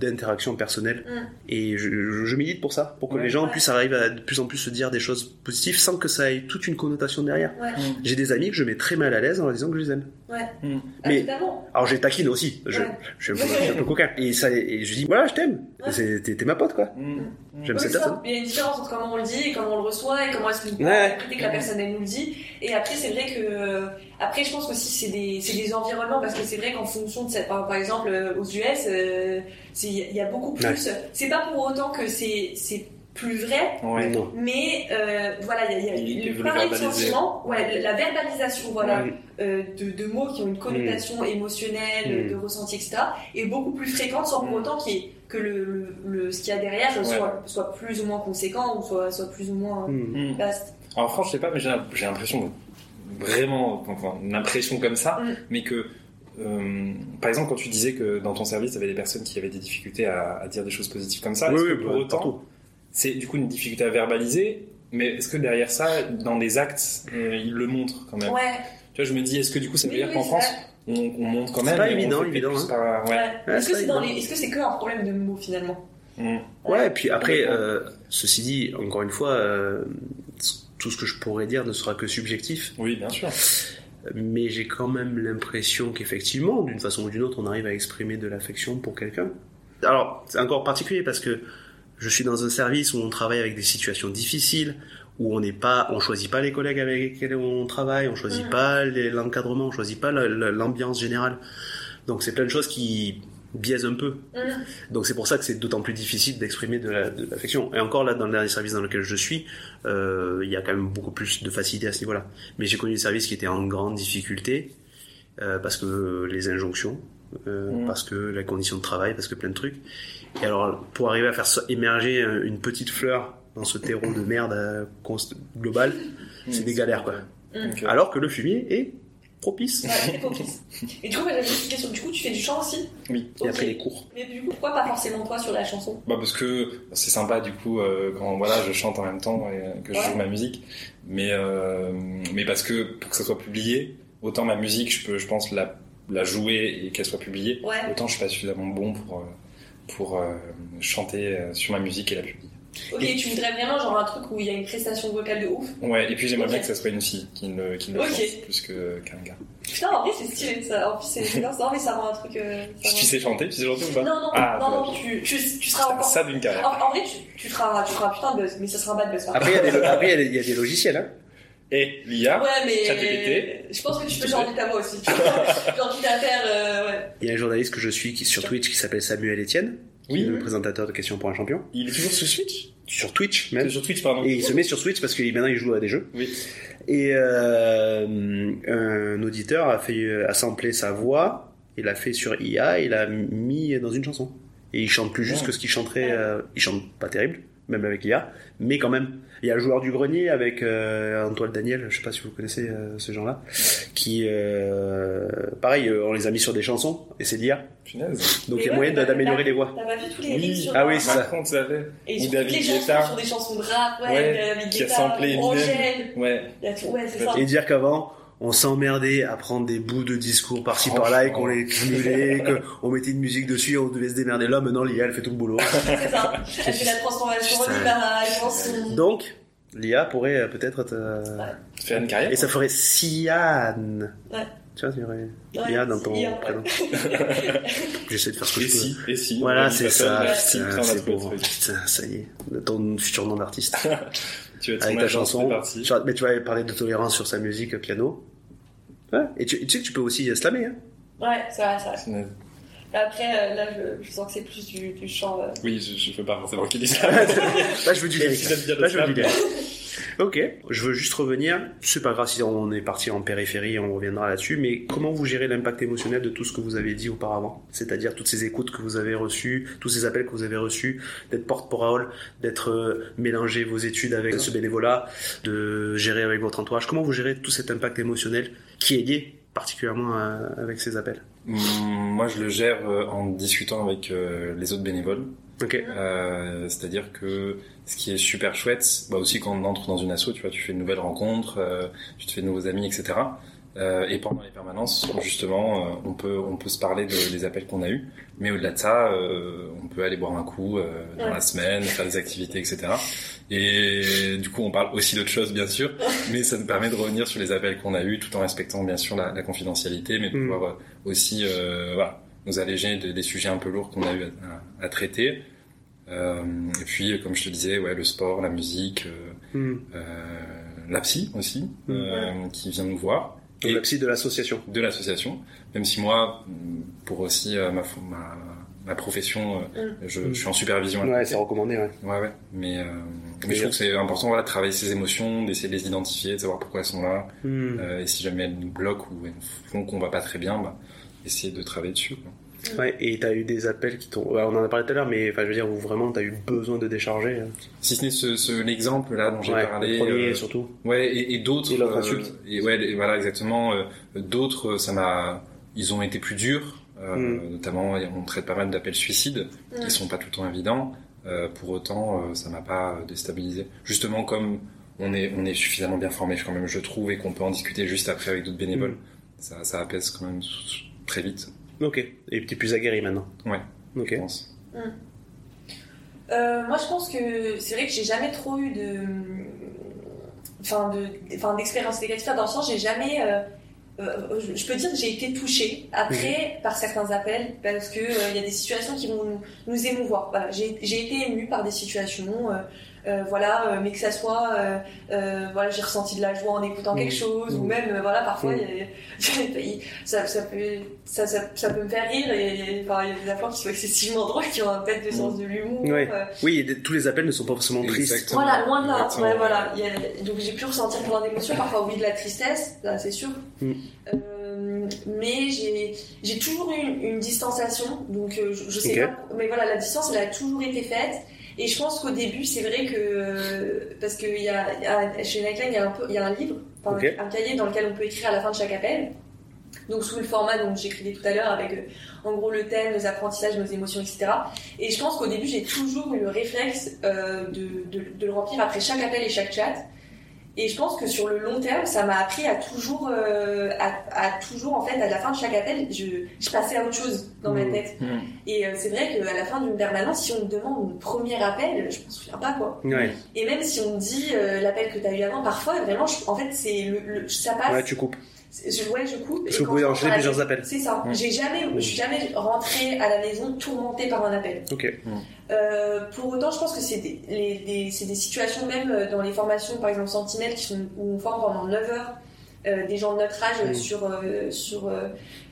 d'interaction personnelle. Mm. Et je, je- je milite pour ça, pour que Ouais. les gens Ouais. puissent arriver à de plus en plus se dire des choses positives sans que ça ait toute une connotation derrière. Ouais. J'ai des amis que je mets très mal à l'aise en leur disant que je les aime. Ouais. Hmm. Ah, Mais- totalement. Alors j'ai taquine aussi, je, Ouais. je suis un peu, je suis un peu coquin. Et, ça, et je dis, voilà, je t'aime. Ouais. T'es ma pote, quoi. Hmm. J'aime Oui, cette personne. Il y a une différence entre comment on le dit et comment on le reçoit et comment est-ce qu'on Ouais. que la personne elle nous le dit. Et après, c'est vrai que euh, après, je pense aussi c'est des c'est des environnements parce que c'est vrai qu'en fonction de cette par, par exemple euh, aux US, euh, il y a beaucoup plus. Ouais. C'est pas pour autant que c'est plus vrai, Ouais. Non. mais euh, voilà, il y a, y le pareil de verbaliser. sentiment, ouais, la verbalisation, voilà, Ouais. euh, de, de mots qui ont une connotation émotionnelle, Mm. de ressenti, etc., est beaucoup plus fréquente sans pour Mm. autant qu'il y ait- que le, le, le- ce qu'il y a derrière soit, soit plus ou moins conséquent ou soit, soit plus ou moins euh, vaste. En France, je sais pas, mais j'ai l'impression, vraiment, enfin, une impression comme ça, Mm. mais que, euh, par exemple, quand tu disais que dans ton service, tu avais des personnes qui avaient des difficultés à, à dire des choses positives comme ça, Oui, oui, pour bah, autant, partout. C'est du coup une difficulté à verbaliser, mais est-ce que derrière ça, dans les actes, euh, ils le montrent quand même Ouais, Tu vois, je me dis, est-ce que du coup, ça veut Oui, dire oui, qu'en c'est France, on, on montre quand C'est même pas mais on évident, évident, plus hein. par- ouais. Ouais. Ouais, Est-ce que c'est c'est dans les, est-ce que c'est que un problème de mots finalement Mm. Ouais, et puis après, euh, ceci dit, encore une fois, euh, tout ce que je pourrais dire ne sera que subjectif, Oui, bien sûr. mais j'ai quand même l'impression qu'effectivement, d'une façon ou d'une autre, on arrive à exprimer de l'affection pour quelqu'un. Alors, c'est encore particulier parce que je suis dans un service où on travaille avec des situations difficiles, où on n'est pas, on choisit pas les collègues avec lesquels on travaille, on choisit Mhm. pas l'encadrement, on choisit pas la- la- l'ambiance générale. Donc c'est plein de choses qui biaisent un peu. Mm. Donc c'est pour ça que c'est d'autant plus difficile d'exprimer de la- de l'affection. Et encore là, dans le dernier service dans lequel je suis, euh, il y a quand même beaucoup plus de facilité à ce niveau-là. Mais j'ai connu des services qui étaient en grande difficulté euh, parce que les injonctions, euh, Mhm. parce que la condition de travail, parce que plein de trucs. Et alors pour arriver à faire émerger un- une petite fleur dans ce terreau de merde euh, global, c'est Mm. des galères quoi. Mm. Euh, Alors que le fumier est propice. Ouais, c'est propice. Et du coup, question. Du coup, tu fais du chant aussi? Oui. Et Ok. après les cours. Mais du coup, pourquoi pas forcément toi sur la chanson? Bah parce que c'est sympa du coup euh, quand voilà je chante en même temps et euh, que je Ouais. joue ma musique, mais euh, mais parce que pour que ça soit publié, autant ma musique je peux je pense la la jouer et qu'elle soit publiée, Ouais. autant je suis pas suffisamment bon pour euh, pour euh, chanter euh, sur ma musique et la publier. Ok, tu voudrais vraiment genre un truc où il y a une prestation vocale de ouf? Ouais et puis j'aimerais bien que ça soit une fille qui le qui le Ok. chante plus que qu'un gars. Putain, en vrai, c'est stylé ça. En plus, c'est ça, mais ça rend un truc. euh, Tu rend- sais chanter, tu sais chanter ou pas? Non, non, Ah, non, non, tu, tu, tu seras encore. Ça d'une carrière. En, en vrai, tu, tu, feras, tu feras putain de buzz, mais ça sera un bad buzz. Après, il y, a des- après, il y a des- il y a des logiciels. Hein. Et l'IA, Ouais, mais ChatGPT. je pense que tu peux changer ta voix aussi. À faire, euh, ouais. Il y a un journaliste que je suis qui, sur Twitch qui s'appelle Samuel Etienne, qui est oui, le présentateur de Questions pour un champion. il est toujours sur Switch? Sur Twitch même. Sur Twitch pardon. Et il se met sur Switch parce que maintenant il joue à des jeux. Oui. Et euh, un auditeur a fait a samplé sa voix, il l'a fait sur IA, il l'a mis dans une chanson. Et il chante plus juste Ouais. que ce qu'il chanterait. euh, il chante pas terrible, même avec l'IA, mais quand même. Il y a le joueur du grenier avec euh, Antoine Daniel, je sais pas si vous connaissez euh, ce genre-là, qui, euh, pareil, euh, on les a mis sur des chansons et c'est l'IA. Donc il y a ouais, moyen d'améliorer les voix. T'as pas vu tous les Oui. sur Ah oui, c'est ça. Savais. Et Ou David les chansons Guetta. sur des chansons de rap, ouais, Ouais, David qui a Guetta, samplé. Angèle, Ouais. il y a tout, ouais, c'est ça. Et dire qu'avant, on s'emmerdait à prendre des bouts de discours par-ci par-là et qu'on les cumulait, qu'on mettait une musique dessus et on devait se démerder là. Maintenant, l'IA, elle fait tout le boulot. C'est ça. Elle fait la transformation. Donc, l'IA pourrait euh, peut-être être... euh, Faire une carrière. Et ça ferait Sian. Ouais. Tu vois, il y aurait Ouais, dans ton prénom. J'essaie de faire ce que Et je peux. si, et si. Voilà, on c'est ça. Putain, c'est truc. Putain, ça y est. Ton futur nom d'artiste. Tu vas Avec ta chanson. Mais tu vas parler de tolérance sur sa musique piano. Ouais. Et tu, tu sais que tu peux aussi euh, slammer. Hein. Ouais, c'est vrai, c'est vrai. Après, euh, là, je, je sens que c'est plus du, du chant. euh. Oui, je, je peux pas forcément qu'il dise ça. Là, je veux du lyrique. Là, je veux du lyrique. Ok, je veux juste revenir. C'est pas grave si on est parti en périphérie, on reviendra là-dessus. Mais comment vous gérez l'impact émotionnel de tout ce que vous avez dit auparavant? C'est-à-dire toutes ces écoutes que vous avez reçues, tous ces appels que vous avez reçus, d'être porte-parole, d'être euh, mélangé vos études avec ce bénévolat, de gérer avec votre entourage. Comment vous gérez tout cet impact émotionnel qui est lié particulièrement euh, avec ces appels? Hum, Moi, je le gère euh, en discutant avec euh, les autres bénévoles. Ok. Euh, C'est-à-dire que ce qui est super chouette, bah aussi quand on entre dans une asso, tu vois, tu fais de nouvelles rencontres, euh, tu te fais de nouveaux amis, etc. Euh, et pendant les permanences, justement, euh, on peut on peut se parler de, des appels qu'on a eus. Mais au-delà de ça, euh, on peut aller boire un coup euh, dans Ouais. la semaine, faire des activités, etc. Et du coup, on parle aussi d'autres choses, bien sûr, mais ça nous permet de revenir sur les appels qu'on a eus, tout en respectant bien sûr la, la confidentialité, mais de Mm. pouvoir aussi euh, voilà, nous alléger de- des sujets un peu lourds qu'on a eu à, à- à traiter. Euh, et puis, comme je te disais, ouais, le sport, la musique, euh, Hmm. euh, la psy aussi, euh, qui vient nous voir, Donc, la psy de l'association. de l'association. Même si moi, pour aussi euh, ma, ma, ma profession, euh, je, je suis en supervision. à Ouais, c'est recommandé, ouais. Ouais, ouais. Mais, euh, mais Et je trouve que c'est important voilà, de travailler ses émotions, d'essayer de les identifier, de savoir pourquoi elles sont là. Hmm. Euh, et si jamais elles nous bloquent ou elles font qu'on va pas très bien, bah, essayer de travailler dessus. Quoi. Ouais, et t'as eu des appels qui t'ont. ouais, on en a parlé tout à l'heure, mais enfin, je veux dire, où vraiment t'as eu besoin de décharger. hein. Si ce n'est ce, ce, l'exemple là dont j'ai Ouais, parlé. le premier euh, surtout. Ouais, et, et d'autres. Et l'autre insulte. et ouais, voilà, exactement. euh, d'autres, euh, ça m'a. Ils ont été plus durs. euh, Mm. Notamment, on traite pas mal d'appels suicides Mm. qui sont pas tout le temps évidents. Euh, pour autant, euh, ça m'a pas déstabilisé. Justement, comme on est, on est suffisamment bien formé, quand même, je trouve, et qu'on peut en discuter juste après avec d'autres bénévoles, Mm. ça, ça apaise quand même très vite, Ok. Et t'es plus aguerri maintenant. Ouais. Ok. je pense. Euh, moi, je pense que c'est vrai que j'ai jamais trop eu de, enfin, de, enfin, d'expérience négative dans le sens, j'ai jamais, euh, euh, je- peux dire que j'ai été touchée après par certains appels parce que euh, il y a des situations qui vont nous, nous émouvoir. Voilà, j'ai, été émue par des situations, euh, voilà, euh, mais que ça soit, euh, euh, voilà, j'ai ressenti de la joie en écoutant quelque Mhm. chose, ou Mhm. même, euh, voilà, parfois, il y a- il- ça, ça peut, ça, ça, ça peut me faire rire et, enfin, il y a des apports qui sont excessivement drôles, qui ont un bête de sens de l'humour. Ouais. euh, Oui, et tous les appels ne sont pas forcément tristes. Voilà, loin de là. Ouais, voilà. A- donc j'ai pu ressentir plein d'émotions, parfois oui de la tristesse, ça c'est sûr. Mm. Euh, mais j'ai j'ai toujours eu une, une distanciation, donc euh, je, je sais pas. Mais voilà, la distance elle a toujours été faite. Et je pense qu'au début, c'est vrai que parce que y a, il y a- chez Nightline, il y a un peu, il y a un livre, enfin, un cahier dans lequel on peut écrire à la fin de chaque appel. Donc sous le format dont j'écrivais tout à l'heure, avec euh, en gros le thème, nos apprentissages, nos émotions, etc. Et je pense qu'au début, j'ai toujours eu le réflexe euh, de, de, de le remplir après chaque appel et chaque chat. Et je pense que sur le long terme, ça m'a appris à toujours, euh, à, à toujours en fait, à la fin de chaque appel, je, je passais à autre chose dans ma Mhm. tête. Mm. Et euh, c'est vrai qu'à la fin d'une permanence, si on me demande mon premier appel, je m'en souviens pas quoi. Ouais. Et même si on me dit euh, l'appel que tu as eu avant, parfois vraiment, je- en fait, c'est le, le- ça passe. Ouais, tu coupes. Je, ouais, je coupe. Parce que vous pouvez enchaîner plusieurs appels. c'est ça. Mm. J'ai jamais, je suis jamais rentrée à la maison tourmentée par un appel. Ok. Euh, pour autant, je pense que c'est des, les- des- c'est des situations même euh, dans les formations, par exemple Sentinelle, qui sont, où on forme pendant 9 heures euh, des gens de notre âge euh, Mm. sur euh, sur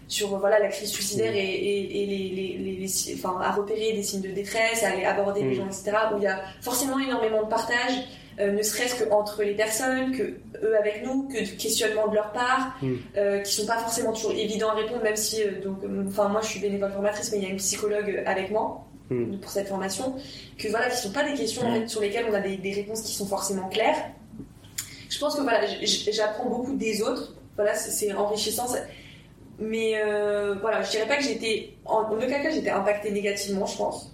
sur voilà la crise suicidaire et, et, et les, les, les, enfin à repérer des signes de détresse, à aller aborder les gens, etc. Où il y a forcément énormément de partage, euh, ne serait-ce que entre les personnes, que eux avec nous, que de questionnements de leur part, Mm. euh, qui sont pas forcément toujours évidents à répondre, même si euh, donc euh, enfin moi je suis bénévole formatrice, mais il y a une psychologue avec moi Mm. pour cette formation, que voilà, qui sont pas des questions en Mm. fait, sur lesquelles on a des, des réponses qui sont forcément claires. Je pense que voilà, j'apprends beaucoup des autres. Voilà, c'est- enrichissant. ça- Mais euh, voilà, je dirais pas que j'étais, en aucun cas, j'étais impactée négativement, je pense.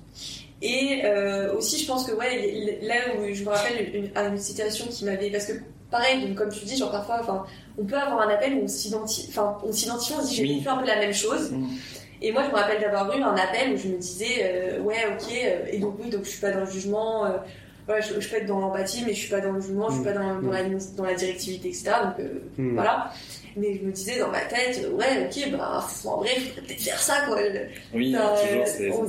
Et euh, aussi, je pense que ouais, là où je me rappelle une, une situation qui m'avait, parce que pareil, donc, comme tu dis, genre parfois, enfin, on peut avoir un appel où on s'identifie, enfin, on s'identifie, on se dit j'ai Oui. fait un peu la même chose. Mm. Et moi, je me rappelle d'avoir eu un appel où je me disais, euh, ouais, ok, euh, et donc oui, donc je suis pas dans le jugement, voilà, je, je peux être dans l'empathie, mais je suis pas dans le jugement, je suis Mm. pas dans, dans, la, dans la directivité, etc. Donc Mm. voilà. Mais je me disais dans ma tête, ouais, ok, bah, en vrai, il faudrait peut-être faire ça, quoi. Oui, toujours, euh, c'est on-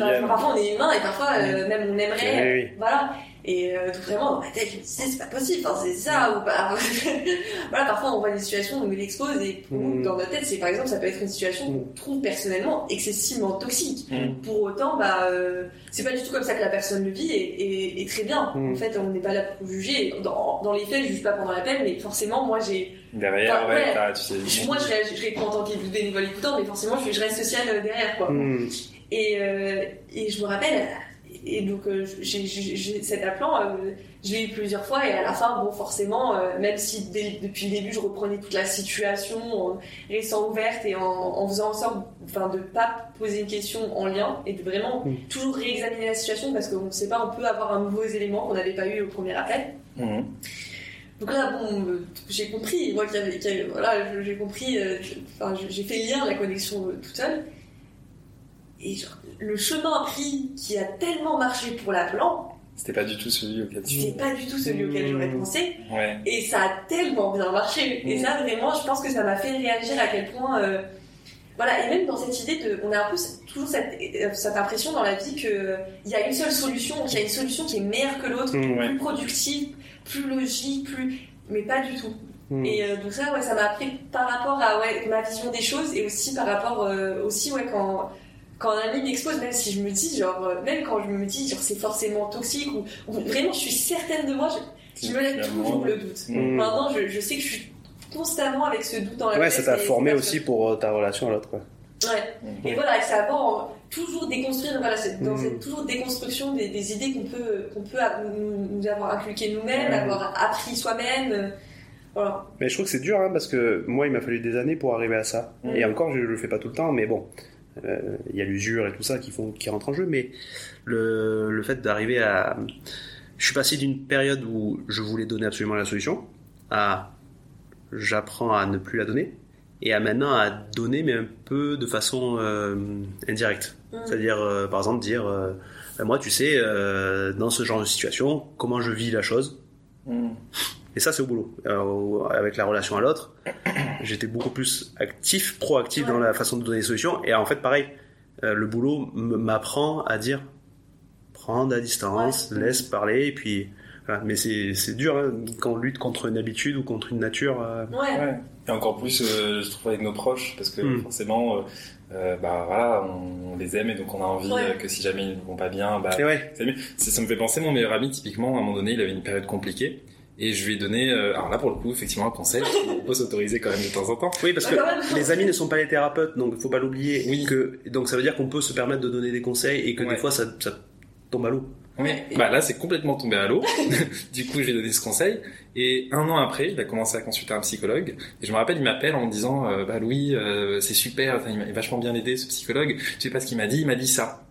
viennent. parfois on est humain et parfois euh, même on aimerait, Oui, oui. voilà. Et euh, donc vraiment dans ma tête, je me disais c'est pas possible, enfin, c'est ça ou pas? voilà, parfois on voit des situations où on l'expose et pour nous, Mm. dans notre tête, c'est par exemple ça peut être une situation qu'on trouve personnellement excessivement toxique. Mm. Pour autant, bah euh, c'est pas du tout comme ça que la personne le vit et, et, et très bien. Mm. En fait, on n'est pas là pour juger. Dans, dans les faits, je juge pas pendant l'appel, mais forcément, moi j'ai Derrière, Enfin, ouais, tu sais. moi, je, ré- je réponds en tant que bénévole écoutant, mais forcément, je, je reste sociale euh, derrière, quoi. Mm. Et, euh, et je me rappelle, et donc euh, j'ai, cet appelant, euh, je l'ai eu plusieurs fois et à la fin, bon forcément, euh, même si dès- depuis le début je reprenais toute la situation en restant ouverte et en, en faisant en sorte enfin, de pas poser une question en lien et de vraiment toujours réexaminer la situation parce qu'on ne sait pas, on peut avoir un nouveau élément qu'on n'avait pas eu au premier appel. Mhm. Donc là, bon, j'ai compris, moi, qu'il y avait, qu'il y avait- voilà, j'ai compris, euh, enfin, j'ai fait le lien, la connexion euh, toute seule. Et genre, le chemin pris qui a tellement marché pour l'appelant, C'était pas du tout celui auquel tu. c'était pas du tout celui auquel j'aurais Mmh. pensé. Ouais. Et ça a tellement bien marché. Et ça, vraiment, je pense que ça m'a fait réagir à quel point. euh, voilà, et même dans cette idée de. On a un peu toujours cette, euh, cette impression dans la vie qu'il y a une seule solution, qu'il y a une solution qui est meilleure que l'autre, Mmh, ouais. plus productive, plus logique, plus. Mais pas du tout. Et euh, donc, ça, ouais, ça m'a appris par rapport à ouais, ma vision des choses et aussi par rapport. euh, aussi, ouais, quand. Quand un ami m'expose, même si je me dis, genre, euh, même quand je me dis, genre, c'est forcément toxique, ou, ou vraiment je suis certaine de moi, je, je me lève toujours le doute. Mhm. Maintenant, je, je sais que je suis constamment avec ce doute dans la Ouais, tête. ça t'a formé aussi pour euh, ta relation à l'autre. Ouais. Mhm. Et voilà, et ça va en- toujours déconstruire, voilà, c'est dans Mhm. cette toujours déconstruction des, des idées qu'on peut, qu'on peut nous, nous avoir inculquées nous-mêmes, Ouais. avoir appris soi-même. euh, Voilà. Mais je trouve que c'est dur, hein, parce que moi, il m'a fallu des années pour arriver à ça. Mm. Et encore, je le fais pas tout le temps, mais bon, euh, il y a l'usure et tout ça qui font, qui rentrent en jeu. Mais le, le fait d'arriver à, je suis passé d'une période où je voulais donner absolument la solution à j'apprends à ne plus la donner et à maintenant à donner mais un peu de façon euh, indirecte. Mhm. C'est-à-dire, euh, par exemple, dire, euh, Ben, moi, tu sais, euh, dans ce genre de situation, comment je vis la chose? Mhm. Et ça, c'est au boulot. Euh, avec la relation à l'autre, j'étais beaucoup plus actif, proactif dans la façon de donner des solutions. Et en fait, pareil, euh, le boulot m'apprend à dire prendre à distance, Ouais. laisse parler, et puis. voilà. Mais c'est dur hein, quand on lutte contre une habitude ou contre une nature. euh, Ouais. Ouais. Et encore plus, euh, je trouve avec nos proches, parce que Mm. forcément, euh, euh, bah voilà, on, on les aime et donc on a envie Ouais. que si jamais ils ne vont pas bien, bah ouais, c'est mieux. Ça, ça me fait penser, mon meilleur ami, typiquement, à un moment donné, il avait une période compliquée. Et je lui ai donné, euh, alors là pour le coup, effectivement, un conseil, on peut s'autoriser quand même de temps en temps. oui, parce que les amis ne sont pas les thérapeutes, donc faut pas l'oublier. Oui. Que donc ça veut dire qu'on peut se permettre de donner des conseils et que Ouais. des fois ça, ça tombe à l'eau. Oui. Bah là, c'est complètement tombé à l'eau. du coup, je lui ai donné ce conseil. Et un an après, il a commencé à consulter un psychologue. Et je me rappelle, il m'appelle en me disant, euh, bah Louis, euh, c'est super, il m'a vachement bien aidé ce psychologue. Je sais pas ce qu'il m'a dit, il m'a dit ça.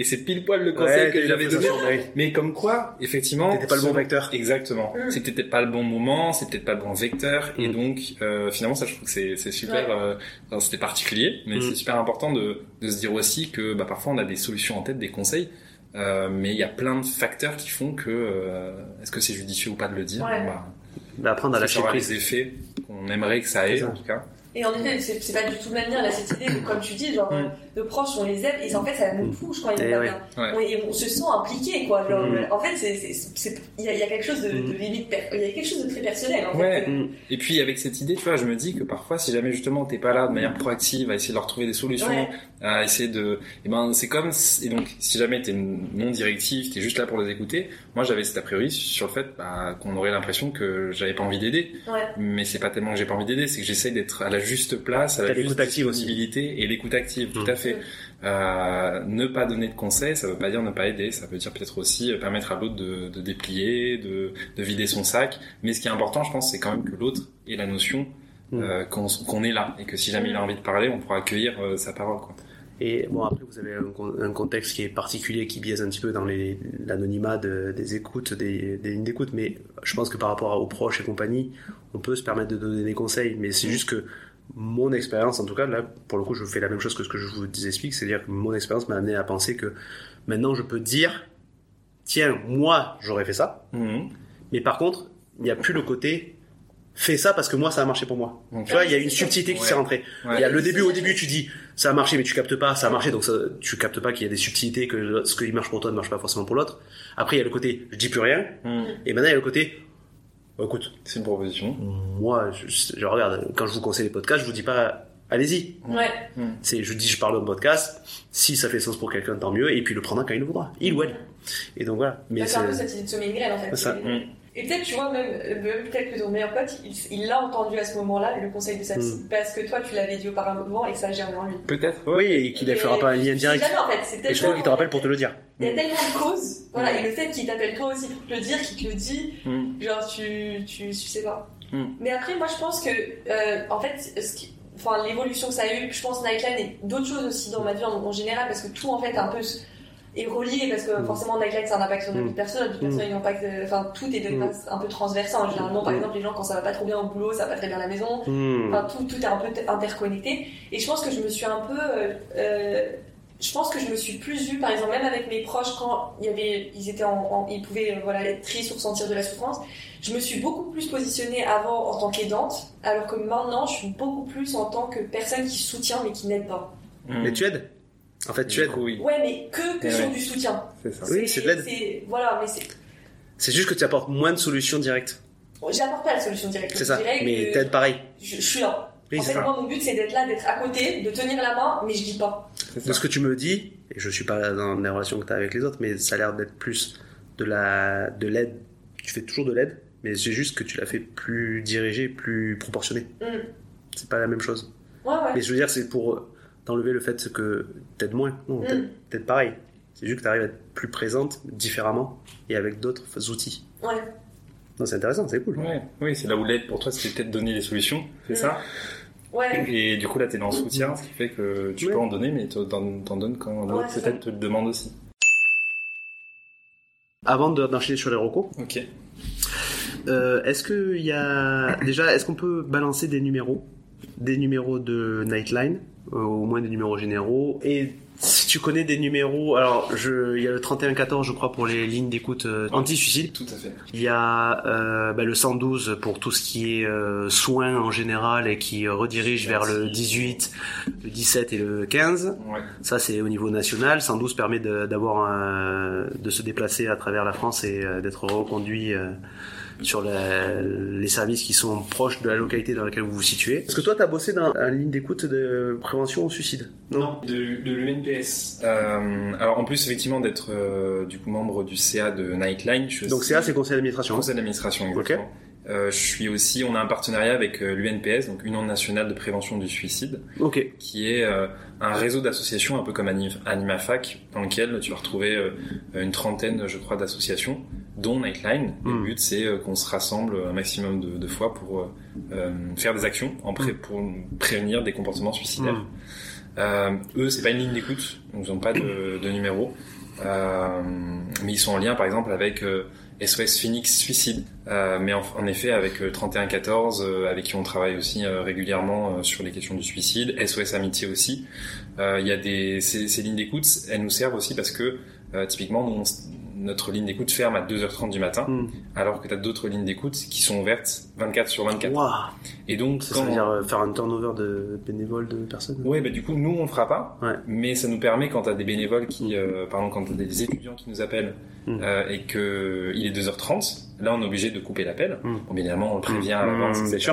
Et c'est pile poil le conseil Ouais, que j'avais donné. ouais. Mais comme quoi, effectivement, T'étais pas le bon vecteur. Exactement. Mm. C'est peut-être pas le bon moment, c'est peut-être pas le bon vecteur, et Mm. donc euh, finalement ça je trouve que c'est c'est super. Ouais. euh, enfin, c'était particulier, mais Mm. c'est super important de, de se dire aussi que bah, parfois on a des solutions en tête, des conseils, euh, mais il y a plein de facteurs qui font que euh, est-ce que c'est judicieux ou pas de le dire? Ouais. Bah, Bah, apprendre à lâcher prise. les effets qu'on aimerait que ça ait ça. en tout cas. Et en effet, c'est c'est pas du tout lien, là, cette idée de, comme tu dis, genre, Mm. de proches, on les aime, et en fait, ça nous touche quand ils Eh vont ouais. bien. Ouais. On, et on se sent impliqué, quoi. Genre, Mm. En fait, c'est- c'est- c'est- il y, a- il y a quelque chose de, Mm. de limite, per- il y a quelque chose de très personnel, en Ouais. fait. Mm. Et puis avec cette idée, tu vois, je me dis que parfois, si jamais justement t'es pas là de manière proactive à essayer de leur trouver des solutions, Ouais. à essayer de, et ben c'est comme, et donc si jamais t'es non directif, t'es juste là pour les écouter. Moi, j'avais cet a priori sur le fait bah, qu'on aurait l'impression que j'avais pas envie d'aider, Ouais. mais c'est pas tellement que j'ai pas envie d'aider, c'est que j'essaye d'être à la juste place, à la juste disponibilité et l'écoute active, tout à fait. Euh, ne pas donner de conseils, ça veut pas dire ne pas aider, ça veut dire peut-être aussi euh, permettre à l'autre de, de déplier, de, de vider son sac. Mais ce qui est important, je pense, c'est quand même que l'autre ait la notion Mm. euh, qu'on est là et que si jamais il a envie de parler, on pourra accueillir euh, sa parole. Quoi. Et bon, après, vous avez un, con- un contexte qui est particulier, qui biaise un petit peu dans l'anonymat de- des écoutes, des, des lignes d'écoute, mais je pense que par rapport aux proches et compagnie, on peut se permettre de donner des conseils, mais c'est juste que mon expérience, en tout cas, là, pour le coup, je fais la même chose que ce que je vous explique, c'est-à-dire que mon expérience m'a amené à penser que maintenant, je peux dire, tiens, moi, j'aurais fait ça, Mhm. mais par contre, il n'y a plus le côté, fais ça parce que moi, ça a marché pour moi. Tu vois, il y a une subtilité qui Ouais. s'est rentrée. ouais. Il y a le début, au début, tu dis ça a marché, mais tu captes pas, ça a marché, donc ça, tu captes pas qu'il y a des subtilités, que ce qui marche pour toi ne marche pas forcément pour l'autre. Après, il y a le côté je dis plus rien, Mhm. et maintenant il y a le côté bah, écoute, C'est une proposition. moi, je, je regarde, quand je vous conseille les podcasts, je vous dis pas allez-y. Ouais. C'est, je dis je parle d'un podcast, si ça fait sens pour quelqu'un, tant mieux, et puis le prendra quand il le voudra, il ou elle. Et donc voilà. Mais c'est un peu cette idée de une graine, en fait. Ça. Mm. Et peut-être, tu vois, même, même peut-être que ton meilleur pote, il il l'a entendu à ce moment-là, le conseil de sa psy, Mm. parce que toi, tu l'avais dit auparavant et que ça a germé en lui. Peut-être. oui, et qu'il ne fera pas un lien direct. jamais, en fait, c'est Et je trouve qu'il te rappelle pour te le dire. Il y a tellement de causes. Voilà, et le fait qu'il t'appelle toi aussi pour te le dire, qu'il te le dit, Mm. genre tu, tu, tu sais pas. Mm. Mais après, moi je pense que, euh, en fait, ce qui, enfin, l'évolution que ça a eu, je pense Nightline et d'autres choses aussi dans ma vie en, en général, parce que tout en fait un peu est relié, parce que Mm. forcément Nightline c'est un impact sur Mm. vie personnelle a un impact, euh, enfin tout est de Mm. un peu transversal. Généralement, par Mm. exemple, les gens quand ça va pas trop bien au boulot, ça va pas très bien à la maison. Enfin, tout, tout est un peu interconnecté. Et je pense que je me suis un peu. euh, je pense que je me suis plus vue, par exemple, même avec mes proches, quand il y avait, ils, étaient en, en- ils pouvaient euh, voilà, être tristes ou ressentir de la souffrance. Je me suis beaucoup plus positionnée avant en tant qu'aidante, alors que maintenant, je suis beaucoup plus en tant que personne qui soutient mais qui n'aide pas. Mm. Mais tu aides? En fait, tu aides. oui, Ouais, mais que, que Eh sur ouais. du soutien. c'est ça. Oui, c'est de l'aide. c'est- Voilà, mais c'est. C'est juste que tu apportes moins de solutions directes. J'apporte pas la solution directe. C'est ça. Mais que t'aides pareil. je, je suis là. Oui, en c'est fait, ça. moi, mon but, c'est d'être là, d'être à côté, de tenir la main, mais je dis pas. C'est De ça. ce que tu me dis, et je suis pas dans les relations que tu as avec les autres, mais ça a l'air d'être plus de la de l'aide. Tu fais toujours de l'aide, mais c'est juste que tu l'as fait plus dirigée, plus proportionnée. Mm. C'est pas la même chose. Ouais, ouais. Mais je veux dire, c'est pour t'enlever le fait que t'aides moins. Non, Mm. t'aides- t'aides pareil. C'est juste que tu arrives à être plus présente, différemment, et avec d'autres outils. Ouais. Non, c'est intéressant, c'est cool. Ouais, oui, c'est là où l'aide pour toi, c'était peut-être donner les solutions, c'est Mm. ça? Ouais. Et du coup, là, t'es dans le soutien, ce qui fait que tu Ouais. peux en donner, mais t'en donnes quand l'autre Ouais, c'est peut-être te le demande aussi. Avant de- d'enchaîner sur les recos, Ok. Euh, est-ce que y a déjà est-ce qu'on peut balancer des numéros, des numéros de Nightline, euh, au moins des numéros généraux et tu connais des numéros, alors je, il y a le 3114 je crois pour les lignes d'écoute euh, anti-suicide. Tout à fait. Il y a euh, bah, le 112 pour tout ce qui est euh, soins en général et qui redirige vers le 18, le 17 et le 15. Ouais. Ça, c'est au niveau national. 112 permet d'avoir de se déplacer à travers la France et euh, d'être reconduit euh, sur la- les services qui sont proches de la localité dans laquelle vous vous situez. Est-ce que toi, tu as bossé dans une ligne d'écoute de prévention au suicide? De, de l'UNPS. Euh, alors en plus effectivement d'être euh, du coup membre du CA de Nightline, je Donc CA, c'est conseil d'administration. conseil d'administration exactement. Euh, je suis aussi, on a un partenariat avec euh, l'UNPS, donc Union nationale de prévention du suicide, qui est euh, un réseau d'associations un peu comme Anim- AnimaFac, dans lequel tu vas retrouver euh, une trentaine, je crois, d'associations, dont Nightline. Et Mm. le but, c'est euh, qu'on se rassemble un maximum de, de fois pour euh, euh, faire des actions en pré- pour prévenir des comportements suicidaires. Mm. Euh, eux, c'est pas une ligne d'écoute, ils n'ont pas de, de numéro, euh, mais ils sont en lien, par exemple, avec euh, SOS Phoenix Suicide, euh, mais en, en effet avec euh, 3114, euh, avec qui on travaille aussi euh, régulièrement euh, sur les questions du suicide, SOS Amitié aussi. Euh, Il y a des ces, ces lignes d'écoute, elles nous servent aussi parce que euh, typiquement, nous, on notre ligne d'écoute ferme à 2h30 du matin, Mm. alors que tu as d'autres lignes d'écoute qui sont ouvertes 24 sur 24. Waouh. Et donc, Ça, quand... ça veut dire euh, faire un turnover de bénévoles de personnes Ouais, bah du coup, nous, on le fera pas. Ouais. Mais ça nous permet, quand t'as des bénévoles qui, euh, pardon, quand t'as des étudiants qui nous appellent Mm. euh, et que il est 2h30, là, on est obligé de couper l'appel. Mm. Bon, bien évidemment, on le prévient à Mm, l'avance, etc.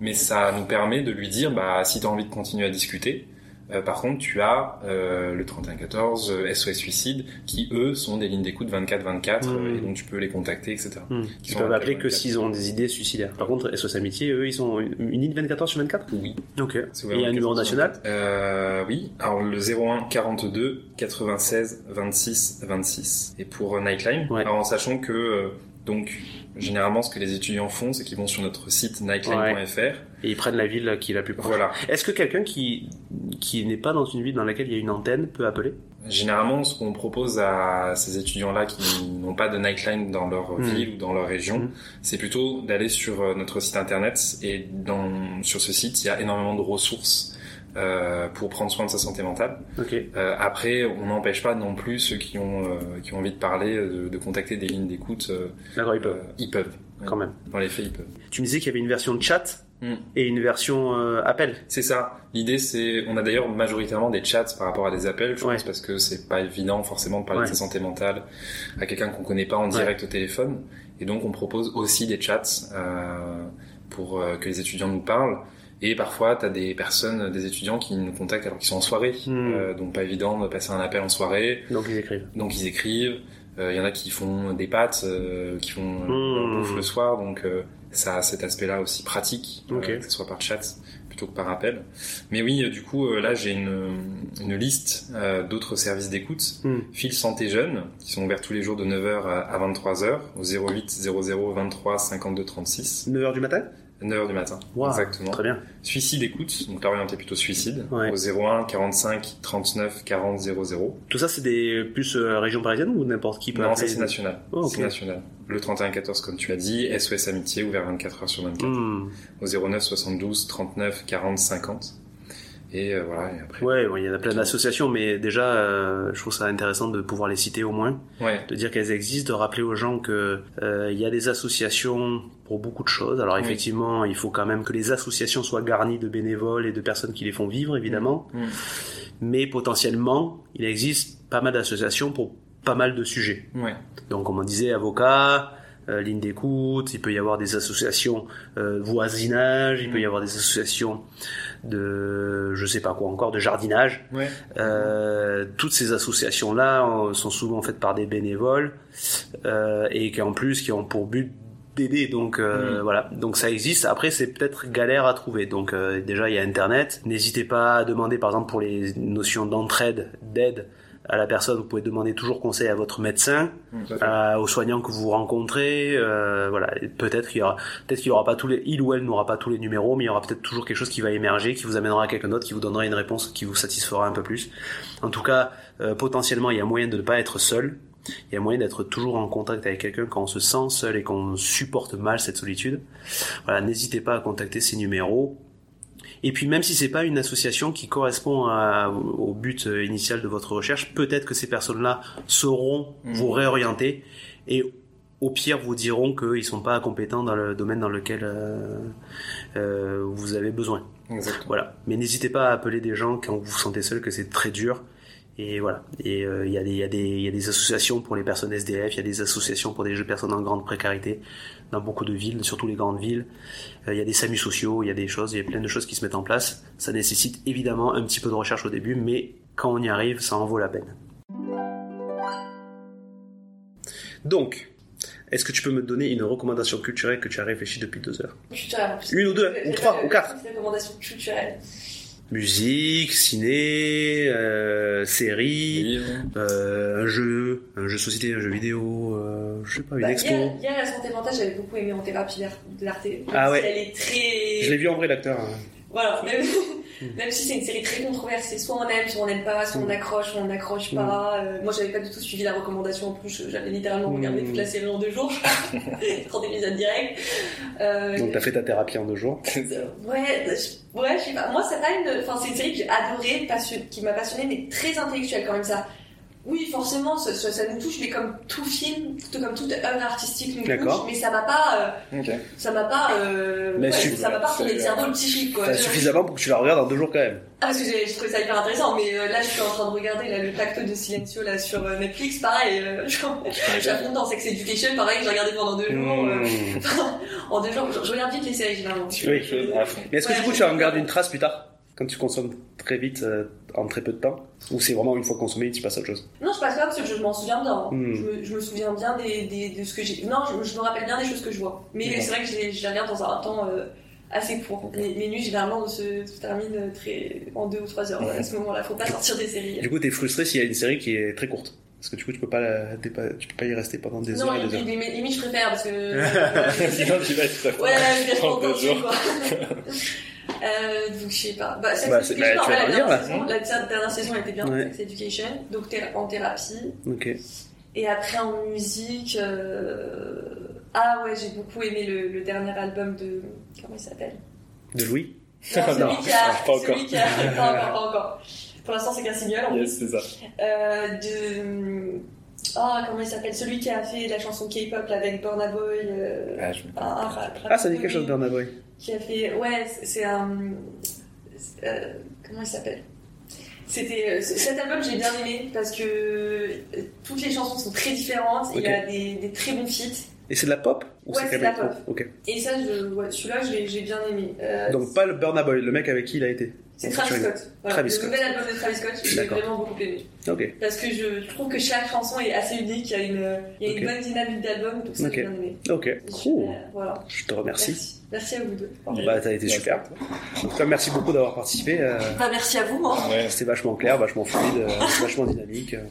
Mais ça nous permet de lui dire, bah, si t'as envie de continuer à discuter, euh, par contre, tu as euh, le 3114, euh, SOS Suicide, qui eux sont des lignes d'écoute 24-24, Mm. euh, et donc tu peux les contacter, etc. Hmm. Qui Ils peuvent appeler que 24. s'ils ont des idées suicidaires. Par contre, SOS Amitié, eux, ils sont une ligne 24 sur 24 Oui. Ok. Et il y a un numéro 24. national Euh, oui. Alors le 01 42 96 26 26. Et pour euh, Nightline, Ouais. alors en sachant que euh, donc généralement ce que les étudiants font, c'est qu'ils vont sur notre site nightline.fr. Et ils prennent la ville qui est la plus proche. Voilà. Est-ce que quelqu'un qui, qui n'est pas dans une ville dans laquelle il y a une antenne peut appeler? Généralement, ce qu'on propose à ces étudiants-là qui n'ont pas de Nightline dans leur Mm. ville ou dans leur région, Mm. c'est plutôt d'aller sur euh, notre site internet. Et dans, sur ce site, il y a énormément de ressources euh, pour prendre soin de sa santé mentale. Ok. Euh, après, on n'empêche pas non plus ceux qui ont euh, qui ont envie de parler euh, de, de contacter des lignes d'écoute. D'accord, ils peuvent. ils peuvent. Quand même. Dans les faits, ils peuvent. Tu me disais qu'il y avait une version de chat Hmm. et une version euh, appel. C'est ça. L'idée, c'est, on a d'ailleurs majoritairement des chats par rapport à des appels, je Ouais. pense, parce que c'est pas évident forcément de parler Ouais. de sa santé mentale à quelqu'un qu'on connaît pas en direct au téléphone. Et donc, on propose aussi des chats euh, pour euh, que les étudiants nous parlent. Et parfois, tu as des personnes, des étudiants qui nous contactent alors qu'ils sont en soirée. Hmm. Euh, donc, pas évident de passer un appel en soirée. Donc ils écrivent. Donc ils écrivent. Il y en a qui font des pâtes, euh, qui font euh, Mmh. bouffe le soir. Donc euh, ça a cet aspect-là aussi pratique, euh, Ok. que ce soit par chat, plutôt que par appel. Mais oui, euh, du coup, euh, là, j'ai une, une liste euh, d'autres services d'écoute. Hmm. Fil Santé Jeunes, qui sont ouverts tous les jours de 9h à 23h, au 08 00 23 52 36. 9h du matin? 9h du matin. Wow, Exactement. Très bien. Suicide écoute, donc là orienté plutôt suicide, Ouais. au 01 45 39 40 00. Tout ça, c'est des plus euh, région parisienne ou n'importe qui peut Non, c'est national. Oh. C'est national. Le 31 14 comme tu as dit, SOS Amitié ouvert 24 heures sur 24. Hmm. Au 09 72 39 40 50. Et euh, voilà, et après. Ouais, ouais, il y en a plein d'associations, mais déjà, euh, je trouve ça intéressant de pouvoir les citer au moins, Ouais. de dire qu'elles existent, de rappeler aux gens que euh, il y a des associations pour beaucoup de choses. Alors Oui. effectivement, il faut quand même que les associations soient garnies de bénévoles et de personnes qui les font vivre, évidemment. Mm. Mais potentiellement, il existe pas mal d'associations pour pas mal de sujets. Ouais. Donc, comme on disait, avocats, euh, ligne d'écoute, il peut y avoir des associations euh, voisinage, il peut y avoir des associations de, je sais pas quoi encore, de jardinage. Ouais. Euh, toutes ces associations-là euh, sont souvent faites par des bénévoles euh, et qui en plus qui ont pour but d'aider. Donc euh, Mhm. voilà, donc ça existe. Après, c'est peut-être galère à trouver. Donc euh, déjà, il y a Internet. N'hésitez pas à demander, par exemple, pour les notions d'entraide, d'aide à la personne, vous pouvez demander toujours conseil à votre médecin, à euh, aux soignants que vous rencontrez. euh, voilà, peut-être qu'il y aura, peut-être qu'il y aura pas tous les, il ou elle n'aura pas tous les numéros, mais il y aura peut-être toujours quelque chose qui va émerger, qui vous amènera à quelqu'un d'autre, qui vous donnera une réponse qui vous satisfera un peu plus. En tout cas, euh, potentiellement, il y a moyen de ne pas être seul. Il y a moyen d'être toujours en contact avec quelqu'un quand on se sent seul et qu'on supporte mal cette solitude. Voilà, n'hésitez pas à contacter ces numéros. Et puis même si c'est pas une association qui correspond à- au but euh, initial de votre recherche, peut-être que ces personnes-là sauront Mhm. vous réorienter et au pire vous diront qu'ils sont pas compétents dans le domaine dans lequel euh, euh, vous avez besoin. Exactement. Voilà. Mais n'hésitez pas à appeler des gens quand vous vous sentez seul, que c'est très dur. Et voilà. Et euh, il y, a des- il y, il y a des associations pour les personnes SDF, il y a des associations pour des personnes en grande précarité dans beaucoup de villes, surtout les grandes villes. Euh, il y a des SAMU sociaux, il y a des choses, il y a plein de choses qui se mettent en place. Ça nécessite évidemment un petit peu de recherche au début, mais quand on y arrive, ça en vaut la peine. Donc, est-ce que tu peux me donner une recommandation culturelle que tu as réfléchi depuis deux heures? Une ou deux, ou trois, ou quatre Recommandations culturelles. Musique, ciné, euh, série, euh, un jeu, un jeu de société, un jeu vidéo, euh, je sais pas, une Bah, expo. hier, hier, la santé mentale, j'avais beaucoup aimé en thérapie de l'arte. Ah ouais. Elle est très. Je l'ai vu en vrai l'acteur. hein. Voilà, même, même si c'est une série très controversée, soit on aime, soit on n'aime pas, soit on Mm. accroche, soit on n'accroche pas. Euh, moi, j'avais pas du tout suivi la recommandation en plus, j'avais littéralement regardé Mm. toute la série en deux jours, 30 épisodes directs. Euh, Donc t'as fait ta thérapie en deux jours. Ouais, je- ouais, je sais pas. Moi, c'est pas une. Enfin, c'est une série que j'ai adorée, passion- qui m'a passionnée, mais très intellectuelle quand même ça. Oui, forcément, ça, ça- nous touche, mais comme tout film, tout comme toute œuvre artistique nous touche, mais ça m'a pas, euh, Ok. ça m'a pas, euh, Mais ouais, ça m'a pas retourné le cerveau le psychique quoi. T'as Je- suffisamment pour que tu la regardes en deux jours quand même. Ah, parce que j'ai j'ai trouvé ça hyper intéressant, mais euh, là, je suis en train de regarder là, le pacte de Silencio là sur euh, Netflix, pareil. Euh, je je suis dans Sex Education, pareil, j'ai regardé pendant deux jours. Mmh. en deux jours, je, je regarde vite les séries généralement. Oui. À fond. Mais est-ce que Ouais, du coup je- tu en gardes une trace plus tard? Quand tu consommes très vite, euh, en très peu de temps Ou c'est vraiment une fois consommé, tu passes à autre chose? Non, je passe pas parce que je m'en souviens bien. Hmm. Je, me, je me souviens bien des, des- de ce que j'ai. Non, je, je me rappelle bien des choses que je vois. Mais c'est vrai que je les, regarde dans un temps euh, assez court. Les, mes nuits, généralement, se, se terminent très en deux ou trois heures. À ce moment-là, faut pas sortir des séries. Du coup t'es frustré s'il y a une série qui est très courte. Parce que du coup tu peux pas, la- tu peux pas y rester pendant des non, heures des limite, je préfère parce que. Sinon, tu vas être ouais, je vais En pas deux jours. euh, donc, je sais pas. Bah, Sex Bah, c'est- Education, bah, tu vas la dernière saison, la dernière saison était bien, Ouais. Sex Education. Donc, thé- en thérapie. Ok. Et après en musique, euh... ah ouais, j'ai beaucoup aimé le, le dernier album de comment il s'appelle? De Louis? Non, celui Non, qui a, pas encore. celui qui a, pas encore, pas encore. Pour l'instant, c'est Cassignol en Yes, c'est ça. Euh, de ah comment il s'appelle Celui qui a fait la chanson K-pop avec Burna Boy. euh, Ah, je Ah ça dit quelque chose Burna Boy. Qui a fait ouais, c'est- un euh, comment il s'appelle? C'était euh, cet album j'ai bien aimé parce que toutes les chansons sont très différentes il y a des, des très bons feats Et c'est de la pop Ou Ouais, c'est de la pop. Ok. Et ça, je, ouais, celui-là, j'ai bien aimé. Euh, Donc pas le Burna Boy, le mec avec qui il a été. C'est Travis Scott. Voilà, Travis le Scott. nouvel album de Travis Scott, j'ai vraiment beaucoup aimé. Parce que je trouve que chaque chanson est assez unique, il y a une, il y a Ok. une bonne dynamique d'album, donc ça bien aimé. Ok. Cool. Super, Voilà. Je te remercie. Merci. Merci à vous deux. Bah, t'as été super. En tout cas, merci beaucoup d'avoir participé. euh, Bah, merci à vous, moi. Ouais. C'était vachement clair, vachement fluide, euh, vachement dynamique. euh,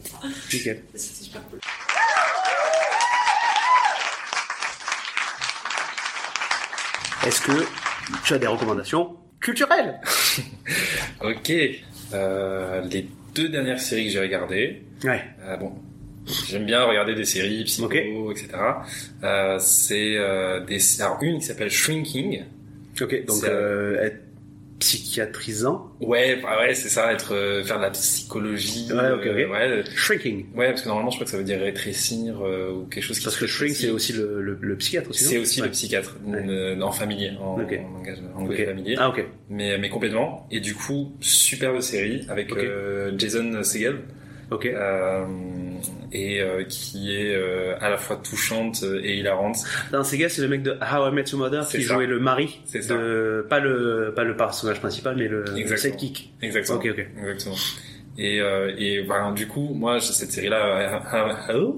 Nickel. C'était super cool. Est-ce que tu as des recommandations? Culturelles Ok. Euh, les deux dernières séries que j'ai regardées. Ouais. Euh, bon, j'aime bien regarder des séries, psycho, etc. Euh, c'est euh, des alors une qui s'appelle Shrinking. Ok. Donc euh, être psychiatrisant. Ouais, bah ouais, c'est ça, être euh, faire de la psychologie. Ouais, ok, ok. euh, ouais, Shrinking. ouais, parce que normalement, je crois que ça veut dire rétrécir euh, ou quelque chose qui Parce que shrink, c'est aussi le, le, le psychiatre aussi. C'est aussi Ouais. le psychiatre, Ouais. en familier, en, Ok. en langage anglais familier. Ah ok. Mais, mais complètement. Et du coup, superbe série avec euh, Jason Segel. Ok. euh, et euh, qui est euh, à la fois touchante et hilarante. Dans ces gars, c'est le mec de How I Met Your Mother qui ça. jouait le mari C'est ça. de pas le pas le personnage principal mais le, le sidekick. Exactement. Ok ok. Exactement. Et, euh, et ben, du coup, moi, cette série-là, euh, euh,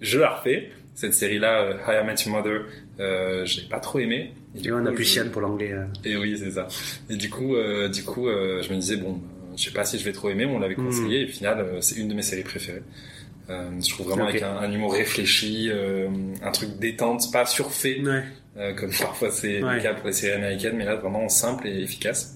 je la refais. Cette série-là, euh, How I Met Your Mother, euh, j'ai pas trop aimé. Et du Et on a plus je- Sian pour l'anglais. euh. Et oui, c'est ça. Et du coup, euh, du coup, euh, je me disais bon, je sais pas si je vais trop aimer. On l'avait Hmm. conseillé et au final, c'est une de mes séries préférées. Euh, je trouve vraiment avec un, un humour réfléchi, euh, un truc détente, pas surfait Ouais. euh, comme parfois c'est Ouais. le cas pour les séries américaines, mais là vraiment simple et efficace.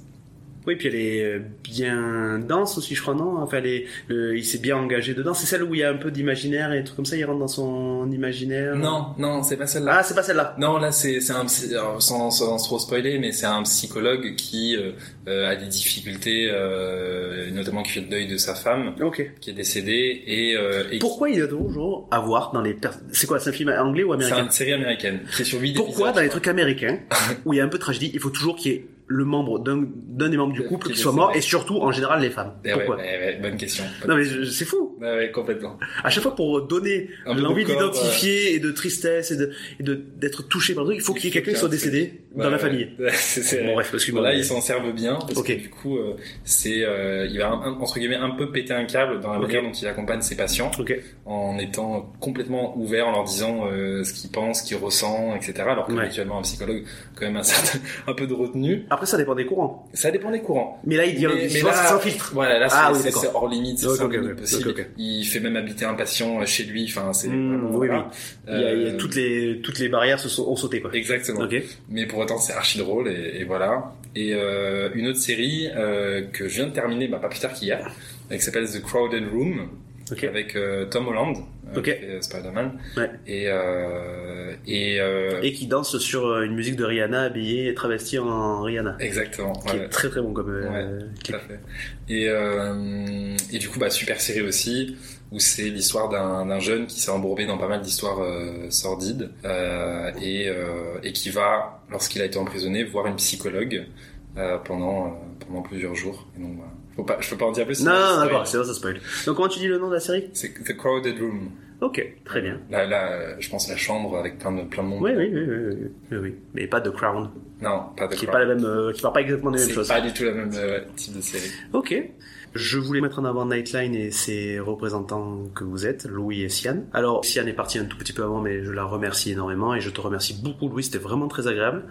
Oui, puis elle est euh, bien dense aussi, je crois, non? Enfin, elle est, le- il s'est bien engagé dedans. C'est celle où il y a un peu d'imaginaire et tout comme ça, il rentre dans son imaginaire? Non, non, c'est pas celle-là. Ah, c'est pas celle-là. Non, là c'est c'est un sans, sans trop spoiler, mais c'est un psychologue qui euh, euh, a des difficultés, euh, notamment qui fait le deuil de sa femme Ok. qui est décédée et, euh, et Pourquoi il y a toujours à voir dans les... per- C'est quoi, c'est un film anglais ou c'est américain? une série américaine qui est sur 8 Pourquoi dans les trucs américains, où il y a un peu de tragédie, il faut toujours qu'il y ait le membre d'un des membres du couple est qui soit mort, et surtout, en général, les femmes Eh Pourquoi ouais, ouais, bonne question. Non mais c'est fou. Ouais, ouais, complètement. À chaque fois pour donner l'envie d'identifier et de tristesse et de d'être touché par le truc, il faut qu'il y ait quelqu'un qui soit décédé dans la famille. ouais, c'est- c'est- Bon bref, excuse-moi. Voilà, ils s'en servent bien parce Ok. que du coup, euh, c'est, euh, il va un- entre guillemets un peu péter un câble dans la manière dont il accompagne ses patients, Ok. en étant complètement ouvert, en leur disant euh, ce qu'il pense, ce qu'il ressent, etc. Alors que habituellement un psychologue, quand même un certain, un peu de retenue. Après ça dépend des courants. Ça dépend des courants. Mais là il dit Mais- mais là- sans filtre. Voilà, là c'est, Ah oui, c'est- hors limite, c'est Ok, sans ok, limite ok. possible. Il fait même habiter un patient chez lui. Enfin, c'est Mmh, oui, voilà. Il y a, il y a Euh, toutes les toutes les barrières se sont, ont sauté quoi. Exactement. Mais pour autant, c'est archi drôle et, et voilà. Et euh, une autre série euh, que je viens de terminer, bah, pas plus tard qu'hier, qui s'appelle The Crowded Room, Ok. avec euh, Tom Holland, euh, Ok. qui fait, euh, Spider-Man. Ouais. Et euh, et, euh, Et qui danse sur une musique de Rihanna habillée travestie en Rihanna. exactement. Qui ouais. est très très bon comme euh, Tout à fait. Et, euh, et du coup, bah, super série aussi, où c'est l'histoire d'un d'un jeune qui s'est embourbé dans pas mal d'histoires euh, sordides euh, et, euh, et qui va, lorsqu'il a été emprisonné, voir une psychologue euh, pendant, pendant plusieurs jours. Et donc, voilà. Faut pas, je peux pas en dire plus. Non, sinon, non, c'est d'accord, c'est ça spoil. Donc comment tu dis le nom de la série? C'est The Crowded Room. Ok, très bien. Là, là, je pense la chambre avec plein de, plein de monde. Oui, oui, oui, oui, oui. Mais pas The Crown, Non, pas The qui est Crown. pas la même, euh, qui parle pas exactement des mêmes C'est choses. pas du tout la même euh, type de série. Ok. Je voulais mettre en avant Nightline et ses représentants que vous êtes, Louis et Sian. Alors, Sian est parti un tout petit peu avant, mais je la remercie énormément et je te remercie beaucoup, Louis, c'était vraiment très agréable.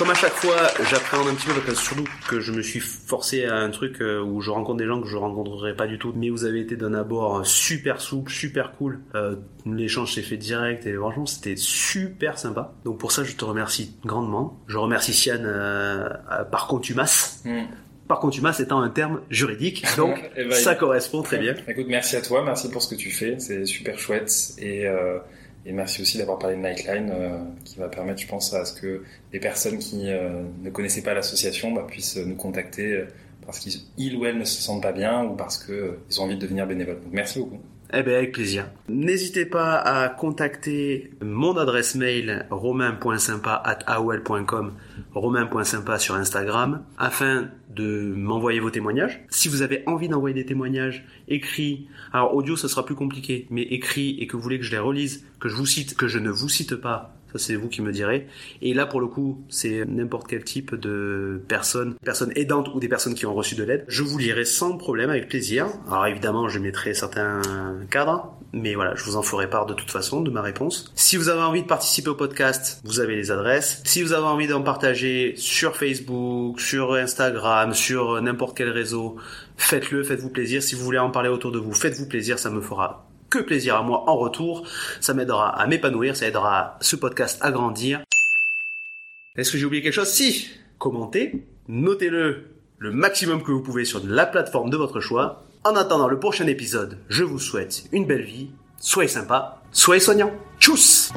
Comme à chaque fois, j'appréhende un petit peu parce que surtout que je me suis forcé à un truc euh, où je rencontre des gens que je rencontrerai pas du tout, mais vous avez été d'un abord super souple, super cool. Euh, L'échange s'est fait direct et franchement c'était super sympa. Donc pour ça je te remercie grandement. Je remercie Sian euh, euh, par contumace. Hmm. Par contumace étant un terme juridique, donc Eh ben, ça correspond très bien. Écoute, merci à toi, merci pour ce que tu fais, c'est super chouette et, euh, et merci aussi d'avoir parlé de Nightline euh, qui va permettre, je pense, à ce que les personnes qui euh, ne connaissaient pas l'association bah, puissent nous contacter euh, parce qu'ils ils ou elles ne se sentent pas bien ou parce que euh, ont envie de devenir bénévoles. Donc, merci beaucoup. Eh ben avec plaisir. N'hésitez pas à contacter mon adresse mail romain.sympa@aol.com, romain.sympa sur Instagram afin de m'envoyer vos témoignages. Si vous avez envie d'envoyer des témoignages écrits, alors audio ce sera plus compliqué, mais écrits et que vous voulez que je les relise, que je vous cite, que je ne vous cite pas Ça, c'est vous qui me direz. Et là, pour le coup, c'est n'importe quel type de personne, personnes aidantes ou des personnes qui ont reçu de l'aide. Je vous lirai sans problème, avec plaisir. Alors évidemment, je mettrai certains cadres, mais voilà, je vous en ferai part de toute façon de ma réponse. Si vous avez envie de participer au podcast, vous avez les adresses. Si vous avez envie d'en partager sur Facebook, sur Instagram, sur n'importe quel réseau, faites-le, faites-vous plaisir. Si vous voulez en parler autour de vous, faites-vous plaisir, ça me fera que plaisir à moi en retour. Ça m'aidera à m'épanouir, ça aidera ce podcast à grandir. Est-ce que j'ai oublié quelque chose? Si Commentez, notez-le le maximum que vous pouvez sur la plateforme de votre choix. En attendant le prochain épisode, je vous souhaite une belle vie, soyez sympa, soyez soignants. Tchuss